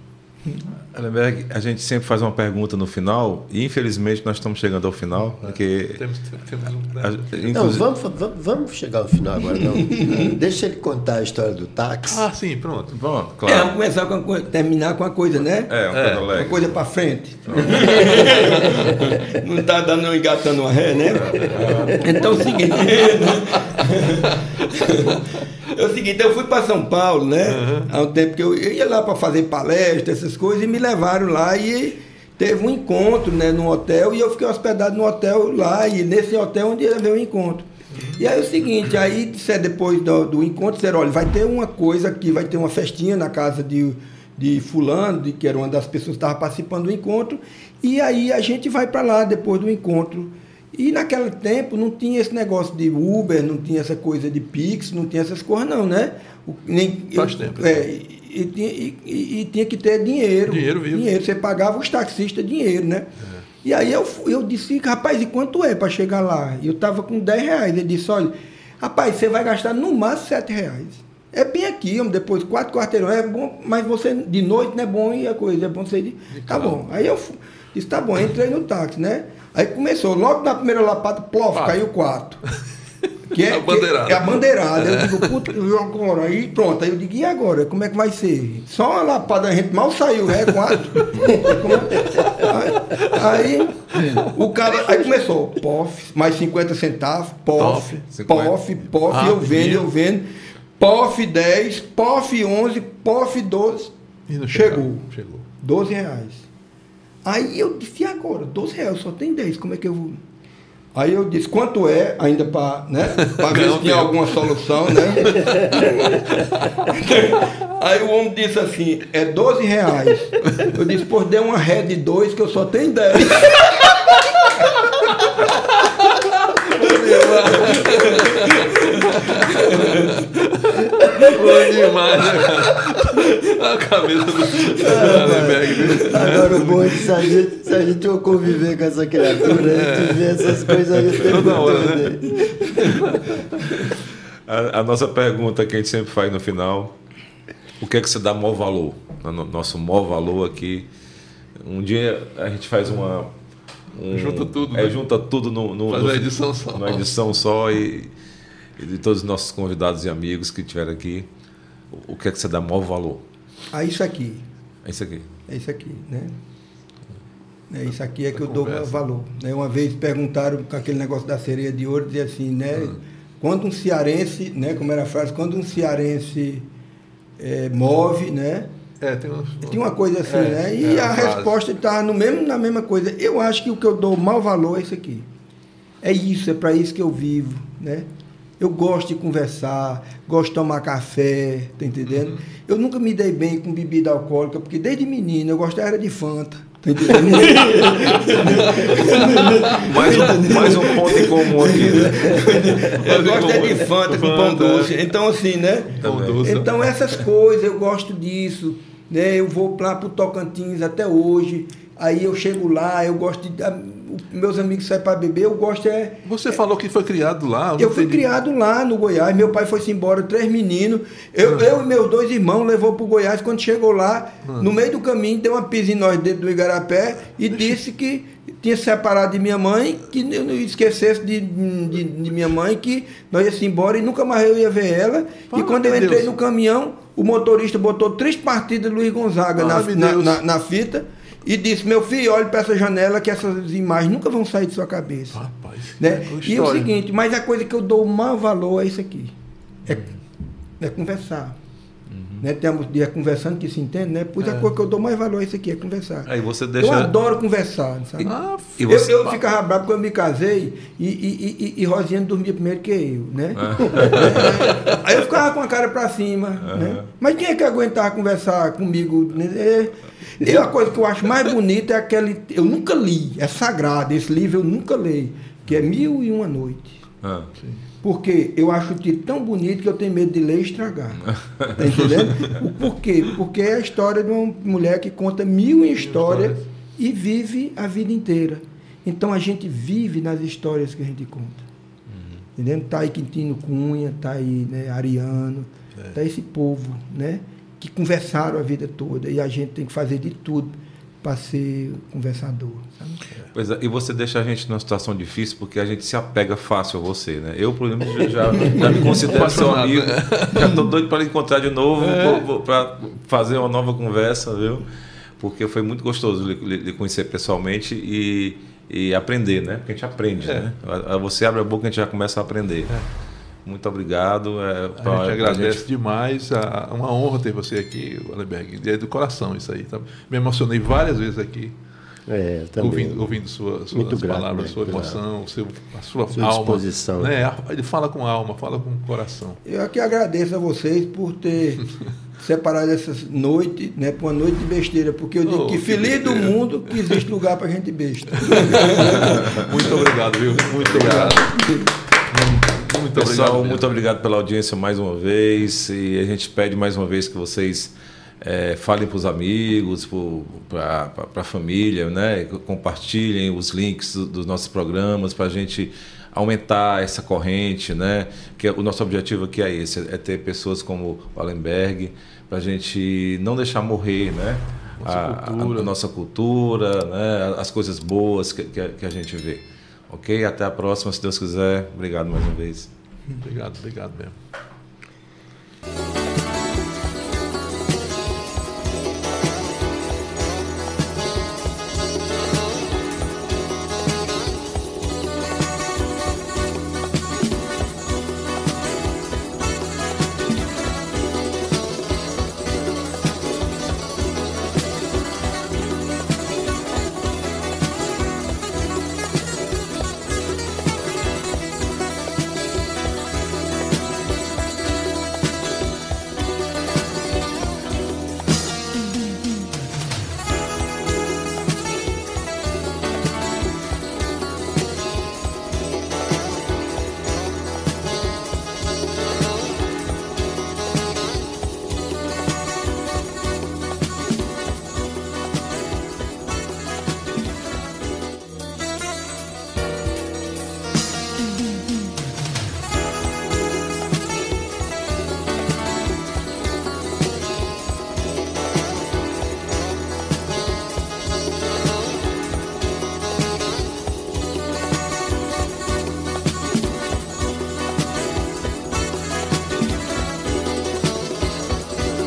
A gente sempre faz uma pergunta no final, e infelizmente nós estamos chegando ao final, porque. Temos, temos um. a- né? Não, inclusive- vamos, vamos, vamos chegar ao final agora, não. Deixa ele contar a história do táxi. Ah, sim, pronto. Bom, É, vamos claro. começar com a coisa, terminar com a coisa, né? É, uma É. coisa Uma coisa para frente. Não está dando engatando uma ré, né? Então é o seguinte. É o seguinte, eu fui para São Paulo, né? Há um tempo que eu, eu ia lá para fazer palestra, essas coisas, e me levaram lá e teve um encontro, né, no hotel, e eu fiquei hospedado no hotel lá, e nesse hotel onde ia haver o encontro. E aí é o seguinte, aí disseram depois do, do encontro, disseram, olha, vai ter uma coisa aqui, vai ter uma festinha na casa de, de fulano, de, que era uma das pessoas que estava participando do encontro, e aí a gente vai para lá depois do encontro. E naquele tempo não tinha esse negócio de Uber, não tinha essa coisa de Pix, não tinha essas coisas não, né? Nem, Faz eu- tempo, É, e, e tinha, e- e- e tinha que ter dinheiro. Dinheiro vivo. Dinheiro, você pagava os taxistas dinheiro, né? E aí eu, eu disse, rapaz, e quanto é para chegar lá? E eu estava com 10 reais. Ele disse, olha, rapaz, você vai gastar no máximo 7 reais. É bem aqui, depois quatro quarteirões, é bom, mas você de noite não é bom e a coisa, é bom você ir. Tá bom. Aí eu disse, tá bom, entrei no táxi, né? Aí começou, logo na primeira lapada, plof, Pá. caiu quatro. Que é, A bandeirada. que é a bandeirada. Eu digo, puta, e agora? Aí pronto, aí eu digo, e agora? Como é que vai ser? Só uma lapada, a gente mal saiu, né? Quatro. aí, aí o cara, aí começou, POF, mais 50 centavos, POF, POF, POF, Ah, eu vendo, eu vendo, POF 10, POF 11, POF 12, E não chegou. Chegou. 12 reais. Aí eu disse, e agora? 12 reais, só tem 10, como é que eu vou? Aí eu disse, quanto é, ainda para né, pra ver se tinha tempo. alguma solução, né? Aí o homem disse assim, é 12 reais. Eu disse, pô, dê uma ré de 2 que eu só tenho 10. Bom demais, né, cara? A cabeça do viu? Agora o bom é que se a gente, se a gente for conviver com essa criatura, a gente vê essas coisas aí o tempo Toda hora, né? né? A, a nossa pergunta que a gente sempre faz no final: o que é que você dá maior valor? No nosso maior valor aqui. Um dia a gente faz uma, um- Junta tudo, É, né? junta tudo no, no, Faz no- uma edição só. Uma edição só e, e de todos os nossos convidados e amigos que estiveram aqui, o, o que é que você dá maior valor? Ah, isso aqui. É isso aqui. É isso aqui, né? É isso aqui é que eu dou conversa. valor. Né? Uma vez perguntaram com aquele negócio da sereia de ouro, dizia assim, né? Quando um cearense, né? Como era a frase, quando um cearense eh, move, né? É, tem uma, Tinha uma coisa assim, É, né? E é, a frase. resposta está no mesmo, na mesma coisa. Eu acho que o que eu dou mau valor é isso aqui. É isso, é para isso que eu vivo, né? Eu gosto de conversar, gosto de tomar café, tá entendendo? Uhum. Eu nunca me dei bem com bebida alcoólica, porque desde menino eu gostava era de Fanta, tá entendendo? Mais um, mais um ponto em comum aqui, né? eu gosto é de Fanta com pão doce. Então assim, né? Então essas coisas eu gosto disso, né? Eu vou lá pro Tocantins até hoje. Aí eu chego lá, eu gosto de. Meus amigos saem para beber, eu gosto é. Você falou que foi criado lá. Eu não fui criado lá no Goiás, meu pai foi-se embora, três meninos. Eu, eu e meus dois irmãos levou para o Goiás. Quando chegou lá, no meio do caminho, deu uma pisa em nós dentro do Igarapé e disse que tinha separado de minha mãe, que eu não esquecesse de, de, de minha mãe, que nós íamos embora e nunca mais eu ia ver ela. Fala, e quando eu entrei Deus. no caminhão, o motorista botou três partidas de Luiz Gonzaga na, na, na- na fita e disse: Meu filho, olhe para essa janela que essas imagens nunca vão sair de sua cabeça. Rapaz. Né? que E é o seguinte, mas a coisa que eu dou o maior valor é isso aqui. É, é conversar. Né? Temos dia conversando que se entende, né? Pois a coisa que eu dou mais valor é isso aqui, é conversar. Aí você Eu deixa. adoro conversar, sabe? Ah, E Eu, você- eu ficava bravo quando eu me casei e, e, e, e Rosiane dormia primeiro que eu, né? Aí eu ficava com a cara pra cima, né? Mas quem é que aguentava conversar comigo? né? É, e a coisa que eu acho mais bonita é aquele... Eu nunca li, é sagrado, esse livro eu nunca li, que é Mil e Uma Noite. Ah, Porque eu acho o título tão bonito que eu tenho medo de ler e estragar. Tá entendendo? O porquê? Porque é a história de uma mulher que conta mil histórias e vive a vida inteira. Então a gente vive nas histórias que a gente conta. Entendendo? Tá aí Quintino Cunha, tá aí né, Ariano, tá esse povo, né? Que conversaram a vida toda. E a gente tem que fazer de tudo para ser conversador. Sabe? Pois é, e você deixa a gente numa situação difícil porque a gente se apega fácil a você, né? Eu, por exemplo, já, já me considero seu amigo. Já estou doido para encontrar de novo, para fazer uma nova conversa, viu? Porque foi muito gostoso lhe, conhecer pessoalmente e, e aprender, né? Porque a gente aprende, É. né? A- a- Você abre a boca e a gente já começa a aprender. Muito obrigado. É, A pra- gente pra agradece gente- demais. É uma honra ter você aqui, Wallenberg. É do coração isso aí. Tá? Me emocionei várias vezes aqui, É, também. ouvindo, ouvindo sua, suas Muito grato, palavras, né? sua emoção, seu, a sua, Sua alma. disposição. Né? Ele fala com alma, fala com coração. Eu aqui agradeço a vocês por ter separado essas noites, né, para uma noite de besteira, porque eu digo Oh, que que feliz do besteira. mundo que existe lugar para gente besta. Muito obrigado, viu? Muito obrigado. Muito Pessoal, obrigado. muito obrigado pela audiência mais uma vez. E a gente pede mais uma vez que vocês eh, falem para os amigos, para a família, né? compartilhem os links do- dos nossos programas para a gente aumentar essa corrente. Né? Que o nosso objetivo aqui é esse: é ter pessoas como o Allenberg, para a gente não deixar morrer. Né? Nossa a, a- cultura. a nossa cultura, né? as coisas boas que, que a- que a gente vê. Ok? Até a próxima, se Deus quiser. Obrigado mais uma vez. Obrigado, obrigado mesmo.